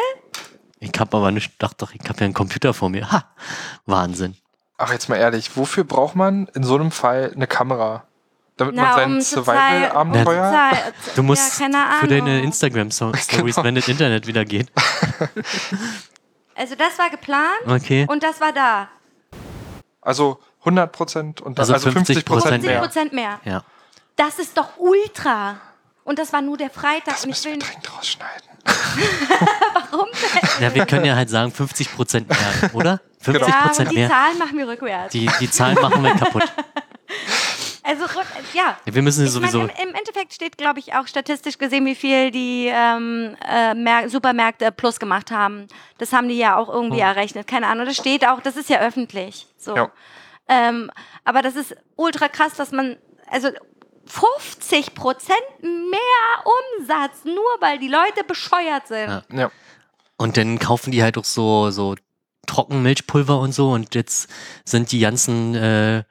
S1: Ich habe aber nicht, dachte doch, ich habe ja einen Computer vor mir. Ha, Wahnsinn.
S3: Ach, jetzt mal ehrlich, wofür braucht man in so einem Fall eine Kamera? Damit man
S2: Na,
S3: sein
S2: um
S3: Survival-Abenteuer.
S1: Du musst
S2: ja,
S1: für deine Instagram-Stories,
S3: Genau.
S1: wenn das Internet wieder geht.
S2: Also das war geplant
S1: Okay.
S2: und das war da.
S3: Also 100 Prozent und dann,
S1: Also
S3: also 50 Prozent
S2: 50
S3: mehr.
S2: Prozent mehr.
S1: Ja.
S2: Das ist doch ultra. Und das war nur der Freitag.
S3: Das
S2: und ich
S3: müssen
S2: will
S3: wir dringend rausschneiden.
S2: warum denn?
S1: ja, wir können ja halt sagen 50 Prozent mehr, oder? 50
S2: Ja, und
S1: Prozent
S2: die
S1: mehr.
S2: Zahlen machen wir rückwärts.
S1: Die, die Zahlen machen wir kaputt.
S2: Also, ja.
S1: Wir müssen
S2: Ich
S1: sowieso.
S2: meine, im, im Endeffekt steht, glaube ich, auch statistisch gesehen, wie viel die ähm, äh, Supermärkte plus gemacht haben. Das haben die ja auch irgendwie errechnet. Keine Ahnung. Das steht auch, das ist ja öffentlich. So.
S3: Ja.
S2: Ähm, aber das ist ultra krass, dass man, also 50 Prozent mehr Umsatz, nur weil die Leute bescheuert sind.
S1: Ja.
S3: Ja.
S1: Und dann kaufen die halt auch so, so Trockenmilchpulver und so. Und jetzt sind die ganzen äh,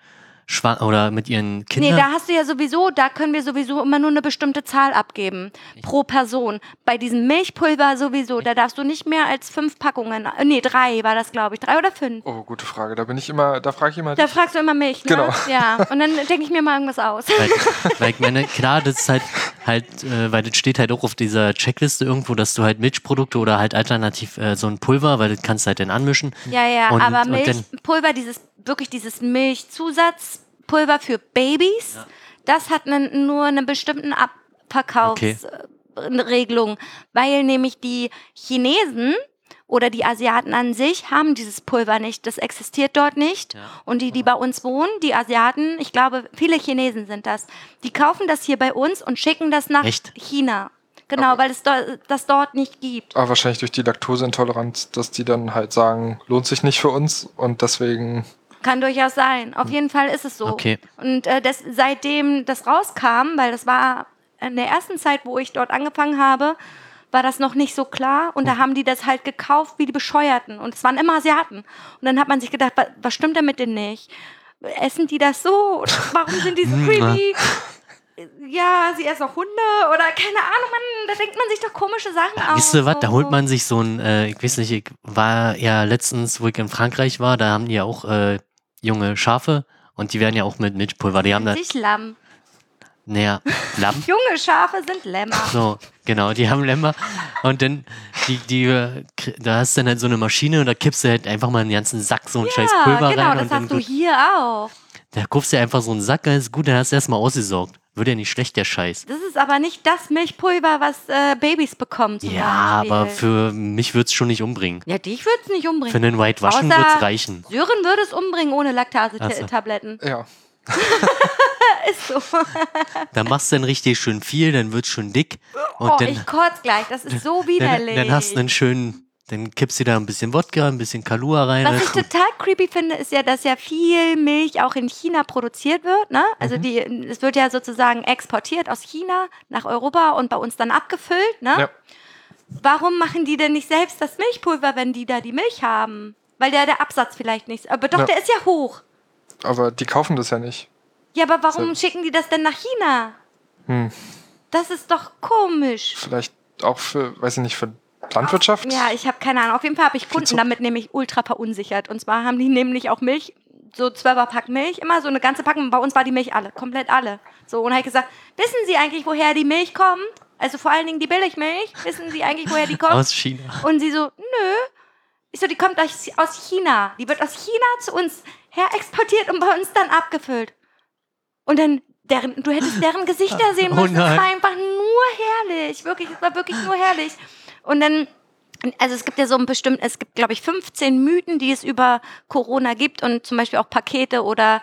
S1: schwa oder mit ihren
S2: Nee,
S1: Kindern.
S2: da hast du ja sowieso, da können wir sowieso immer nur eine bestimmte Zahl abgeben pro Person. Bei diesem Milchpulver sowieso, da darfst du nicht mehr als fünf Packungen, äh, nee, drei war das, glaube ich, drei oder fünf.
S3: Oh, gute Frage. Da bin ich immer, da frage ich immer.
S2: Da
S3: dich.
S2: fragst du immer mich, ne?
S3: Genau.
S2: Ja, und dann denke ich mir mal irgendwas aus.
S1: weil, weil ich meine, klar, das ist halt, halt, äh, weil das steht halt auch auf dieser Checkliste irgendwo, dass du halt Milchprodukte oder halt alternativ äh, so ein Pulver, weil das kannst du halt dann anmischen.
S2: Ja, ja,
S1: Und-
S2: aber Milchpulver, dieses, wirklich dieses Milchzusatzpulver für Babys, das hat ne, nur eine bestimmten
S1: Okay.
S2: Abverkaufsregelung, weil nämlich die Chinesen oder die Asiaten an sich haben dieses Pulver nicht. Das existiert dort nicht.
S1: Ja.
S2: Und die, die bei uns wohnen, die Asiaten, ich glaube, viele Chinesen sind das, die kaufen das hier bei uns und schicken das nach
S1: Echt?
S2: China. Genau,
S3: Aber-
S2: weil es do das dort nicht gibt.
S3: Aber wahrscheinlich durch die Laktoseintoleranz, dass die dann halt sagen, lohnt sich nicht für uns und deswegen.
S2: Kann durchaus sein. Auf jeden Fall ist es so.
S1: Okay.
S2: Und äh, das, seitdem das rauskam, weil das war in der ersten Zeit, wo ich dort angefangen habe, war das noch nicht so klar. Und da haben die das halt gekauft wie die Bescheuerten. Und es waren immer Asiaten. Und dann hat man sich gedacht, wa- was stimmt denn mit denen nicht? Essen die das so? Warum sind die so creepy? Ja, sie essen auch Hunde oder keine Ahnung, man, da denkt man sich doch komische Sachen aus.
S1: Wisst ihr was, da holt man sich so ein, äh, ich weiß nicht, ich war ja letztens, wo ich in Frankreich war, da haben die ja auch äh, junge Schafe und die werden ja auch mit Milchpulver, die haben da,
S2: sich Lamm.
S1: naja, Lamm.
S2: Junge Schafe sind Lämmer.
S1: So, genau, die haben Lämmer. Und dann, die, die, da hast du dann halt so eine Maschine und da kippst du halt einfach mal einen ganzen Sack so ein scheiß
S2: Ja,
S1: Pulver
S2: genau,
S1: rein
S2: das
S1: und dann
S2: hast du hier auch.
S1: da kaufst du einfach so einen Sack, dann ist gut, dann hast du erstmal ausgesaugt. Wird ja nicht schlecht, der Scheiß.
S2: Das ist aber nicht das Milchpulver, was äh, Babys bekommen. Zum
S1: Ja,
S2: Beispiel.
S1: aber für mich wird's schon nicht umbringen.
S2: Ja, dich würde es nicht umbringen.
S1: Für einen White Waschen
S2: Außer
S1: wird's reichen.
S2: Sören würde es umbringen ohne
S1: Ach so.
S2: Laktasetabletten.
S3: Ja.
S2: Ist so.
S1: Da machst du dann richtig schön viel, dann wird's schon dick. Und
S2: oh,
S1: dann,
S2: ich kotz gleich. Das ist so
S1: dann,
S2: widerlich.
S1: dann hast du einen schönen, dann kippst du da ein bisschen Wodka, ein bisschen Kalua rein.
S2: Was
S1: dann
S2: ich total creepy finde, ist ja, dass ja viel Milch auch in China produziert wird. Ne?
S1: Mhm.
S2: Also die, es wird ja sozusagen exportiert aus China nach Europa und bei uns dann abgefüllt. Ne?
S3: ja.
S2: Warum machen die denn nicht selbst das Milchpulver, wenn die da die Milch haben? Weil der, der Absatz vielleicht nicht. Aber doch,
S3: Ja.
S2: der ist ja hoch.
S3: Aber die kaufen das ja nicht.
S2: Ja, aber warum
S3: So.
S2: schicken die das denn nach China?
S3: Hm.
S2: Das ist doch komisch.
S3: Vielleicht auch für, weiß ich nicht, für Landwirtschaft?
S2: Ja, ich habe keine Ahnung. Auf jeden Fall habe ich Kunden damit nämlich ultra verunsichert. Und zwar haben die nämlich auch Milch, so 12er Pack Milch, immer so eine ganze Packung. Bei uns war die Milch alle, komplett alle. So, und habe ich gesagt, wissen Sie eigentlich, woher die Milch kommt? Also vor allen Dingen die Billigmilch. Wissen Sie eigentlich, woher die kommt?
S1: Aus China.
S2: Und sie so, nö. Ich so, die kommt aus, China. Die wird aus China zu uns her exportiert und bei uns dann abgefüllt. Und dann, deren, du hättest deren Gesichter sehen
S1: Oh
S2: müssen. das
S1: nein.
S2: war einfach nur herrlich. Wirklich, es war wirklich nur herrlich. Und dann, also es gibt ja so ein bestimmt, es gibt, glaube ich, 15 Mythen, die es über Corona gibt und zum Beispiel auch Pakete oder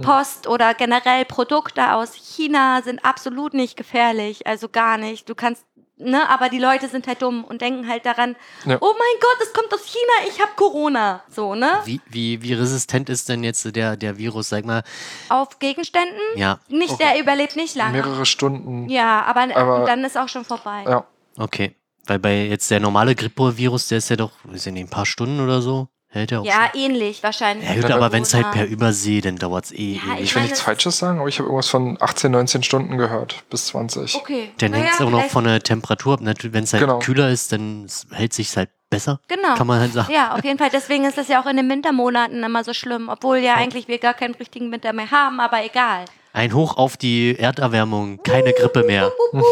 S2: Post oder generell Produkte aus China sind absolut nicht gefährlich, also gar nicht. Du kannst, ne, aber die Leute sind halt dumm und denken halt daran,
S3: Ja.
S2: oh mein Gott, es kommt aus China, ich habe Corona. So, ne?
S1: Wie, wie, wie resistent ist denn jetzt der, der Virus, sag mal?
S2: Auf Gegenständen?
S1: Ja,
S2: Nicht,
S3: Okay.
S2: der überlebt nicht lange.
S3: Mehrere Stunden.
S2: Ja, aber,
S3: Aber-
S2: dann ist auch schon vorbei.
S3: Ja.
S1: okay. Weil bei jetzt der normale Grippevirus, der ist ja doch, ich nicht, ein paar Stunden oder so, hält er auch
S2: Ja, ähnlich wahrscheinlich.
S1: schon. Ja, gut,
S3: Ja,
S1: aber wenn es halt per Übersee, dann dauert's eh
S2: Ja,
S1: ewig.
S3: Ich will nichts
S2: es-
S3: Falsches sagen, aber ich habe irgendwas von 18, 19 Stunden gehört. Bis 20.
S2: Okay.
S1: Dann hängt es auch noch
S2: vielleicht-
S1: von der Temperatur ab. Natürlich, wenn es halt
S3: Genau.
S1: kühler ist, dann hält sich halt besser.
S2: Genau.
S1: Kann man halt sagen.
S2: Ja, auf jeden Fall. Deswegen ist das ja auch in den Wintermonaten immer so schlimm. Obwohl ja eigentlich wir gar keinen richtigen Winter mehr haben, aber egal.
S1: Ein Hoch auf die Erderwärmung, keine Grippe mehr.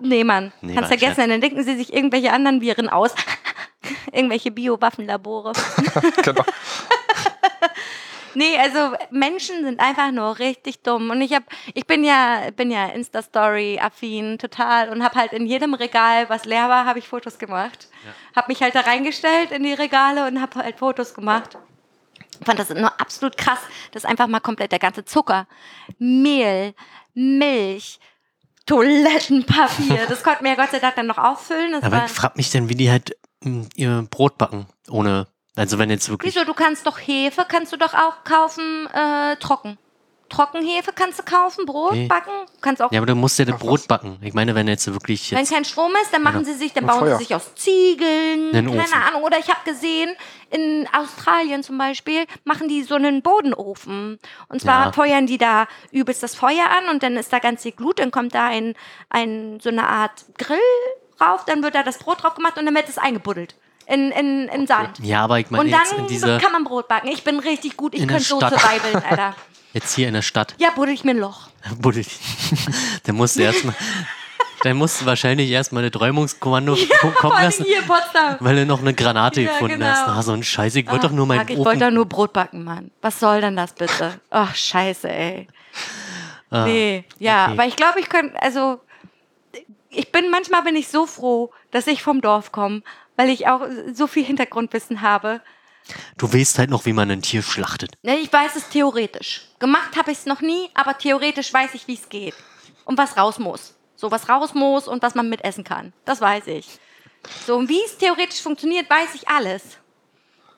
S2: Nee, Mann.
S1: Nee,
S2: Kannst
S1: Mann,
S2: vergessen, dann denken sie sich irgendwelche anderen Viren aus. irgendwelche Biowaffenlabore.
S3: genau.
S2: Nee, also Menschen sind einfach nur richtig dumm. Und ich hab, ich bin ja, bin ja Insta-Story-affin total und habe halt in jedem Regal, was leer war, habe ich Fotos gemacht. Hab mich halt da reingestellt in die Regale und habe halt Fotos gemacht. Ich fand das nur absolut krass, dass einfach mal komplett der ganze Zucker, Mehl, Milch, Toilettenpapier, das konnten wir ja Gott sei Dank dann noch auffüllen. Das
S1: Aber ich frag mich dann, wie die halt mh, ihr Brot backen. Ohne, also wenn jetzt wirklich.
S2: wieso, du kannst doch Hefe, kannst du doch auch kaufen, äh, trocken. Trockenhefe kannst du kaufen, Brot
S1: Nee.
S2: backen, kannst auch
S1: Ja, aber du musst ja das
S3: Ach,
S1: Brot
S3: was?
S1: backen. Ich meine, wenn jetzt wirklich
S2: Wenn
S1: jetzt.
S2: kein Strom ist, dann machen sie sich, dann bauen
S3: Feuer.
S2: sie sich aus Ziegeln,
S1: Einen
S2: keine
S1: Ofen.
S2: Ahnung. Oder ich habe gesehen, in Australien zum Beispiel machen die so einen Bodenofen. Und zwar
S1: Ja.
S2: feuern die da übelst das Feuer an und dann ist da ganz viel Glut, dann kommt da ein, ein so eine Art Grill rauf, dann wird da das Brot drauf gemacht und dann wird es eingebuddelt. In, in, in Sand.
S1: Ja, aber ich meine
S2: Und
S1: jetzt in
S2: dann
S1: dieser.
S2: kann man Brot backen. Ich bin richtig gut, ich
S1: In der
S2: könnte so
S1: Stadt.
S2: survivalen, Alter.
S1: Jetzt hier in der Stadt.
S2: Ja, buddel ich mir ein Loch.
S1: Buddel. dann musst du erstmal. Dann musst du wahrscheinlich erstmal eine Träumungskommando ko- kommen lassen,
S2: hier in Potsdam.
S1: weil du noch eine Granate
S2: Ja,
S1: gefunden
S2: genau.
S1: hast. Ah, so ein Scheiß. Ich wollte doch nur mein
S2: fuck, Ich wollte doch nur Brot backen, Mann. Was soll denn das bitte? Ach, scheiße, ey.
S1: Ah,
S2: nee, ja,
S1: okay.
S2: aber ich glaube, ich könnte, also, ich bin, manchmal bin ich so froh, dass ich vom Dorf komme, weil ich auch so viel Hintergrundwissen habe.
S1: Du weißt halt noch, wie man ein Tier schlachtet.
S2: Ne, Ich weiß es theoretisch. Gemacht habe ich es noch nie, aber theoretisch weiß ich, wie es geht. Und was raus muss. So, was raus muss und was man mitessen kann. Das weiß ich. So, und wie es theoretisch funktioniert, weiß ich alles.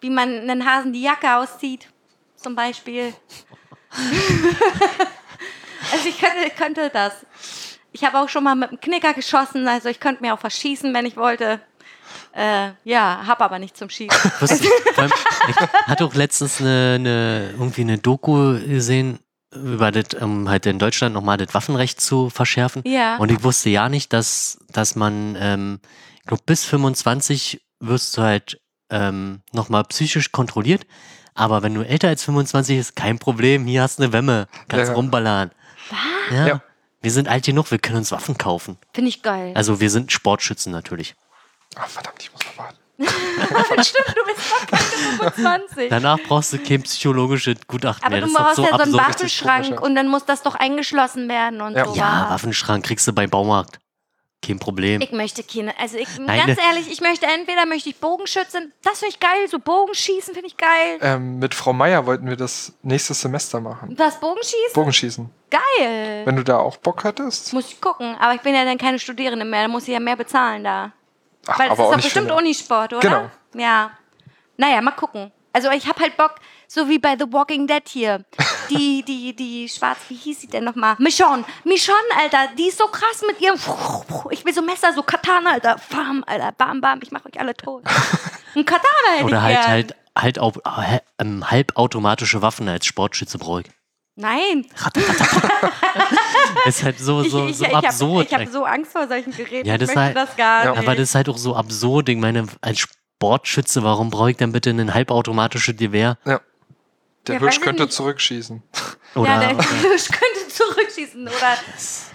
S2: Wie man einen Hasen die Jacke auszieht, zum Beispiel. also ich könnte, könnte das. Ich habe auch schon mal mit einem Knicker geschossen, also ich könnte mir auch verschießen, wenn ich wollte. Äh, ja, habe aber nicht zum Schießen.
S1: Was, allem, ich hatte auch letztens eine, eine, irgendwie eine Doku gesehen, über das, um halt in Deutschland nochmal das Waffenrecht zu verschärfen.
S2: Ja.
S1: Und ich wusste ja nicht, dass, dass man, ähm, ich glaube, bis 25 wirst du halt ähm, nochmal psychisch kontrolliert. Aber wenn du älter als 25 ist, kein Problem, hier hast du eine Wemme, kannst
S3: Ja.
S1: rumballern. Was? Ja.
S3: Ja.
S1: Wir sind alt genug, wir können uns Waffen kaufen.
S2: Finde ich geil.
S1: Also wir sind Sportschützen natürlich.
S3: Ah, verdammt, ich muss noch warten.
S2: Stimmt, du bist noch keine 25.
S1: Danach brauchst du kein psychologisches Gutachten
S2: Aber
S1: mehr.
S2: du
S1: Das
S2: brauchst ja so einen. Waffenschrank und dann muss das doch eingeschlossen werden und
S3: Ja.
S2: so.
S1: Ja, Waffenschrank kriegst du beim Baumarkt. Kein Problem.
S2: Ich möchte keine, also ich,
S1: Nein,
S2: ganz
S1: ne-
S2: ehrlich, ich möchte entweder möchte ich Bogenschützen, das finde ich geil, so Bogenschießen finde ich geil.
S3: Ähm, mit Frau Meier wollten wir das nächstes Semester machen.
S2: Was, Bogenschießen?
S3: Bogenschießen.
S2: Geil.
S3: Wenn du da auch Bock hattest.
S2: Muss ich gucken, aber ich bin ja dann keine Studierende mehr, da muss ich ja mehr bezahlen da.
S3: Ach,
S2: Weil das ist
S3: auch
S2: doch bestimmt Unisport, oder?
S3: Genau.
S2: Ja. Naja, mal gucken. Also ich habe halt Bock, so wie bei The Walking Dead hier. Die, die, die schwarz, wie hieß sie denn nochmal? Michonne. Michonne, Alter, die ist so krass mit ihrem. Ich will so Messer, so Katana, Alter. Bam, Alter, bam, bam, ich mach euch alle tot. Ein Katana hätte
S1: Oder
S2: ich
S1: halt
S2: gern.
S1: halt halt au- äh, ähm, halbautomatische Waffen als Sportschütze brauche ich.
S2: Nein.
S1: Ist halt so, so,
S2: ich
S1: so
S2: ich, ich
S1: absurd.
S2: habe ich hab so Angst vor solchen Geräten.
S1: Ja,
S2: ich
S1: das
S2: möchte
S1: halt-
S2: das gar
S3: Ja.
S2: nicht.
S1: aber das ist halt auch so absurd. Ich meine, als Sportschütze, warum brauche ich dann bitte ein halbautomatisches Gewehr?
S3: Ja. Der
S2: Ja,
S3: Hirsch
S2: ich
S3: könnte
S2: nicht.
S3: zurückschießen.
S1: Oder,
S2: ja, der
S1: oder
S2: Hirsch könnte zurückschießen. Oder,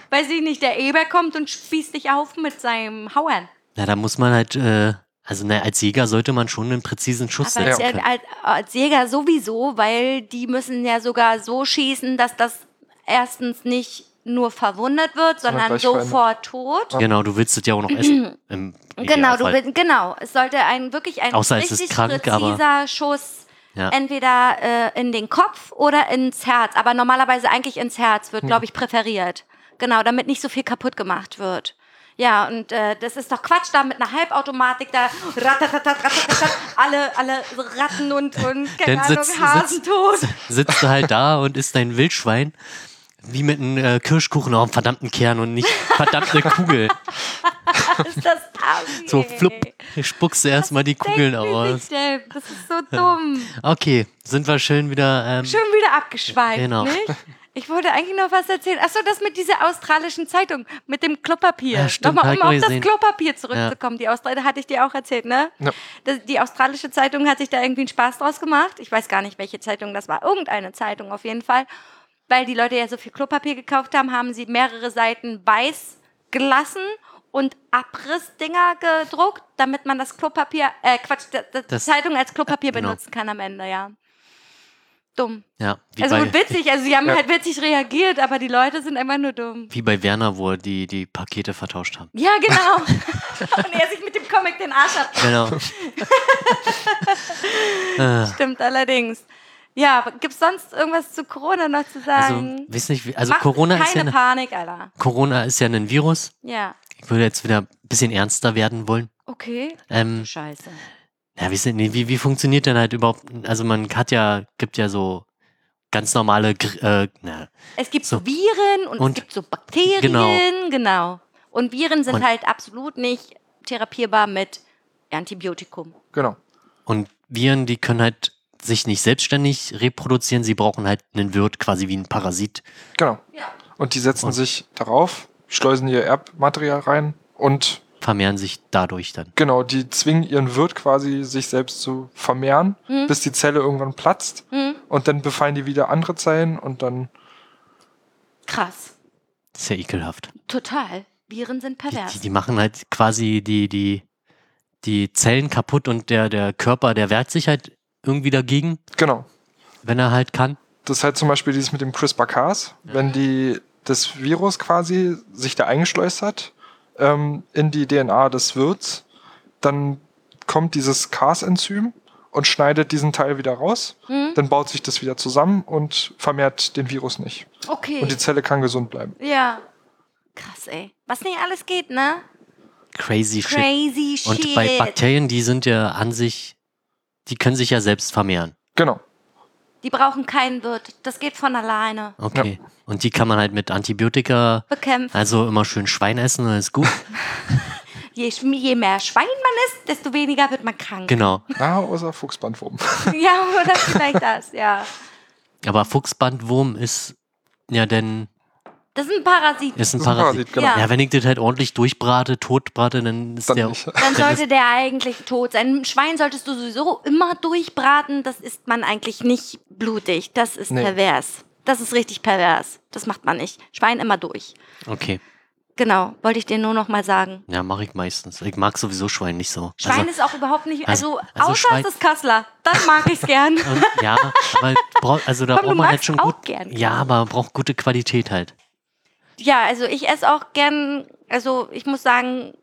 S2: weiß ich nicht, der Eber kommt und spießt dich auf mit seinem Hauern.
S1: na, da muss man halt, äh, also na, als Jäger sollte man schon einen präzisen Schuss
S2: Aber
S1: setzen
S2: als,
S1: können.
S2: als, als Jäger sowieso, weil die müssen ja sogar so schießen, dass das erstens nicht nur verwundet wird, sondern sofort tot.
S1: Genau, du willst es ja auch noch essen. Im
S2: Genau, du willst, genau. Es sollte ein wirklich ein
S1: Außer es ist
S2: richtig
S1: krank, aber-
S2: präziser Schuss
S1: Ja.
S2: entweder äh, in den Kopf oder ins Herz. Aber normalerweise eigentlich ins Herz
S1: Hm.
S2: wird, glaube ich, präferiert. Genau, damit nicht so viel kaputt gemacht wird. Ja, und äh, das ist doch Quatsch, da mit einer Halbautomatik da alle, alle Ratten und, und keine
S1: Dann
S2: Ahnung,
S1: sitzt,
S2: Hasen tot.
S1: sitzt du halt da und isst dein Wildschwein wie mit einem äh, Kirschkuchen auf einem verdammten Kern und nicht verdammte Kugel.
S2: ist das
S1: So flupp, spuckst du erstmal die Kugeln aus.
S2: denn? Das ist so dumm.
S1: Okay, sind wir schön wieder. Ähm,
S2: Schon wieder abgeschweift,
S1: Genau.
S2: nicht? Ich wollte eigentlich noch was erzählen. Achso, das mit dieser australischen Zeitung, mit dem Klopapier.
S1: Ja, stimmt,
S2: Nochmal, um auf das. Klopapier zurückzukommen. Die Austra hatte ich dir auch erzählt, ne?
S3: Ja.
S2: Das, die australische Zeitung hat sich da irgendwie einen Spaß draus gemacht. Ich weiß gar nicht, welche Zeitung das war. Irgendeine Zeitung auf jeden Fall. Weil die Leute ja so viel Klopapier gekauft haben, haben sie mehrere Seiten weiß gelassen und Abrissdinger gedruckt, damit man das Klopapier, äh, Quatsch, die, die
S1: Das-
S2: Zeitung als Klopapier
S1: genau.
S2: benutzen kann am Ende, ja. Dumm.
S1: ja, wie,
S2: Also
S1: bei,
S2: witzig, also sie haben
S3: Ja.
S2: halt witzig reagiert, aber die Leute sind einfach nur dumm.
S1: wie bei Werner, wo die die Pakete vertauscht haben.
S2: Ja, genau. Und er sich mit dem Comic den Arsch ab.
S1: Genau. äh,
S2: Stimmt allerdings. Ja, gibt es sonst irgendwas zu Corona noch zu
S1: also,
S2: sagen?
S1: weiß nicht, also
S2: Macht
S1: Corona ist, ja
S2: keine
S1: ne,
S2: Panik, Alter.
S1: Corona ist ja ein Virus.
S2: Ja.
S1: Ich würde jetzt wieder ein bisschen ernster werden wollen.
S2: Okay.
S1: Ähm,
S2: Scheiße.
S1: Ja, wie, sind, nee, wie, wie funktioniert denn halt überhaupt, also man hat ja, gibt ja so ganz normale, äh, na,
S2: Es gibt so,
S1: So.
S2: Viren und,
S1: Und-
S2: es gibt so Bakterien,
S1: Genau.
S2: genau. Und Viren sind
S1: Und-
S2: halt absolut nicht therapierbar mit Antibiotikum.
S3: Genau.
S1: und Viren, die können halt sich nicht selbstständig reproduzieren, sie brauchen halt einen Wirt, quasi wie ein Parasit.
S3: Genau.
S2: Ja.
S3: Und die setzen
S1: Und-
S3: sich darauf, schleusen ihr Erbmaterial rein und
S1: vermehren sich dadurch dann.
S3: genau, die zwingen ihren Wirt quasi, sich selbst zu vermehren,
S2: Hm.
S3: bis die Zelle irgendwann platzt.
S2: Hm,
S3: Und dann befallen die wieder andere Zellen und dann,
S2: krass.
S1: Ja ekelhaft.
S2: Total. Viren sind
S1: Die,
S2: pervers.
S1: die, die machen halt quasi die, die, die Zellen kaputt und der, der Körper, der wehrt sich halt irgendwie dagegen,
S3: genau.
S1: wenn er halt kann.
S3: Das ist halt zum Beispiel dieses mit dem CRISPR-Cas. Wenn die, das Virus quasi sich da eingeschleust hat ähm, in die DNA des Wirts, dann kommt dieses Cas-Enzym und schneidet diesen Teil wieder raus.
S2: Hm?
S3: Dann baut sich das wieder zusammen und vermehrt den Virus nicht.
S2: Okay.
S3: Und die Zelle kann gesund bleiben.
S2: ja. Krass, ey. Was nicht alles geht, ne?
S1: Crazy shit.
S2: Crazy shit.
S1: Und bei Bakterien, die sind ja an sich, die können sich ja selbst vermehren.
S3: Genau.
S2: Die brauchen keinen Wirt. Das geht von alleine.
S1: Okay. Und die kann man halt mit Antibiotika,
S2: Bekämpfen.
S1: also immer schön Schwein essen, dann ist gut.
S2: Je, je mehr Schwein man isst, desto weniger wird man krank.
S1: Genau.
S3: Ah, außer Fuchsbandwurm.
S2: Ja, oder vielleicht das, ja.
S1: Aber Fuchsbandwurm ist ja denn,
S2: Das ist ein Parasit.
S1: ist ein
S3: Das ist ein
S1: Parasit.
S3: Parasit, genau.
S2: Ja.
S1: Ja, wenn ich das halt ordentlich durchbrate, totbrate, dann ist
S3: Dann
S1: der.
S3: nicht.
S2: Dann sollte der eigentlich tot sein. Ein Schwein solltest du sowieso immer durchbraten. Das isst man eigentlich nicht blutig. Das ist
S3: Nee.
S2: pervers. Das ist richtig pervers. Das macht man nicht. Schwein immer durch.
S1: Okay.
S2: Genau, wollte ich dir nur noch mal sagen.
S1: Ja, mache ich meistens. Ich mag sowieso Schwein nicht so.
S2: Schwein
S1: also,
S2: ist auch überhaupt nicht, also,
S1: also- also
S2: außer
S1: Schwein-
S2: es ist Kassler, dann mag ich's gern.
S1: und, ja, aber also da
S2: Komm,
S1: braucht man halt schon gut.
S2: gern
S1: Ja, aber braucht gute Qualität halt.
S2: Ja, also ich esse auch gern, also ich muss sagen,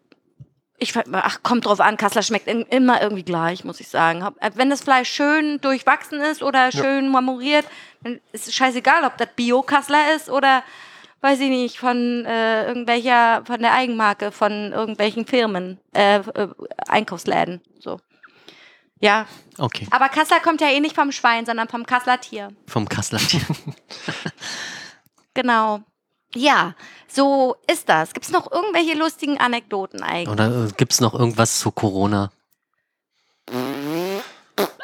S2: ich, ach, kommt drauf an, Kassler schmeckt in, immer irgendwie gleich, muss ich sagen. Äh, Wenn das Fleisch schön durchwachsen ist oder schön marmoriert, dann ist es scheißegal, ob das Bio-Kassler ist oder, weiß ich nicht, von äh, irgendwelcher, von der Eigenmarke, von irgendwelchen Firmen, äh, äh, Einkaufsläden, so. Ja,
S1: Okay.
S2: aber Kassler kommt ja eh nicht vom Schwein, sondern vom Kassler Tier.
S1: Vom Kasseler Tier.
S2: Genau. Ja, so ist das. Gibt es noch irgendwelche lustigen Anekdoten eigentlich?
S1: Oder äh, gibt es noch irgendwas zu Corona?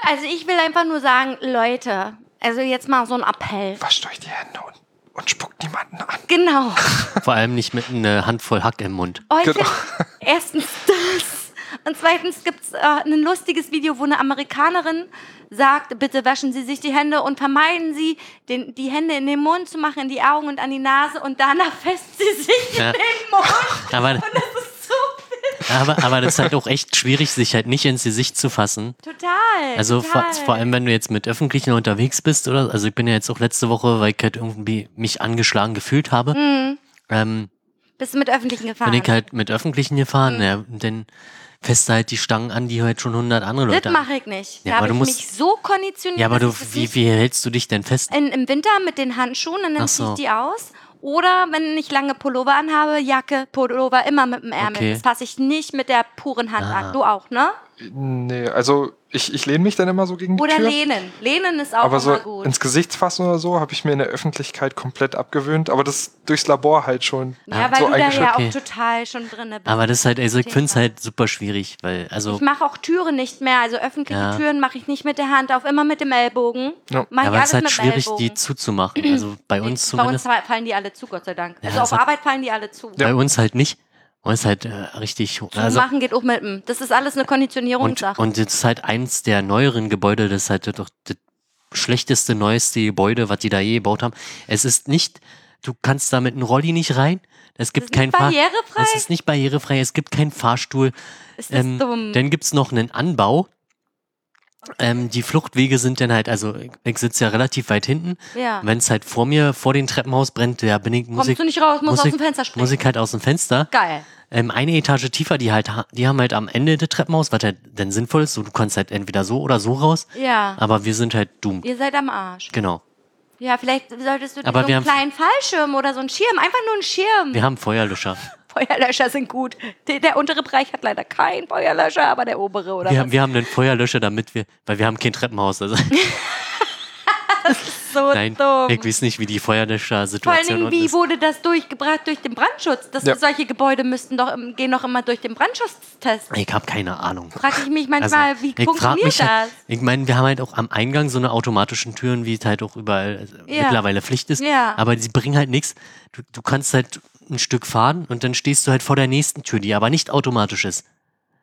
S2: Also ich will einfach nur sagen, Leute, also jetzt mal so ein Appell.
S3: Wascht euch die Hände und, und spuckt niemanden an.
S2: Genau.
S1: Vor allem nicht mit einer Handvoll Hack im Mund.
S2: Heute
S3: Genau.
S2: erstens das. Und zweitens gibt es äh, ein lustiges Video, wo eine Amerikanerin sagt, bitte waschen Sie sich die Hände und vermeiden Sie, den, die Hände in den Mund zu machen, in die Augen und an die Nase und danach fässt sie sich
S1: Ja.
S2: in den Mund.
S1: Aber,
S2: Und das ist so
S1: aber, aber das ist halt auch echt schwierig, sich halt nicht ins Gesicht zu fassen.
S2: Total.
S1: Also vor,
S2: total.
S1: vor allem, wenn du jetzt mit Öffentlichen unterwegs bist, oder? Also ich bin ja jetzt auch letzte Woche, weil ich halt irgendwie mich angeschlagen gefühlt habe.
S2: Hm,
S1: Ähm,
S2: bist du mit Öffentlichen gefahren?
S1: bin ich halt mit Öffentlichen gefahren,
S2: Mhm.
S1: ja, und du halt die Stangen an, die halt schon 100 andere Leute
S2: Das
S1: an.
S2: mache ich nicht.
S1: Ja,
S2: da
S1: aber
S2: habe
S1: du
S2: ich
S1: musst-
S2: mich so konditioniert.
S1: Ja, aber du,
S2: das
S1: wie, wie hältst du dich denn fest?
S2: in, im Winter mit den Handschuhen und dann ziehe
S1: so.
S2: ich die aus. Oder wenn ich lange Pullover anhabe, Jacke, Pullover immer mit dem Ärmel.
S1: Okay.
S2: Das fasse ich nicht mit der puren Hand
S1: Ah.
S2: an. Du auch, ne?
S3: Nee, also ich, ich lehne mich dann immer so gegen die
S2: Oder
S3: Tür.
S2: lehnen. Lehnen ist auch
S3: aber so
S2: immer gut.
S3: ins Gesicht fassen oder so habe ich mir in der Öffentlichkeit komplett abgewöhnt. Aber das durchs Labor halt schon.
S2: ja, weil
S3: so
S2: du da ja.
S1: Okay.
S2: auch total schon drin bist.
S1: Aber das ist halt, also ich finde es halt super schwierig, weil, also,
S2: ich mache auch Türen nicht mehr. Also öffentliche
S1: Ja.
S2: Türen mache ich nicht mit der Hand auf, immer mit dem Ellbogen.
S3: Ja.
S2: Mach ich
S1: aber es ist halt schwierig,
S2: Ellbogen.
S1: die zuzumachen. Also bei uns
S2: Bei uns
S1: zumindest.
S2: fallen die alle zu, Gott sei Dank.
S1: Ja,
S2: also auf Arbeit fallen die alle zu.
S3: Ja.
S1: Bei uns halt nicht. Und es ist halt äh, richtig.
S2: Zu
S1: Also,
S2: machen geht auch mit dem. Das ist alles eine
S1: und,
S2: Konditionierungssache.
S1: und das ist halt eins der neueren Gebäude, das ist halt doch das schlechteste, neueste Gebäude, was die da je gebaut haben. Es ist nicht, du kannst da mit einem Rolli nicht rein. Es gibt kein
S2: barrierefrei?
S1: Es ist nicht barrierefrei, es gibt keinen Fahrstuhl.
S2: ist das
S1: Ähm,
S2: dumm?
S1: Dann gibt es noch einen Anbau. Ähm, die Fluchtwege sind dann halt, also ich, sitze ja relativ weit hinten.
S2: ja.
S1: Wenn es halt vor mir, vor dem Treppenhaus brennt, ja, bin ich, muss
S2: Kommst
S1: ich,
S2: du nicht raus, musst
S1: muss
S2: aus
S1: ich-
S2: dem Fenster springen.
S1: muss ich halt aus dem Fenster.
S2: Geil.
S1: Ähm, eine Etage tiefer, die halt, ha- die haben halt am Ende des Treppenhaus, was halt dann sinnvoll ist, so du kannst halt entweder so oder so raus,
S2: Ja.
S1: aber wir sind halt dumm.
S2: Ihr seid am Arsch.
S1: Genau.
S2: Ja, vielleicht solltest du
S1: Aber
S2: so einen kleinen Fallschirm oder so einen Schirm, einfach nur einen Schirm.
S1: Wir haben Feuerlöscher.
S2: Feuerlöscher sind gut. Der, der untere Bereich hat leider keinen Feuerlöscher, aber der obere oder
S1: Wir
S2: was?
S1: haben, wir haben einen Feuerlöscher, damit wir, weil wir haben kein Treppenhaus. Also,
S2: so so
S1: Nein,
S2: dumm.
S1: ich weiß nicht, wie die
S2: Vor allen
S1: Feuerlöscher-Situation
S2: Dingen, wie
S1: ist.
S2: wurde das durchgebracht durch den Brandschutz? Das,
S3: Ja.
S2: Solche Gebäude müssten doch, im- gehen doch immer durch den Brandschutztest.
S1: Ich habe keine Ahnung.
S2: Frag ich mich manchmal,
S1: Also,
S2: wie funktioniert
S1: mich
S2: das?
S1: Halt, ich meine, wir haben halt auch am Eingang so eine automatischen Türen, wie es halt auch überall äh,
S2: Ja.
S1: mittlerweile Pflicht ist.
S2: Ja.
S1: Aber die bringen halt nichts. Du, du kannst halt ein Stück fahren und dann stehst du halt vor der nächsten Tür, die aber nicht automatisch ist.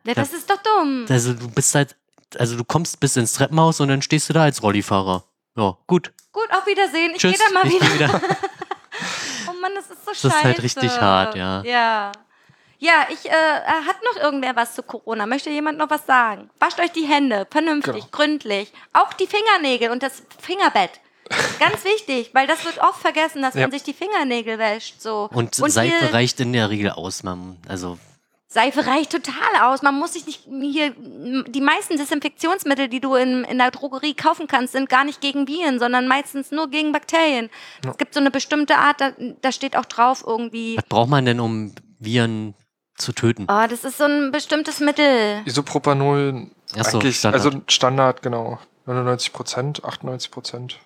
S2: Ja, das ist doch dumm.
S1: Also du bist halt, also du kommst bis ins Treppenhaus und dann stehst du da als Rollifahrer. Ja, gut.
S2: Gut, auf Wiedersehen. Ich
S1: Tschüss.
S2: gehe dann mal
S1: ich
S2: wieder.
S1: wieder.
S2: Oh Mann, das ist so
S1: Das
S2: scheiße.
S1: ist halt richtig hart, ja.
S2: Ja. Ja, ich, äh, hat noch irgendwer was zu Corona? Möchte jemand noch was sagen? Wascht euch die Hände, vernünftig,
S3: Genau.
S2: gründlich. Auch die Fingernägel und das Fingerbett. Ganz wichtig, weil das wird oft vergessen, dass
S3: Ja.
S2: man sich die Fingernägel wäscht. So.
S1: Und,
S2: hier-
S1: Seife reicht in der Regel aus, man. Also
S2: Seife reicht total aus. Man muss sich nicht hier. Die meisten Desinfektionsmittel, die du in, in der Drogerie kaufen kannst, sind gar nicht gegen Viren, sondern meistens nur gegen Bakterien. Es gibt so eine bestimmte Art, da, da steht auch drauf irgendwie.
S1: was braucht man denn, um Viren zu töten?
S2: Oh, das ist so ein bestimmtes Mittel.
S3: Isopropanol,
S1: so,
S3: eigentlich,
S1: Standard.
S3: also Standard, genau. 99 Prozent, 98 Prozent.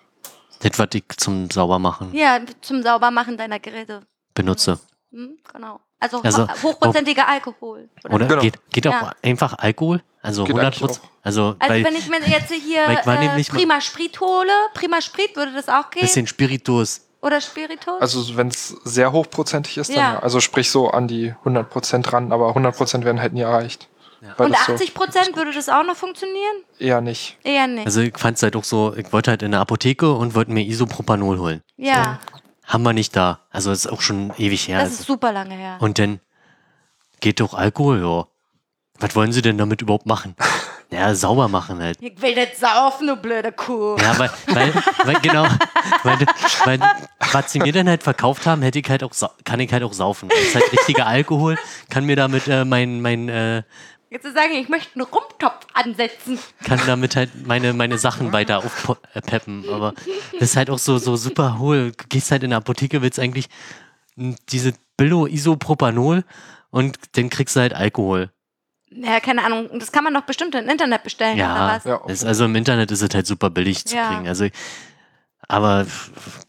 S1: Das, was ich zum Saubermachen
S2: Ja, zum Saubermachen deiner Geräte.
S1: benutze.
S2: Hm, genau. Also,
S1: Also,
S2: ho- hochprozentiger Alkohol.
S1: Oder
S3: Genau.
S1: geht, geht auch
S2: Ja.
S1: einfach Alkohol? Also
S3: Geht
S1: 100
S3: eigentlich
S1: Prozent?
S3: auch.
S1: Also,
S2: Also
S1: weil
S2: wenn ich mir jetzt hier äh, Prima Sprit hole, Prima Sprit würde das auch gehen?
S1: bisschen Spiritus.
S2: Oder Spiritus?
S3: Also wenn es sehr hochprozentig ist, dann
S2: Ja.
S3: ja. Also sprich so an die 100 Prozent ran, aber 100 Prozent werden halt nie erreicht. Weil
S2: Und
S3: das so-
S2: 80 Prozent würde das auch noch funktionieren?
S3: Eher nicht.
S2: Eher nicht.
S1: Also ich fand es halt auch so, ich wollte halt in der Apotheke und wollte mir Isopropanol holen.
S2: ja,
S1: Haben wir nicht da. Also ist auch schon ewig her.
S2: das
S1: Also.
S2: ist super lange her.
S1: Und dann geht doch Alkohol, ja. Was wollen sie denn damit überhaupt machen? Ja, sauber machen halt.
S2: Ich will nicht saufen, du blöde Kuh.
S1: Ja, weil, weil, weil genau, weil, weil was sie mir dann halt verkauft haben, hätte ich halt auch, sau- kann ich halt auch saufen. Das ist halt richtiger Alkohol, kann mir damit äh, mein, mein, äh,
S2: Jetzt zu sagen, ich möchte einen Rumtopf ansetzen.
S1: kann damit halt meine, meine Sachen weiter aufpeppen. Aber das ist halt auch so, so super hohl. Du gehst halt in der Apotheke, willst eigentlich diese Billo-Isopropanol und dann kriegst du halt Alkohol.
S2: Ja, keine Ahnung. Das kann man doch bestimmt im Internet bestellen,
S1: Ja,
S2: oder was?
S3: Ja,
S1: Das, also im Internet ist es halt super billig zu
S2: Ja.
S1: kriegen. Also, aber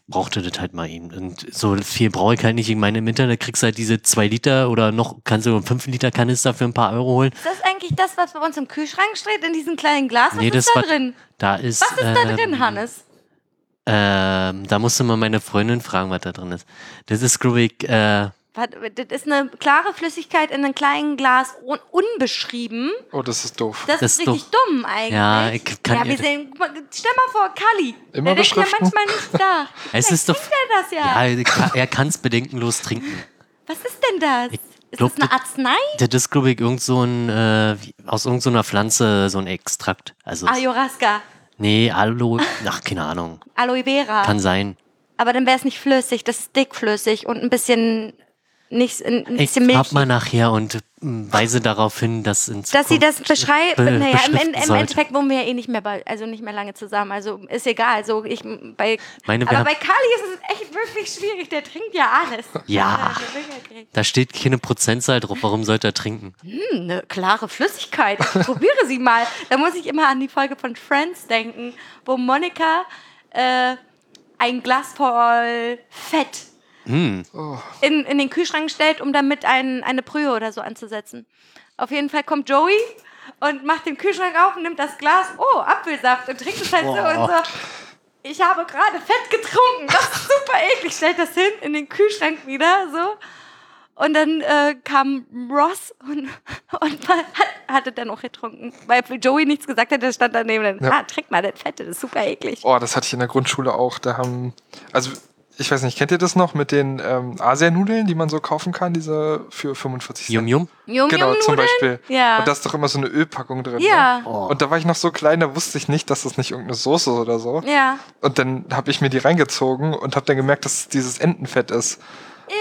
S1: brauchte das halt mal eben. Und so viel brauche ich halt nicht. Ich meine, im Internet kriegst du halt diese 2 Liter oder noch, kannst du 5 Liter Kanister für ein paar Euro holen.
S2: Ist das eigentlich das, was bei uns im Kühlschrank steht, in diesem kleinen Glas? Was
S1: Nee, das
S2: ist da drin?
S1: Da ist.
S2: Was ist da
S1: ähm,
S2: drin, Hannes?
S1: Ähm, da musste mal meine Freundin fragen, was da drin ist. Das ist, glaube ich, äh,
S2: Das ist eine klare Flüssigkeit in einem kleinen Glas, un unbeschrieben.
S3: Oh, das ist doof.
S2: Das,
S1: Das
S2: ist
S1: ist
S2: richtig dumm eigentlich.
S1: Ja, ich kann
S2: ja, wir sehen, guck mal, stell mal vor, Kali.
S3: Immer
S2: der denkt ja manchmal nicht da.
S1: Es
S2: Vielleicht
S1: ist doch-
S2: er das ja.
S1: ja, er kann- es bedenkenlos trinken.
S2: Was ist denn das? ist
S1: glaub,
S2: das eine Arznei?
S1: Das ist, glaube ich, irgend so ein, äh, aus irgendeiner Pflanze, so ein Extrakt. Also,
S2: Ayahuasca,
S1: nee, Aloe, ach, keine Ahnung.
S2: Aloe Vera.
S1: Kann sein.
S2: Aber dann wäre es nicht flüssig, das ist dickflüssig und ein bisschen nicht ein
S1: Ich frag mal nachher und mm, weise darauf hin, dass in
S2: Dass sie das beschreibt,
S1: be-
S2: naja, im, im
S1: sollte.
S2: Endeffekt wohnen wir ja eh nicht mehr bei, also nicht mehr lange zusammen. Also ist egal. Also ich bei,
S1: Meine,
S2: aber bei Kali ist es echt wirklich schwierig. Der trinkt ja alles.
S1: Ja.
S2: direkt.
S1: Da steht keine Prozentzahl drauf. Warum sollte er trinken?
S2: Hm, eine klare Flüssigkeit. Ich probiere sie mal. Da muss ich immer an die Folge von Friends denken, wo Monika äh, ein Glas voll Fett
S1: Hm.
S2: in, in den Kühlschrank stellt, um damit ein, eine Brühe oder so anzusetzen. Auf jeden Fall kommt Joey und macht den Kühlschrank auf und nimmt das Glas, oh, Apfelsaft und trinkt es halt so und so. Ich habe gerade Fett getrunken, das ist super eklig. Stellt das hin in den Kühlschrank wieder, so. Und dann äh, kam Ross und, und hat, hatte dann auch getrunken. Weil Joey nichts gesagt hat, der stand daneben. Dann,
S3: Ja.
S2: ah, trink mal das Fett, das ist super eklig.
S3: Oh, das hatte ich in der Grundschule auch. Da haben, also ich weiß nicht, kennt ihr das noch mit den ähm, Asianudeln, die man so kaufen kann, diese für 45 Cent?
S1: Yum Yum?
S2: Yum
S3: Genau,
S2: Yum
S3: zum? Beispiel.
S2: Ja.
S3: Und da ist doch immer so eine Ölpackung drin.
S2: Ja.
S3: Ne? Und da war ich noch so klein, da wusste ich nicht, dass das nicht irgendeine Soße oder so.
S2: Ja.
S3: Und dann habe ich mir die reingezogen und habe dann gemerkt, dass es dieses Entenfett ist.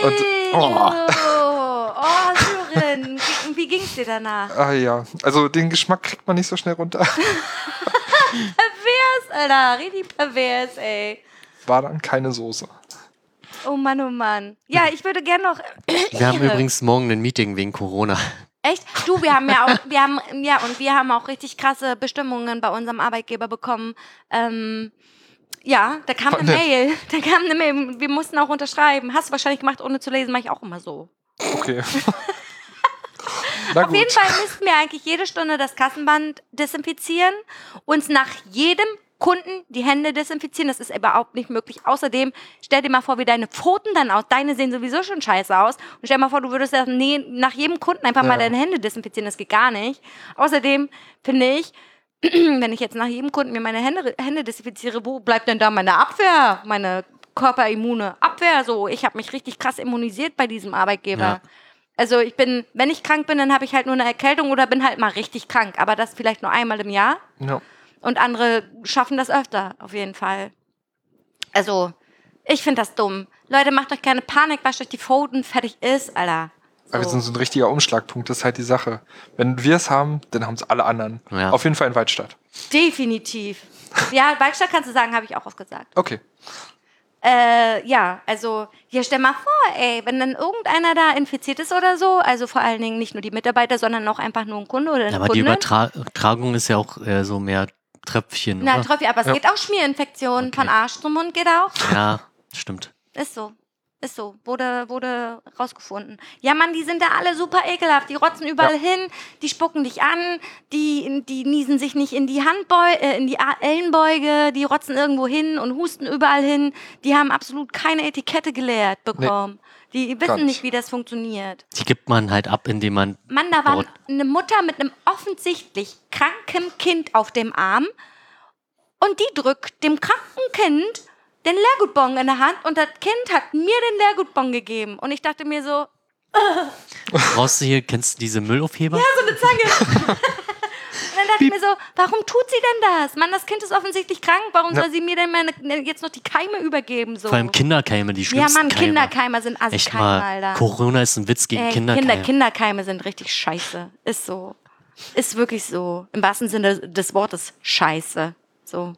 S3: Und, oh,
S2: Oh, oh Sören, wie, wie ging's dir danach?
S3: ah ja, also den Geschmack kriegt man nicht so schnell runter.
S2: Pervers, Alter, richtig pervers, ey.
S3: War dann keine Soße.
S2: Oh Mann, oh Mann. Ja, ich würde gerne noch.
S1: Wir haben übrigens morgen ein Meeting wegen Corona.
S2: Echt? Du, wir haben ja auch, wir haben, ja, und wir haben auch richtig krasse Bestimmungen bei unserem Arbeitgeber bekommen. Ähm, Ja, da kam eine. Mail. Da kam eine Mail. Wir mussten auch unterschreiben. Hast du wahrscheinlich gemacht, ohne zu lesen, mache ich auch immer so.
S3: Okay.
S2: Auf jeden. Fall müssten wir eigentlich jede Stunde das Kassenband desinfizieren, uns nach jedem Kunden die Hände desinfizieren. Das ist überhaupt nicht möglich. Außerdem, stell dir mal vor, wie deine Pfoten dann aus. Deine sehen sowieso schon scheiße aus. Und stell dir mal vor, du würdest nach jedem Kunden einfach mal
S3: Ja.
S2: deine Hände desinfizieren. Das geht gar nicht. Außerdem finde ich, wenn ich jetzt nach jedem Kunden mir meine Hände, Hände desinfiziere, wo bleibt denn da meine Abwehr? Meine körperimmune Abwehr? So, ich habe mich richtig krass immunisiert bei diesem Arbeitgeber.
S1: Ja.
S2: Also ich bin, wenn ich krank bin, dann habe ich halt nur eine Erkältung oder bin halt mal richtig krank. Aber das vielleicht nur einmal im Jahr.
S3: Ja.
S2: Und andere schaffen das öfter, auf jeden Fall. Also, ich finde das dumm. Leute, macht euch keine Panik, wascht euch die Pfoten, fertig ist, Alter.
S3: Aber wir
S2: So.
S3: sind so ein richtiger Umschlagpunkt, das ist halt die Sache. Wenn wir es haben, dann haben es alle anderen.
S1: Ja.
S3: Auf jeden Fall in Waldstadt.
S2: Definitiv. Ja, Waldstadt kannst du sagen, habe ich auch oft gesagt.
S3: Okay.
S2: Äh, ja, also hier stell mal vor, ey, wenn dann irgendeiner da infiziert ist oder so, also vor allen Dingen nicht nur die Mitarbeiter, sondern auch einfach nur ein Kunde oder eine
S1: Aber die
S2: Kundin.
S1: Übertra Übertragung ist ja auch äh, so mehr Tröpfchen,
S2: Na,
S1: oder?
S2: Trophy, aber es
S3: Ja.
S2: geht auch Schmierinfektionen
S1: Okay.
S2: von Arsch zum Mund geht auch.
S1: Ja, stimmt.
S2: Ist so. Ist so. Wurde, wurde rausgefunden. Ja, Mann, die sind da alle super ekelhaft. Die rotzen überall
S3: Ja.
S2: hin, die spucken dich an, die, die niesen sich nicht in die Handbeu äh, in die A- Ellenbeuge, die rotzen irgendwo hin und husten überall hin. Die haben absolut keine Etikette gelehrt bekommen. Die wissen
S3: nicht.
S2: nicht, wie das funktioniert.
S1: Die gibt man halt ab, indem man.
S2: Mann, da war eine Mutter mit einem offensichtlich kranken Kind auf dem Arm und die drückt dem kranken Kind den Leergutbon in der Hand und das Kind hat mir den Leergutbon gegeben. Und ich dachte mir so,
S1: Brauchst du hier, kennst du diese Müllaufheber?
S2: so eine Zange. und dann dachte ich mir so, warum tut sie denn das? Mann, das Kind ist offensichtlich krank. Warum
S3: Ja.
S2: soll sie mir denn meine, jetzt noch die Keime übergeben? So?
S1: Vor allem Kinderkeime, die
S2: ja,
S1: schlimmsten
S2: Mann,
S1: Keime.
S2: Kinderkeime sind
S1: Echt
S2: Assi-Keime,
S1: mal,
S2: Alter.
S1: Corona ist ein Witz gegen
S2: Ey,
S1: Kinderkeime.
S2: Kinder, Kinderkeime sind richtig scheiße. Ist so. Ist wirklich so. Im wahrsten Sinne des Wortes scheiße. So.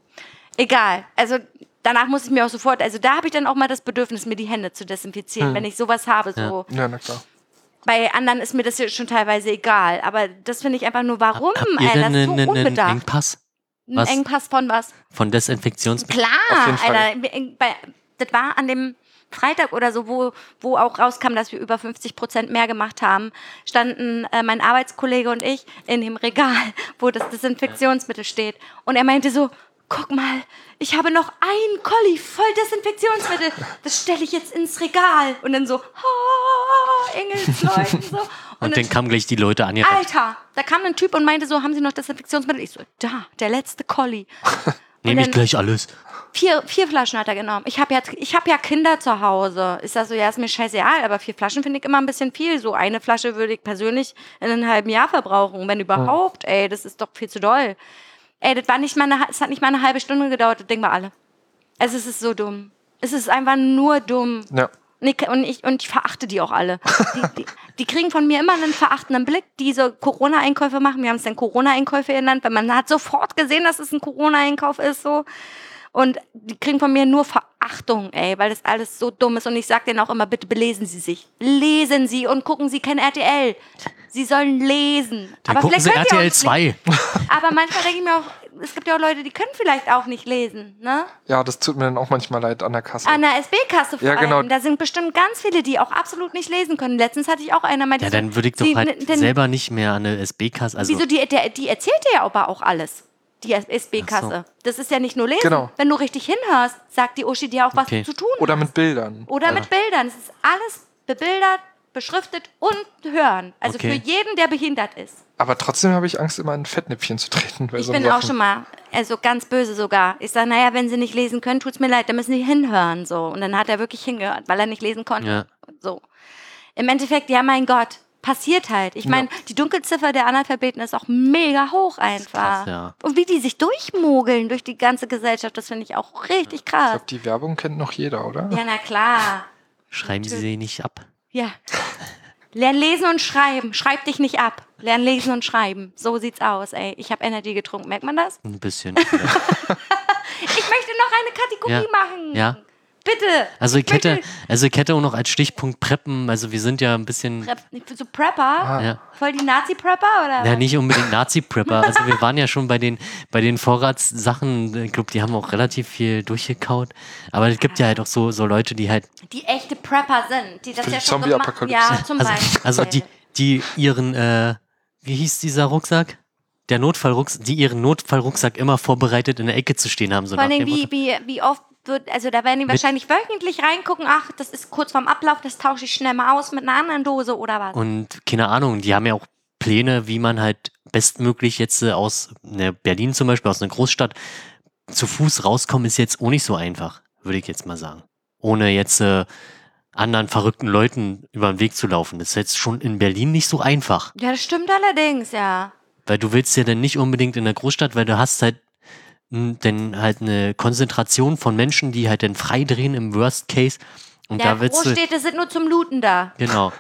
S2: Egal. Also danach muss ich mir auch sofort, also da habe ich dann auch mal das Bedürfnis, mir die Hände zu desinfizieren,
S1: Hm.
S2: wenn ich sowas habe. So.
S3: Ja, na klar.
S2: Bei anderen ist mir das ja schon teilweise egal. Aber das finde ich einfach nur, warum?
S1: Habt ihr denn
S2: das ist so
S1: einen. Engpass
S2: Ein
S1: was?
S2: Engpass von was?
S1: von Desinfektionsmitteln?
S2: Klar. Alter. Bei, das war an dem Freitag oder so, wo, wo auch rauskam, dass wir über 50 Prozent mehr gemacht haben, standen äh, mein Arbeitskollege und ich in dem Regal, wo das Desinfektionsmittel steht. Und er meinte so, guck mal, ich habe noch ein Kolli voll Desinfektionsmittel. Das stelle ich jetzt ins Regal. Und dann so, oh, Engelsleuten so.
S1: Und
S2: dann
S1: dann kamen gleich die Leute an.
S2: Alter, da kam ein Typ und meinte so, haben Sie noch Desinfektionsmittel? Ich so, da, der letzte Colli.
S1: Nehme ich gleich alles.
S2: Vier, vier Flaschen hat er genommen. Ich habe ja, ich hab ja Kinder zu Hause. Ist das so, ja, ist mir scheißegal, aber vier Flaschen finde ich immer ein bisschen viel. So eine Flasche würde ich persönlich in einem halben Jahr verbrauchen, wenn überhaupt. Ey, das ist doch viel zu doll. Ey, das war nicht mal eine, es hat nicht mal eine halbe Stunde gedauert, das Ding war alle. Also es ist so dumm. Es ist einfach nur dumm.
S3: Ja.
S2: Und ich, und, ich, und ich verachte die auch alle. Die, die, die kriegen von mir immer einen verachtenden Blick, die so Corona-Einkäufe machen. Wir haben es dann Corona-Einkäufe genannt, weil man hat sofort gesehen, dass es ein Corona-Einkauf ist. so. Und die kriegen von mir nur Verachtung, ey, weil das alles so dumm ist. Und ich sag denen auch immer, bitte belesen Sie sich. Lesen Sie und gucken Sie kein RTL. Sie sollen lesen.
S1: Dann gucken
S2: vielleicht
S1: sie
S2: auch
S1: RTL
S2: nicht
S1: 2.
S2: aber manchmal denke ich mir auch, es gibt ja auch Leute, die können vielleicht auch nicht lesen, ne?
S3: Ja, das tut mir dann auch manchmal leid an der Kasse.
S2: An der SB-Kasse vor
S3: Ja, genau.
S2: allem. Da sind bestimmt ganz viele, die auch absolut nicht lesen können. Letztens hatte ich auch einer, meinte
S1: Ja,
S2: so,
S1: dann würde ich doch
S2: sie-
S1: halt
S2: denn-
S1: selber nicht mehr an eine SB-Kasse. Also,
S2: Wieso, die, der, die erzählt dir ja aber auch alles. Die SB-Kasse. Das ist ja nicht nur lesen.
S3: Genau.
S2: Wenn du richtig hinhörst, sagt die Uschi dir auch, was
S1: Okay.
S2: du zu tun
S3: Oder
S2: hast.
S3: mit Bildern.
S2: Oder mit Bildern. Es ist alles bebildert, beschriftet und hören. Also
S1: Okay.
S2: für jeden, der behindert ist.
S3: Aber trotzdem habe ich Angst, immer in ein Fettnäpfchen zu treten.
S2: Ich
S3: so
S2: bin
S3: Sachen.
S2: auch schon mal, also ganz böse sogar. Ich sage, naja, wenn sie nicht lesen können, tut's mir leid, dann müssen sie hinhören. So. Und dann hat er wirklich hingehört, weil er nicht lesen konnte.
S1: Ja.
S2: So. Im Endeffekt, ja, mein Gott, passiert halt. Ich meine, die Dunkelziffer der Analphabeten ist auch mega hoch einfach.
S1: krass, ja.
S2: Und wie die sich durchmogeln durch die ganze Gesellschaft, das finde ich auch richtig
S3: Ich
S2: krass.
S3: glaube, die Werbung kennt noch jeder, oder?
S2: Ja, na klar.
S1: schreiben sie sie nicht ab.
S2: Ja. Lern lesen und schreiben. Schreib dich nicht ab. Lern lesen und schreiben. So sieht's aus, ey. Ich habe Energy getrunken. Merkt man das?
S1: Ein bisschen.
S2: Ich möchte noch eine Kategorie
S1: Ja.
S2: machen.
S1: Ja.
S2: Bitte.
S1: Also ich
S2: Bitte.
S1: hätte, also ich hätte auch noch als Stichpunkt Preppen, also wir sind ja ein bisschen,
S2: Prep, so Prepper?
S1: ja,
S2: Voll die Nazi-Prepper oder?
S1: ja nicht unbedingt Nazi-Prepper, also wir waren ja schon bei den, bei den Vorratssachen, ich glaube, die haben auch relativ viel durchgekaut, aber es gibt ja halt auch so, so Leute, die halt,
S2: Die echte Prepper sind, die das
S3: Für
S2: ja
S3: die
S2: schon gemacht
S3: Zombie-Apokalypse.
S2: Ja, zum
S1: also,
S2: Beispiel.
S1: also die, die ihren, äh, wie hieß dieser Rucksack? Der Notfallrucksack, die ihren Notfallrucksack immer vorbereitet in der Ecke zu stehen haben, so
S2: Vor
S1: nach
S2: allem,
S1: dem
S2: wie, wie, wie oft also da werden die wahrscheinlich wöchentlich reingucken, ach, das ist kurz vorm Ablauf, das tausche ich schnell mal aus mit einer anderen Dose oder was.
S1: Und keine Ahnung, die haben ja auch Pläne, wie man halt bestmöglich jetzt äh, aus ne, Berlin zum Beispiel, aus einer Großstadt, zu Fuß rauskommen, ist jetzt auch nicht so einfach, würde ich jetzt mal sagen. Ohne jetzt äh, anderen verrückten Leuten über den Weg zu laufen. Das ist jetzt schon in Berlin nicht so einfach.
S2: ja, das stimmt allerdings, ja.
S1: Weil du willst ja dann nicht unbedingt in der Großstadt, weil du hast halt m, dann halt eine Konzentration von Menschen, die halt dann frei drehen im Worst Case. Und
S2: Ja,
S1: da willst du.
S2: Großstädte sind nur zum Looten da.
S1: Genau.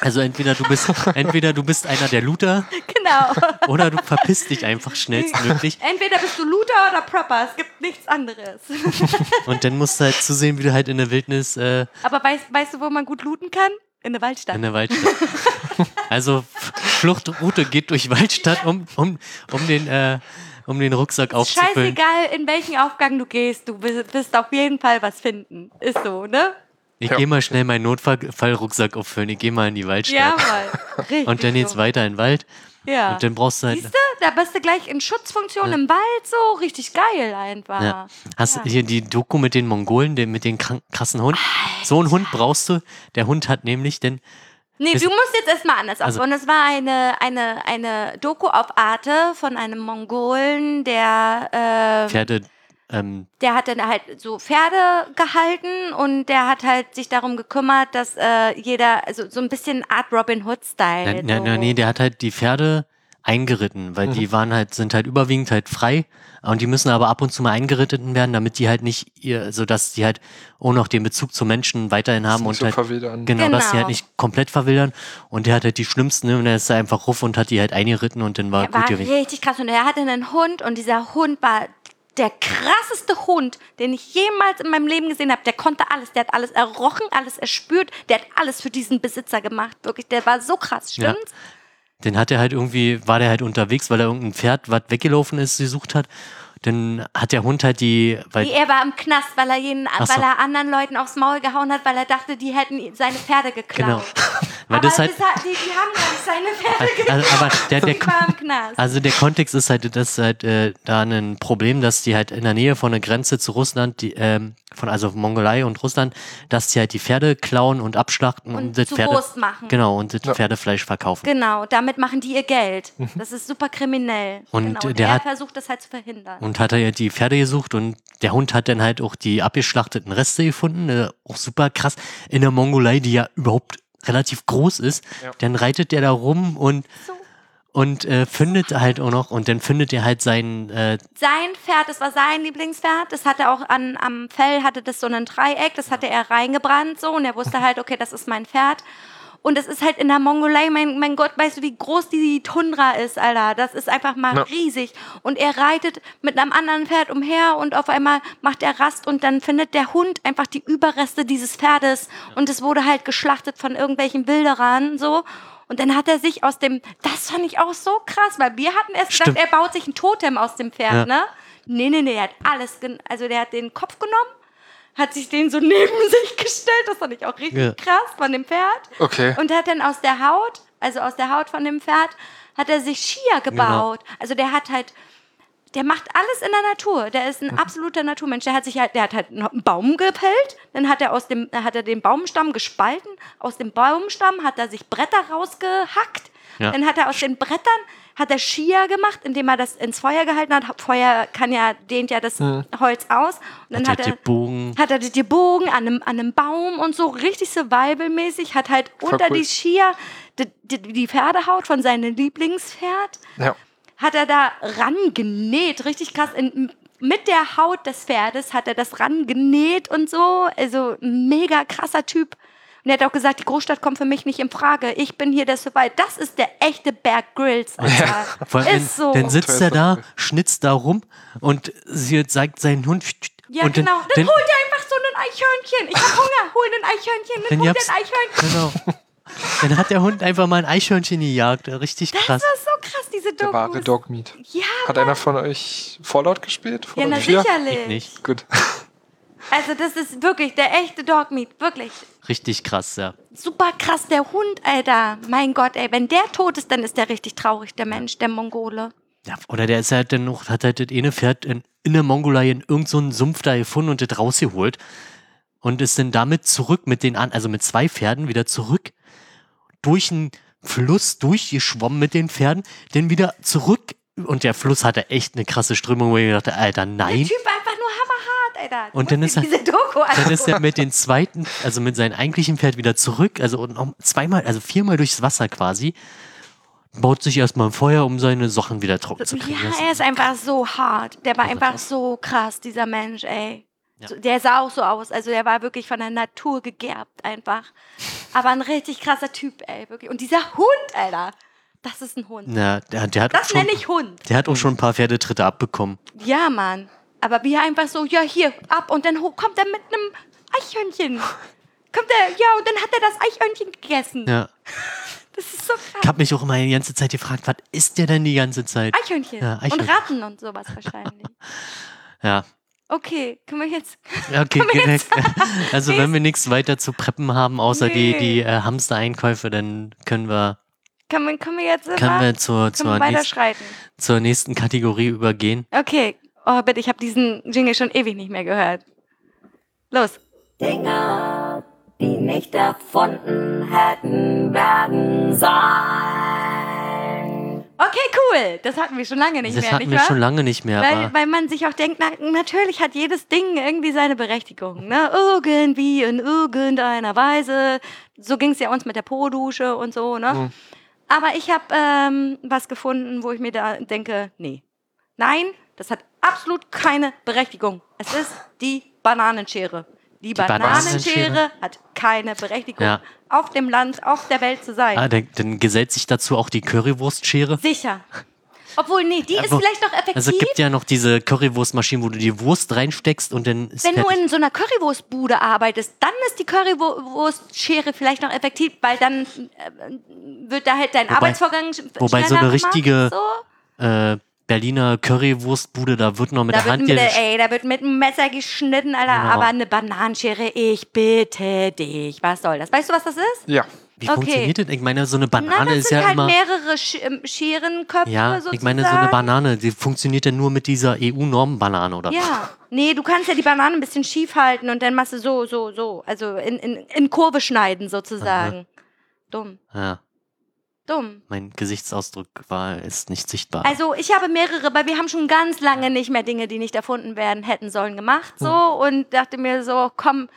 S1: Also entweder du bist, entweder du bist einer der Looter
S2: Genau.
S1: oder du verpisst dich einfach schnellstmöglich.
S2: Entweder bist du Looter oder Prepper, es gibt nichts anderes.
S1: Und dann musst du halt zusehen, wie du halt in der Wildnis äh,
S2: Aber weißt, weißt du, wo man gut looten kann? In der Waldstadt.
S1: in der Waldstadt. Also Fluchtroute geht durch Waldstadt, um, um, um, den, äh, um den Rucksack aufzufüllen.
S2: Scheißegal, in welchen Aufgang du gehst, du wirst auf jeden Fall was finden. Ist so, ne?
S1: Ich
S3: Ja.
S1: gehe mal schnell meinen Notfallrucksack auffüllen. Ich gehe mal in die Waldstadt.
S2: Ja, mal. Richtig.
S1: und dann geht's
S2: so.
S1: weiter in den Wald.
S2: Ja.
S1: Und dann brauchst du halt.
S2: Siehst du, da bist du gleich in Schutzfunktion im Wald so. Richtig geil einfach.
S1: Ja. Hast
S2: Ja.
S1: hier die Doku mit den Mongolen, den, mit den krassen Hund? So einen Hund brauchst du. Der Hund hat nämlich den.
S2: Nee, du musst jetzt erstmal anders
S1: Also-
S2: aufbauen. Das war eine, eine, eine Doku auf Arte von einem Mongolen, der, äh,
S1: Pferde. Ähm,
S2: der hat dann halt so Pferde gehalten und der hat halt sich darum gekümmert, dass äh, jeder, also so ein bisschen Art Robin Hood-Style.
S1: na,
S2: so.
S1: na, nee, der hat halt die Pferde eingeritten, weil die waren halt, sind halt überwiegend halt frei und die müssen aber ab und zu mal eingeritten werden, damit die halt nicht ihr, so dass die halt auch noch den Bezug zu Menschen weiterhin haben und
S3: so
S1: halt,
S3: verwidern.
S1: genau, dass die
S2: Genau.
S1: halt nicht komplett verwildern und der hat halt die schlimmsten, ne, und der ist da einfach ruff und hat die halt eingeritten und dann war
S2: war
S1: gut gewesen.
S2: richtig krass und er hatte einen Hund und dieser Hund war der krasseste Hund, den ich jemals in meinem Leben gesehen habe. Der konnte alles, der hat alles errochen, alles erspürt, der hat alles für diesen Besitzer gemacht. Wirklich, der war so krass,
S1: Ja. Den hat er halt irgendwie, war der halt unterwegs, weil er irgendein Pferd, was weggelaufen ist, gesucht hat. Dann hat der Hund halt die, weil,
S2: Nee, er war im Knast, weil er, jeden,
S1: so.
S2: weil er anderen Leuten aufs Maul gehauen hat, weil er dachte, die hätten seine Pferde geklaut.
S1: genau. Weil
S2: Aber
S1: das halt,
S2: hat- die, die haben gar nicht seine Pferde geklaut.
S1: also, aber der, der,
S2: die war im Knast.
S1: Also der Kontext ist halt, das ist halt äh, da ein Problem, dass die halt in der Nähe von der Grenze zu Russland, die, ähm, von also Mongolei und Russland, dass die halt die Pferde klauen und abschlachten und,
S2: Und
S1: das
S2: zu
S1: Pferde,
S2: Wurst machen.
S1: genau und das
S3: Ja.
S1: Pferdefleisch verkaufen.
S2: Genau, damit machen die ihr Geld. Das ist super kriminell.
S1: Mhm. Und
S2: genau. und
S1: der
S2: er
S1: hat-
S2: versucht das halt zu verhindern.
S1: Und hat er ja die Pferde gesucht und der Hund hat dann halt auch die abgeschlachteten Reste gefunden, äh, auch super krass in der Mongolei, die ja überhaupt relativ groß ist.
S3: Ja.
S1: Dann reitet der da rum und
S2: So.
S1: und äh, findet halt auch noch und dann findet er halt seinen äh,
S2: sein Pferd, das war sein Lieblingspferd, das hatte auch an, am Fell, hatte das so ein Dreieck, das hatte er reingebrannt so und er wusste halt, okay, das ist mein Pferd. Und es ist halt in der Mongolei, mein, mein Gott, weißt du, wie groß die Tundra ist, Alter. Das ist einfach mal
S3: Ja.
S2: riesig. Und er reitet mit einem anderen Pferd umher und auf einmal macht er Rast und dann findet der Hund einfach die Überreste dieses Pferdes und es wurde halt geschlachtet von irgendwelchen Wilderern, so. Und dann hat er sich aus dem, das fand ich auch so krass, weil wir hatten erst gedacht,
S1: Stimmt.
S2: er baut sich ein Totem aus dem Pferd,
S1: Ja.
S2: ne? Nee, nee, nee, er hat alles, also der hat den Kopf genommen, hat sich den so neben sich gestellt, das fand ich auch richtig
S1: Ja.
S2: krass von dem Pferd.
S3: Okay.
S2: Und hat dann aus der Haut, also aus der Haut von dem Pferd, hat er sich Skier gebaut. Also der hat halt, der macht alles in der Natur. Der ist ein absoluter Naturmensch. Der hat sich halt, der hat halt einen Baum gepellt, dann hat er aus dem, hat er den Baumstamm gespalten. Aus dem Baumstamm hat er sich Bretter rausgehackt.
S1: Ja.
S2: Dann hat er aus den Brettern hat er Skier gemacht, indem er das ins Feuer gehalten hat. Feuer kann ja dehnt ja das Holz aus. Und dann
S1: hat
S2: hat,
S1: er
S2: er
S1: Bogen.
S2: hat er die Bogen an einem, an einem Baum und so richtig survival-mäßig, hat halt
S3: Voll
S2: unter
S3: cool.
S2: die Skier die, die, die Pferdehaut von seinem Lieblingspferd,
S3: Ja.
S2: hat er da rangenäht, richtig krass. In, mit der Haut des Pferdes hat er das rangenäht und so. Also mega krasser Typ. Und er hat auch gesagt, die Großstadt kommt für mich nicht in Frage. Ich bin hier der Survival. Das ist der echte Berg Grills.
S1: Allem,
S2: ist so.
S1: Dann sitzt er da, schnitzt da rum und sie zeigt seinen Hund.
S2: ja,
S1: und dann-
S2: genau. Dann,
S1: dann,
S2: holt er einfach so ein Eichhörnchen. Ich hab Hunger. Hol ein Eichhörnchen.
S1: Dann
S2: Hol
S1: hab's-
S2: ein Eichhörnchen.
S1: Genau. Dann hat der Hund einfach mal ein Eichhörnchen gejagt. Richtig
S2: Das
S1: krass.
S2: ist so krass, diese
S3: Der wahre. Dogmeat.
S2: Ja,
S3: Hat einer von euch Fallout gespielt?
S2: ja,
S3: Fallout
S2: na
S3: 4?
S2: sicherlich.
S1: Ich nicht.
S3: Gut.
S2: Also das ist wirklich der echte Dogmeat. Wirklich.
S1: Richtig krass, ja.
S2: Super krass, der Hund, Alter. Mein Gott, ey. Wenn der tot ist, dann ist der richtig traurig, der Mensch, der Mongole.
S1: ja. Oder der ist halt dann noch, hat halt das eine Pferd in, in der Mongolei in irgendeinem so Sumpf da gefunden und das rausgeholt. Und ist dann damit zurück mit den an, also mit zwei Pferden wieder zurück durch einen Fluss durchgeschwommen mit den Pferden, dann wieder zurück. Und der Fluss hatte echt eine krasse Strömung, wo ich dachte, Alter,
S2: Der
S1: nein.
S2: Typ nur hammerhart, Alter.
S1: Und dann ist er- Dann ist er mit den zweiten, also mit seinem eigentlichen Pferd wieder zurück, also und noch zweimal, also viermal durchs Wasser quasi, baut sich erstmal ein Feuer, um seine Sachen wieder trocken zu kriegen.
S2: Ja, er ist einfach so hart. Der war
S1: Also
S2: einfach so krass, dieser Mensch, ey.
S1: Ja.
S2: Der sah auch so aus. Also der war wirklich von der Natur gegerbt einfach. Aber ein richtig krasser Typ, ey. Wirklich. Und dieser Hund, Alter. Das ist ein Hund.
S1: Na, der, der, hat
S2: Das
S1: schon,
S2: nenne ich Hund.
S1: der hat auch schon ein paar Pferdetritte abbekommen.
S2: Ja, Mann. Aber wie er einfach so, ja, hier, ab. Und dann kommt er mit einem Eichhörnchen. Kommt er, ja, und dann hat er das Eichhörnchen gegessen.
S1: Ja.
S2: Das ist so
S1: Ich
S2: krass.
S1: habe mich auch immer die ganze Zeit gefragt, was ist der denn die ganze Zeit?
S2: Eichhörnchen.
S1: Ja, Eichhörnchen.
S2: Und Ratten und sowas wahrscheinlich.
S1: Ja.
S2: Okay, können wir jetzt.
S1: Okay,
S2: wir jetzt-
S1: also wenn wir nichts weiter zu preppen haben, außer die,
S2: Nee.
S1: die äh, Hamster-Einkäufe, dann können wir,
S2: Können wir, können wir jetzt
S1: können wir zur, zur,
S2: wir
S1: nächsten, zur nächsten Kategorie übergehen.
S2: Okay. Oh, bitte, ich habe diesen Jingle schon ewig nicht mehr gehört. Los.
S4: Dinge, die nicht erfunden hätten werden sollen.
S2: Okay, cool. Das hatten wir schon lange nicht
S1: das
S2: mehr,
S1: hatten
S2: nicht
S1: wir
S2: wahr?
S1: schon lange nicht mehr,
S2: Weil, weil man sich auch denkt, na, natürlich hat jedes Ding irgendwie seine Berechtigung. Ne? Irgendwie in irgendeiner Weise. So ging es ja uns mit der Po-Dusche und so. Ne? Aber ich habe ähm, was gefunden, wo ich mir da denke, nee. Nein, das hat absolut keine Berechtigung. Es ist die Bananenschere. Die, Bananenschere,
S1: Bananenschere?
S2: hat keine Berechtigung,
S1: Ja.
S2: auf dem Land, auf der Welt zu sein.
S1: ah, dann, dann gesellt sich dazu auch die Currywurstschere.
S2: Sicher. Obwohl, nee, die ist
S1: wo-
S2: vielleicht noch effektiv.
S1: Also es gibt ja noch diese Currywurstmaschinen, wo du die Wurst reinsteckst und dann ist
S2: Wenn du
S1: fertig.
S2: in so einer Currywurstbude arbeitest, dann ist die Currywurstschere vielleicht noch effektiv, weil dann äh, wird da halt dein
S1: Wobei-
S2: Arbeitsvorgang
S1: wobei so eine richtige-
S2: So.
S1: äh, Berliner Currywurstbude, da wird noch mit
S2: Da
S1: der Hand
S2: mit, ey, da wird mit einem Messer geschnitten, Alter,
S1: Genau.
S2: aber eine Bananenschere, ich bitte dich. Was soll das? Weißt du, was das ist?
S3: Ja.
S1: Wie
S2: okay.
S1: funktioniert das? Ich meine, so eine
S2: Na,
S1: Banane
S2: das
S1: ist ja
S2: halt
S1: immer.
S2: mehrere Sch ähm, Scherenköpfe
S1: Ja,
S2: sozusagen.
S1: ich meine, so eine Banane, die funktioniert ja nur mit dieser EU-Norm-Banane, oder?
S2: Ja, nee, du kannst ja die Banane ein bisschen schief halten und dann machst du so, so, so. Also in, in, in Kurve schneiden sozusagen. Dumm,
S1: Ja,
S2: dumm.
S1: mein Gesichtsausdruck war, ist nicht sichtbar.
S2: Also ich habe mehrere, weil wir haben schon ganz lange nicht mehr Dinge, die nicht erfunden werden hätten sollen, gemacht so und dachte mir so, komm,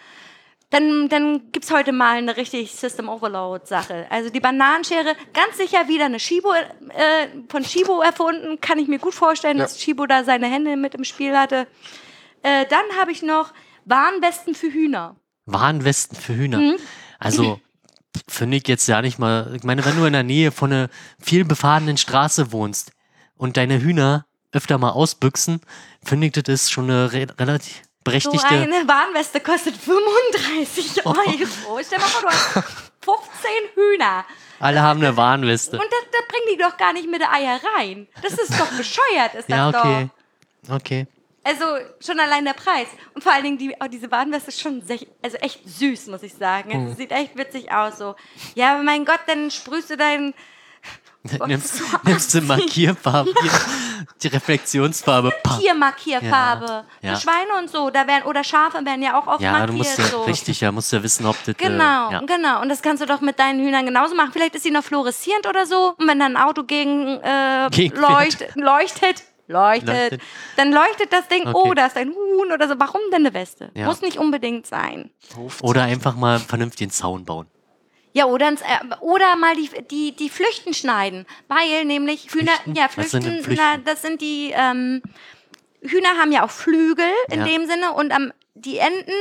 S2: dann, dann gibt's heute mal eine richtig System Overload Sache. Also die Bananenschere, ganz sicher wieder eine Shibo, äh, von Shibo erfunden, kann ich mir gut vorstellen,
S3: Ja.
S2: dass Shibo da seine Hände mit im Spiel hatte. Äh, dann habe ich noch Warnwesten für Hühner.
S1: Warnwesten für Hühner.
S2: Mhm.
S1: Also finde ich jetzt ja nicht mal. Ich meine, wenn du in der Nähe von einer viel befahrenen Straße wohnst und deine Hühner öfter mal ausbüchsen, finde ich, das ist schon eine re relativ
S2: So
S1: berechtigte.
S2: eine Warnweste kostet 35 Euro. Stell mal vor, du hast 15 Hühner.
S1: Alle haben eine Warnweste.
S2: Und das, das bringen die doch gar nicht mit der Eier rein. Das ist doch bescheuert, ist das
S1: Ja, okay.
S2: doch.
S1: Okay.
S2: Also schon allein der Preis. Und vor allen Dingen, die, oh, diese Warnweste ist schon sech, also echt süß, muss ich sagen.
S1: Hm.
S2: Es sieht echt witzig aus so. Ja, aber mein Gott, dann sprühst du dein...
S1: Nimmst,
S2: so
S1: nimmst du Markierfarbe, die Reflexionsfarbe.
S2: Tiermarkierfarbe.
S1: Ja.
S2: Für Schweine und so. Da werden, oder Schafe werden ja auch oft
S1: Ja,
S2: markiert.
S1: du musst ja,
S2: so.
S1: richtig, ja, musst ja wissen, ob das.
S2: Genau,
S1: Äh, ja.
S2: genau. Und das kannst du doch mit deinen Hühnern genauso machen. Vielleicht ist sie noch fluoreszierend oder so. Und wenn dann ein Auto gegen, äh,
S1: Gegen
S2: leuchtet, leuchtet, leuchtet, dann leuchtet das Ding,
S1: Okay.
S2: oh, da ist ein Huhn oder so. Warum denn eine Weste?
S1: Ja.
S2: Muss nicht unbedingt sein.
S1: Oder einfach mal einen vernünftigen Zaun bauen.
S2: Ja, oder, ins, äh, oder mal die, die, die Flüchten schneiden. Weil nämlich Hühner,
S1: Flüchten?
S2: ja,
S1: Was sind
S2: Flüchten,
S1: denn Flüchten?
S2: Na, das sind die, ähm, Hühner haben ja auch Flügel in
S1: Ja.
S2: dem Sinne und am, die Enten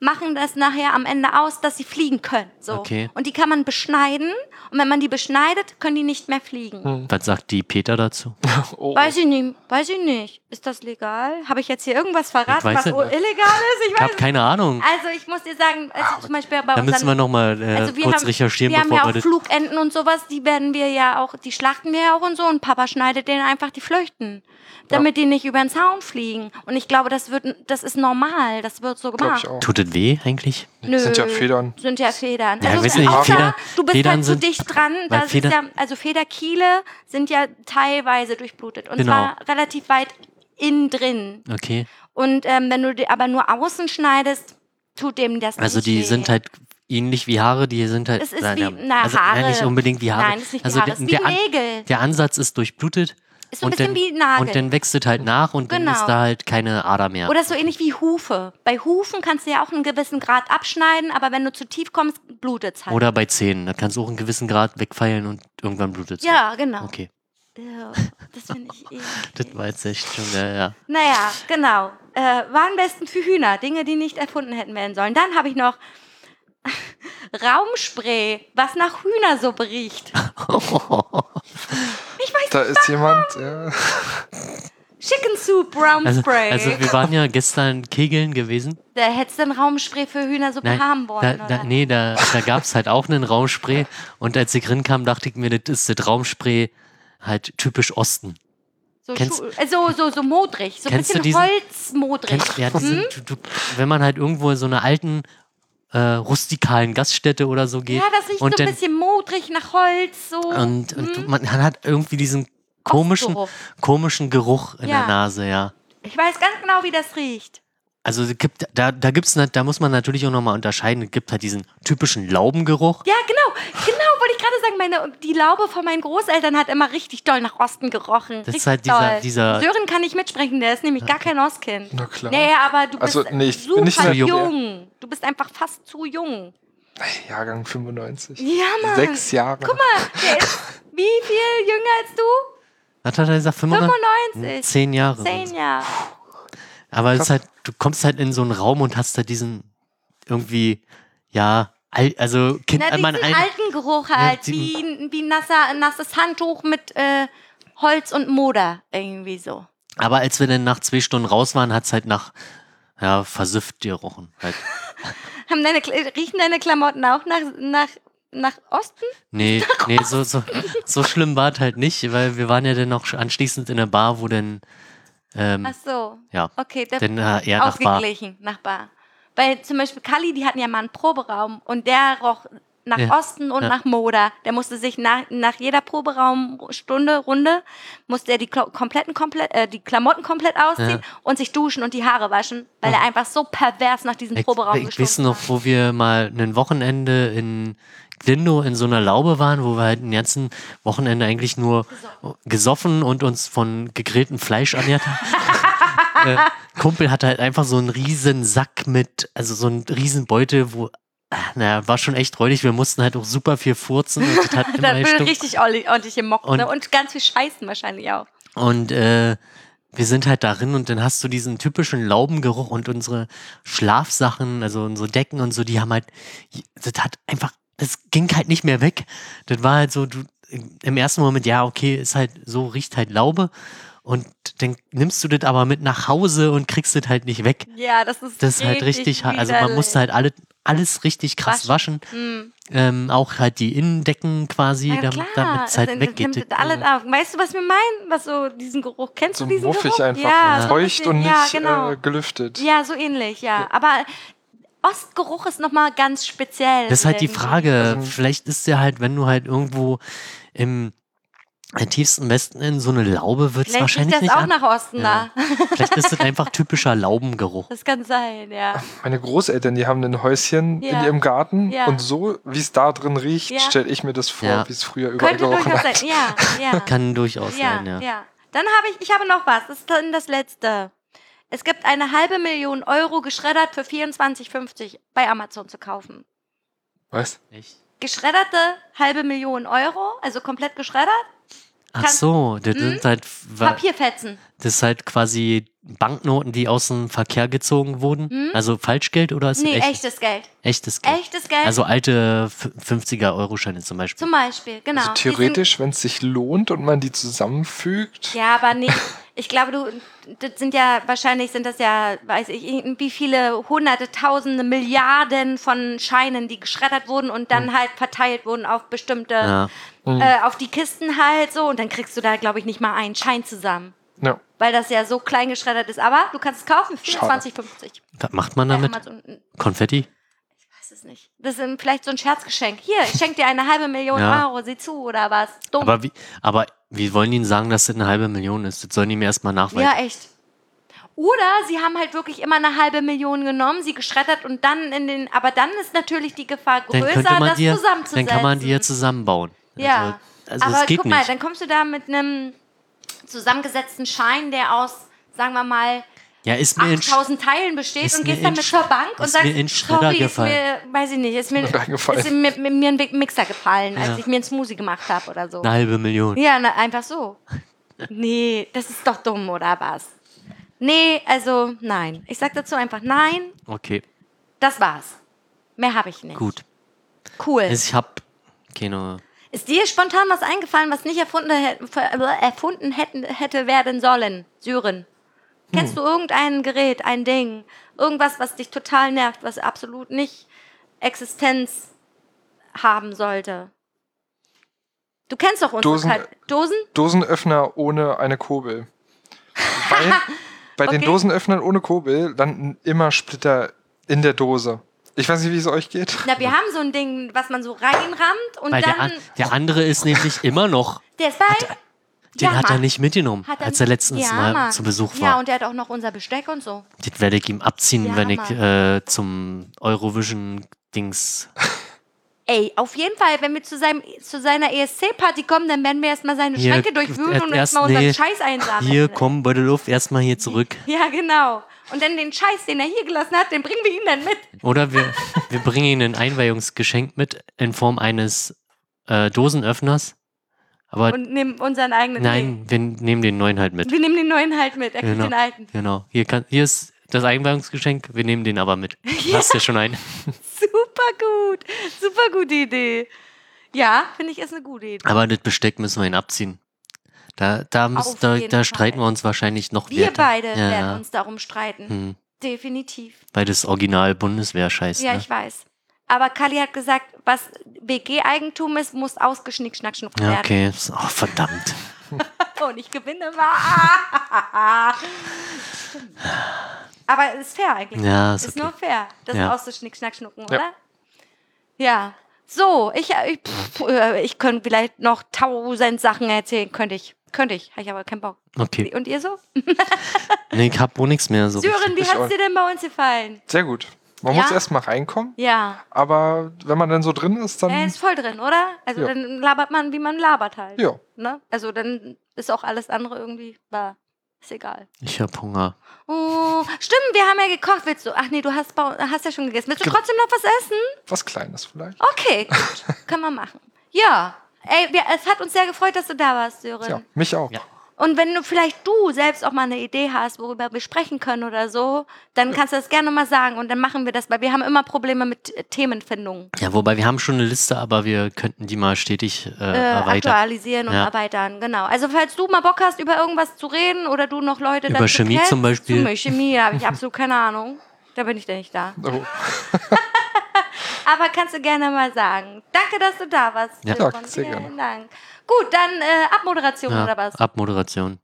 S2: machen das nachher am Ende aus, dass sie fliegen können. So.
S1: Okay.
S2: Und die kann man beschneiden. Und wenn man die beschneidet, können die nicht mehr fliegen.
S1: Was sagt die Peter dazu?
S3: Oh,
S2: Weiß ich nicht, weiß ich nicht. Ist das legal? Habe ich jetzt hier irgendwas verraten, was illegal ist? Ich
S1: habe keine Ahnung.
S2: Also ich muss dir sagen, also zum Beispiel bei
S1: Da müssen wir
S2: unseren,
S1: nochmal äh,
S2: also wir
S1: kurz
S2: haben,
S1: recherchieren,
S2: wir haben ja auch. Flugenten und sowas, die werden wir ja auch, die schlachten wir ja auch und so und Papa schneidet denen einfach die Flüchten, damit die nicht über den Zaun fliegen. Und ich glaube, das wird, das ist normal, das wird so gemacht.
S1: Tut es weh eigentlich?
S2: Nö,
S3: Sind ja Federn.
S2: Sind ja Federn.
S1: Ja,
S2: also,
S1: weiß nicht,
S2: außer
S1: Feder-
S2: du bist
S1: Federn
S2: halt zu
S1: sind-
S2: dicht dran. Das
S1: Feder-
S2: ist ja, also Federkiele sind ja teilweise durchblutet und
S1: Genau.
S2: zwar relativ weit innen drin.
S1: Okay.
S2: Und ähm, wenn du die aber nur außen schneidest, tut dem das
S1: Also
S2: nicht
S1: die
S2: weh.
S1: sind halt ähnlich wie Haare, die sind halt.
S2: Es ist
S1: nein,
S2: wie-
S1: ja,
S2: na,
S1: also,
S2: Haare.
S1: Nein, nicht unbedingt wie Haare.
S2: Nein, das ist nicht wie
S1: also
S2: Haare,
S1: der,
S2: das ist wie
S1: der, An-
S2: Nägel.
S1: der Ansatz ist durchblutet.
S2: Ist so ein
S1: und
S2: bisschen
S1: dann,
S2: wie Nagel.
S1: Und dann wächst es halt nach und
S2: Genau.
S1: dann ist da halt keine Ader mehr.
S2: Oder so ähnlich wie Hufe. Bei Hufen kannst du ja auch einen gewissen Grad abschneiden, aber wenn du zu tief kommst, blutet es halt.
S1: Oder bei Zähnen. Da kannst du auch einen gewissen Grad wegfeilen und irgendwann blutet es.
S2: ja, genau.
S1: Okay.
S2: Ja, das finde ich eh.
S1: Das war jetzt echt schon, ja, ja.
S2: Naja, genau. Äh, war am besten für Hühner. Dinge, die nicht erfunden hätten werden sollen. Dann habe ich noch Raumspray, was nach Hühnersuppe riecht. Ich weiß
S3: Da ist jemand, ja.
S2: Chicken Soup
S1: Also,
S2: Raumspray.
S1: also wir waren ja gestern kegeln gewesen.
S2: da hättest du ein Raumspray für Hühnersuppe haben
S1: da,
S2: wollen,
S1: da,
S2: oder?
S1: nee, da, da gab es halt auch einen Raumspray. Und als ich rinkam, dachte ich mir, das ist das Raumspray halt typisch Osten.
S2: So,
S1: Kennst-
S2: äh, so, so, so modrig. So ein bisschen
S1: diesen-
S2: holzmodrig.
S1: Kennst, ja, diesen, du, du, wenn man halt irgendwo in so einer alten, äh, rustikalen Gaststätte oder so geht.
S2: ja, das riecht
S1: und
S2: so ein
S1: dann,
S2: bisschen modrig nach Holz. So.
S1: Und, und
S2: Hm?
S1: man hat irgendwie diesen komischen,
S2: Ostgeruch.
S1: komischen Geruch in
S2: Ja.
S1: der Nase, ja.
S2: Ich weiß ganz genau, wie das riecht.
S1: Also gibt, da, da gibt's, da muss man natürlich auch nochmal unterscheiden. Es gibt halt diesen typischen Laubengeruch.
S2: Ja, genau. Genau, wollte ich gerade sagen. Meine, die Laube von meinen Großeltern hat immer richtig doll nach Osten gerochen.
S1: Das ist
S2: richtig
S1: halt dieser-
S2: doll.
S1: dieser-
S2: Sören kann nicht mitsprechen, der ist nämlich gar kein Ostkind.
S3: Na klar.
S2: Nee, aber du bist
S3: Also, nee, ich bin
S2: super
S3: nicht so
S2: jung.
S3: jung.
S2: Du bist einfach fast zu jung.
S3: Jahrgang 95.
S2: Ja, Mann.
S3: Sechs Jahre.
S2: Guck mal, der ist wie viel jünger als du?
S1: Was hat er gesagt? 95?
S2: 95.
S1: Zehn Jahre.
S2: Zehn Jahre.
S1: Aber es ist halt, du kommst halt in so einen Raum und hast da diesen irgendwie, ja, al- also kind,
S2: Na,
S1: man
S2: alten Geruch halt,
S1: die-
S2: wie, wie nasser, nasses Handtuch mit äh, Holz und Moder, irgendwie so.
S1: aber als wir dann nach zwei Stunden raus waren, hat es halt nach ja, versifft gerochen. Halt.
S2: Haben deine, riechen deine Klamotten auch nach, nach, nach Osten?
S1: Nee, nee, so, so, so schlimm war es halt nicht, weil wir waren ja dann noch anschließend in der Bar, wo dann ähm,
S2: Ach so.
S1: ja,
S2: Okay, das
S1: dann äh, eher nach Bar.
S2: ausgeglichen, nach Bar. Weil zum Beispiel Kali, die hatten ja mal einen Proberaum und der roch nach
S1: Ja,
S2: Osten und
S1: ja.
S2: nach Moder. Der musste sich nach, nach jeder Proberaumstunde, Runde, musste er die, Klo kompletten, komplett, äh, die Klamotten komplett ausziehen
S1: Ja.
S2: und sich duschen und die Haare waschen, weil er einfach so pervers nach diesem
S1: Ich,
S2: Proberaum
S1: ich weiß
S2: gestunken
S1: noch,
S2: war.
S1: wo wir mal ein Wochenende in Glindow in so einer Laube waren, wo wir halt ein ganzen Wochenende eigentlich nur gesoffen und uns von gegrilltem Fleisch ernährt haben. äh, Kumpel hatte halt einfach so einen riesen Sack mit, also so einen riesen Beutel, wo, ah, naja, war schon echt räudig. Wir mussten halt auch super viel furzen und das hat immer
S2: Da richtig ordentlich, ordentlich gemockt
S1: Und-
S2: ne? und ganz viel Scheißen wahrscheinlich auch.
S1: Und äh, wir sind halt darin und dann hast du diesen typischen Laubengeruch und unsere Schlafsachen, also unsere Decken und so, die haben halt, das hat einfach, das ging halt nicht mehr weg. Das war halt so, du, im ersten Moment, ja, okay, ist halt so, riecht halt Laube. Und dann nimmst du das aber mit nach Hause und kriegst das halt nicht weg.
S2: Ja, das ist
S1: Das ist halt richtig, hart. also man musste halt alle, alles richtig krass waschen.
S2: Hm.
S1: Ähm, auch halt die Innendecken quasi,
S2: Ja,
S1: damit es halt weggeht.
S2: nimmt alles auf. Weißt du, was wir meinen? Was so diesen Geruch, kennst
S3: So
S2: du diesen
S3: muffig
S2: Geruch?
S3: einfach.
S2: Ja, so ein
S3: feucht und nicht
S2: ja, genau.
S3: äh, gelüftet.
S2: Ja, so ähnlich, ja. Aber Ostgeruch ist nochmal ganz speziell.
S1: Das ist halt die. Frage.
S3: Also-
S1: Vielleicht ist ja halt, wenn du halt irgendwo im tiefsten Westen in so eine Laube wird es
S2: Vielleicht
S1: wahrscheinlich
S2: riecht das
S1: nicht
S2: auch
S1: an.
S2: nach Osten
S1: Ja.
S2: da.
S1: Vielleicht ist das einfach typischer Laubengeruch.
S2: Das kann sein, ja.
S3: Meine Großeltern, die haben ein Häuschen
S2: Ja.
S3: in ihrem Garten
S2: Ja.
S3: und so, wie es da drin riecht,
S2: Ja.
S3: stelle ich mir das vor,
S1: Ja.
S3: wie es früher überall
S2: Könnte
S3: gerochen
S2: durchaus
S3: hat.
S2: sein. Ja, ja.
S1: Kann durchaus
S2: ja,
S1: sein, ja.
S2: ja. Dann habe ich, ich habe noch was. Das ist dann das letzte. Es gibt eine halbe Million Euro geschreddert für 24,50 bei Amazon zu kaufen.
S3: Was?
S1: Echt?
S2: Geschredderte halbe Million Euro, also komplett geschreddert.
S1: Ach so, das
S2: Hm?
S1: sind halt,
S2: Papierfetzen.
S1: das ist halt quasi Banknoten, die aus dem Verkehr gezogen wurden. Also Falschgeld oder ist
S2: Hm? Nee,
S1: echt,
S2: echtes Geld.
S1: echtes Geld?
S2: Echtes Geld.
S1: Also alte 50er-Euro-Scheine zum Beispiel.
S2: zum Beispiel, genau.
S3: Also theoretisch, wenn es sich lohnt und man die zusammenfügt.
S2: Ja, aber nicht. Ich glaube, du, das sind ja, wahrscheinlich sind das ja, weiß ich, wie viele hunderte, tausende, Milliarden von Scheinen, die geschreddert wurden und dann halt verteilt wurden auf bestimmte,
S1: Ja.
S2: äh, auf die Kisten halt so. Und dann kriegst du da, glaube ich, nicht mal einen Schein zusammen.
S3: Ja.
S2: Weil das ja so klein geschreddert ist. Aber du kannst es kaufen,
S3: Schade.
S2: 24,50.
S1: Was macht man damit? Konfetti?
S2: Weiß es nicht. Das ist vielleicht so ein Scherzgeschenk. Hier, ich schenke dir eine halbe Million
S1: Ja.
S2: Euro, sieh zu, oder was? Dumm.
S1: Aber wie, aber wie wollen die ihnen sagen, dass das eine halbe Million ist? Das sollen die mir erstmal nachweisen.
S2: Ja, echt. Oder sie haben halt wirklich immer eine halbe Million genommen, sie geschreddert und dann in den. Aber dann ist natürlich die Gefahr größer, das
S1: ja-
S2: zusammenzusetzen.
S1: dann kann man die ja zusammenbauen.
S2: Ja.
S1: Also, also
S2: aber guck mal,
S1: nicht.
S2: dann kommst du da mit einem zusammengesetzten Schein, der aus, sagen wir mal,
S1: ja, ist mir in,
S2: 8000 Teilen besteht
S1: ist
S2: und
S1: mir
S2: gehst dann
S1: in
S2: mit zur Bank und
S1: ist
S2: sagst,
S1: mir
S2: sorry, ist
S1: gefallen.
S2: mir, weiß ich nicht, ist mir,
S3: Ist mir
S2: ist mir, ein Mixer gefallen, als
S1: Ja.
S2: ich mir einen Smoothie gemacht habe oder so.
S1: eine halbe Million.
S2: Ja, na, einfach so. Nee, das ist doch dumm, oder was? Nee, also nein. Ich sag dazu einfach nein,
S1: Okay,
S2: das war's. Mehr habe ich nicht.
S1: gut.
S2: Cool.
S1: Ich hab keine.
S2: Ist dir spontan was eingefallen, was nicht erfunden, hä- erfunden hätten, hätte werden sollen? Syren. Kennst du irgendein Gerät, ein Ding, irgendwas, was dich total nervt, was absolut nicht Existenz haben sollte? Du kennst doch unsere
S3: Dosen-
S2: Kal- Dosen?
S3: Dosenöffner ohne eine Kurbel. Weil bei den
S2: Okay.
S3: Dosenöffnern ohne Kurbel landen immer Splitter in der Dose. Ich weiß nicht, wie es euch geht.
S2: Na, wir haben so ein Ding, was man so reinrammt und
S1: Weil der,
S2: dann.
S1: an, der andere ist nämlich immer noch.
S2: der ist bei.
S1: Den
S2: Ja,
S1: hat er nicht mitgenommen,
S2: Hat
S1: als er letztens
S2: ja,
S1: mal zu Besuch
S2: Ja,
S1: war.
S2: und der hat auch noch unser Besteck und so.
S1: das werde ich ihm abziehen,
S2: Ja,
S1: wenn ich äh, zum Eurovision-Dings.
S2: Ey, auf jeden Fall, wenn wir zu, seinem, zu seiner ESC-Party kommen, dann werden wir erstmal seine
S1: Hier,
S2: Schränke durchwühlen
S1: erst-
S2: und erstmal unseren
S1: nee,
S2: Scheiß einsammeln.
S1: Hier, komm, bei der Luft erstmal hier zurück.
S2: Ja, genau. Und dann den Scheiß, den er hier gelassen hat, den bringen wir ihm dann mit.
S1: Oder wir, wir bringen ihm ein Einweihungsgeschenk mit in Form eines äh, Dosenöffners. Aber
S2: Und nehmen unseren eigenen.
S1: nein, wir nehmen den neuen halt mit.
S2: Nee. Wir nehmen den neuen halt mit. Er kriegt
S1: Genau.
S2: den alten.
S1: Genau. Hier, kann, hier ist das Einweihungsgeschenk, wir nehmen den aber mit. Hast ja schon einen.
S2: Super gut. Super gute Idee. Ja, finde ich, ist eine gute Idee.
S1: Aber das Besteck müssen wir ihn abziehen. Da, da, müssen, da, da streiten wir uns wahrscheinlich noch
S2: Wir
S1: Werte.
S2: beide
S1: ja,
S2: werden
S1: ja.
S2: uns darum streiten.
S1: Hm.
S2: Definitiv.
S1: Weil das Original Bundeswehr-Scheiß.
S2: Ja,
S1: ne?
S2: ich weiß. Aber Kali hat gesagt, was WG-Eigentum ist, muss ausgeschnickt, schnack, schnuck
S1: Ja,
S2: werden.
S1: okay. Oh, verdammt.
S2: Und ich gewinne mal. Aber es ist fair eigentlich.
S1: Ja, ist
S2: ist
S1: okay.
S2: nur fair, das
S1: Ja.
S2: auszuschnick, schnack, schnucken, oder? Ja. So, ich, ich, pff, äh, ich könnte vielleicht noch tausend Sachen erzählen. Könnte ich. Könnte ich. Habe ich aber keinen Bock.
S1: Okay.
S2: Und ihr so?
S1: Nee, ich hab wohl nichts mehr so.
S2: Sören, wie
S3: Ich
S2: hat es dir denn bei uns gefallen?
S3: Sehr gut. Man
S2: Ja?
S3: muss erst mal reinkommen,
S2: Ja.
S3: aber wenn man dann so drin ist, dann.
S2: Er ist voll drin, oder? Also
S3: Ja.
S2: dann labert man, wie man labert halt.
S3: Ja.
S2: Ne? Also dann ist auch alles andere irgendwie, bah, ist egal.
S1: Ich hab Hunger.
S2: Oh, stimmt, wir haben ja gekocht. Willst du? Ach nee, du hast, hast ja schon gegessen. Willst du
S3: Ge-
S2: trotzdem noch was essen?
S3: Was Kleines vielleicht.
S2: Okay, gut. Können wir machen. Ja. Ey, wir, es hat uns sehr gefreut, dass du da warst, Sören.
S3: Ja, mich auch.
S1: Ja.
S2: Und wenn du vielleicht du selbst auch mal eine Idee hast, worüber wir sprechen können oder so, dann kannst du das gerne mal sagen und dann machen wir das, weil wir haben immer Probleme mit Themenfindung.
S1: Ja, wobei wir haben schon eine Liste, aber wir könnten die mal stetig äh,
S2: Äh,
S1: erweitern.
S2: aktualisieren und
S1: Ja.
S2: erweitern, genau. Also falls du mal Bock hast, über irgendwas zu reden oder du noch Leute
S1: Über
S2: dazu
S1: Chemie
S2: kennst,
S1: zum Beispiel.
S2: Zum Chemie habe ich absolut keine Ahnung. Da bin ich denn nicht da.
S3: Oh.
S2: Aber kannst du gerne mal sagen. Danke, dass du da warst.
S1: Ja.
S3: Ja, sehr
S2: Vielen
S3: gerne.
S2: Dank. Gut, dann äh, Abmoderation
S1: Ja,
S2: oder was?
S1: Abmoderation.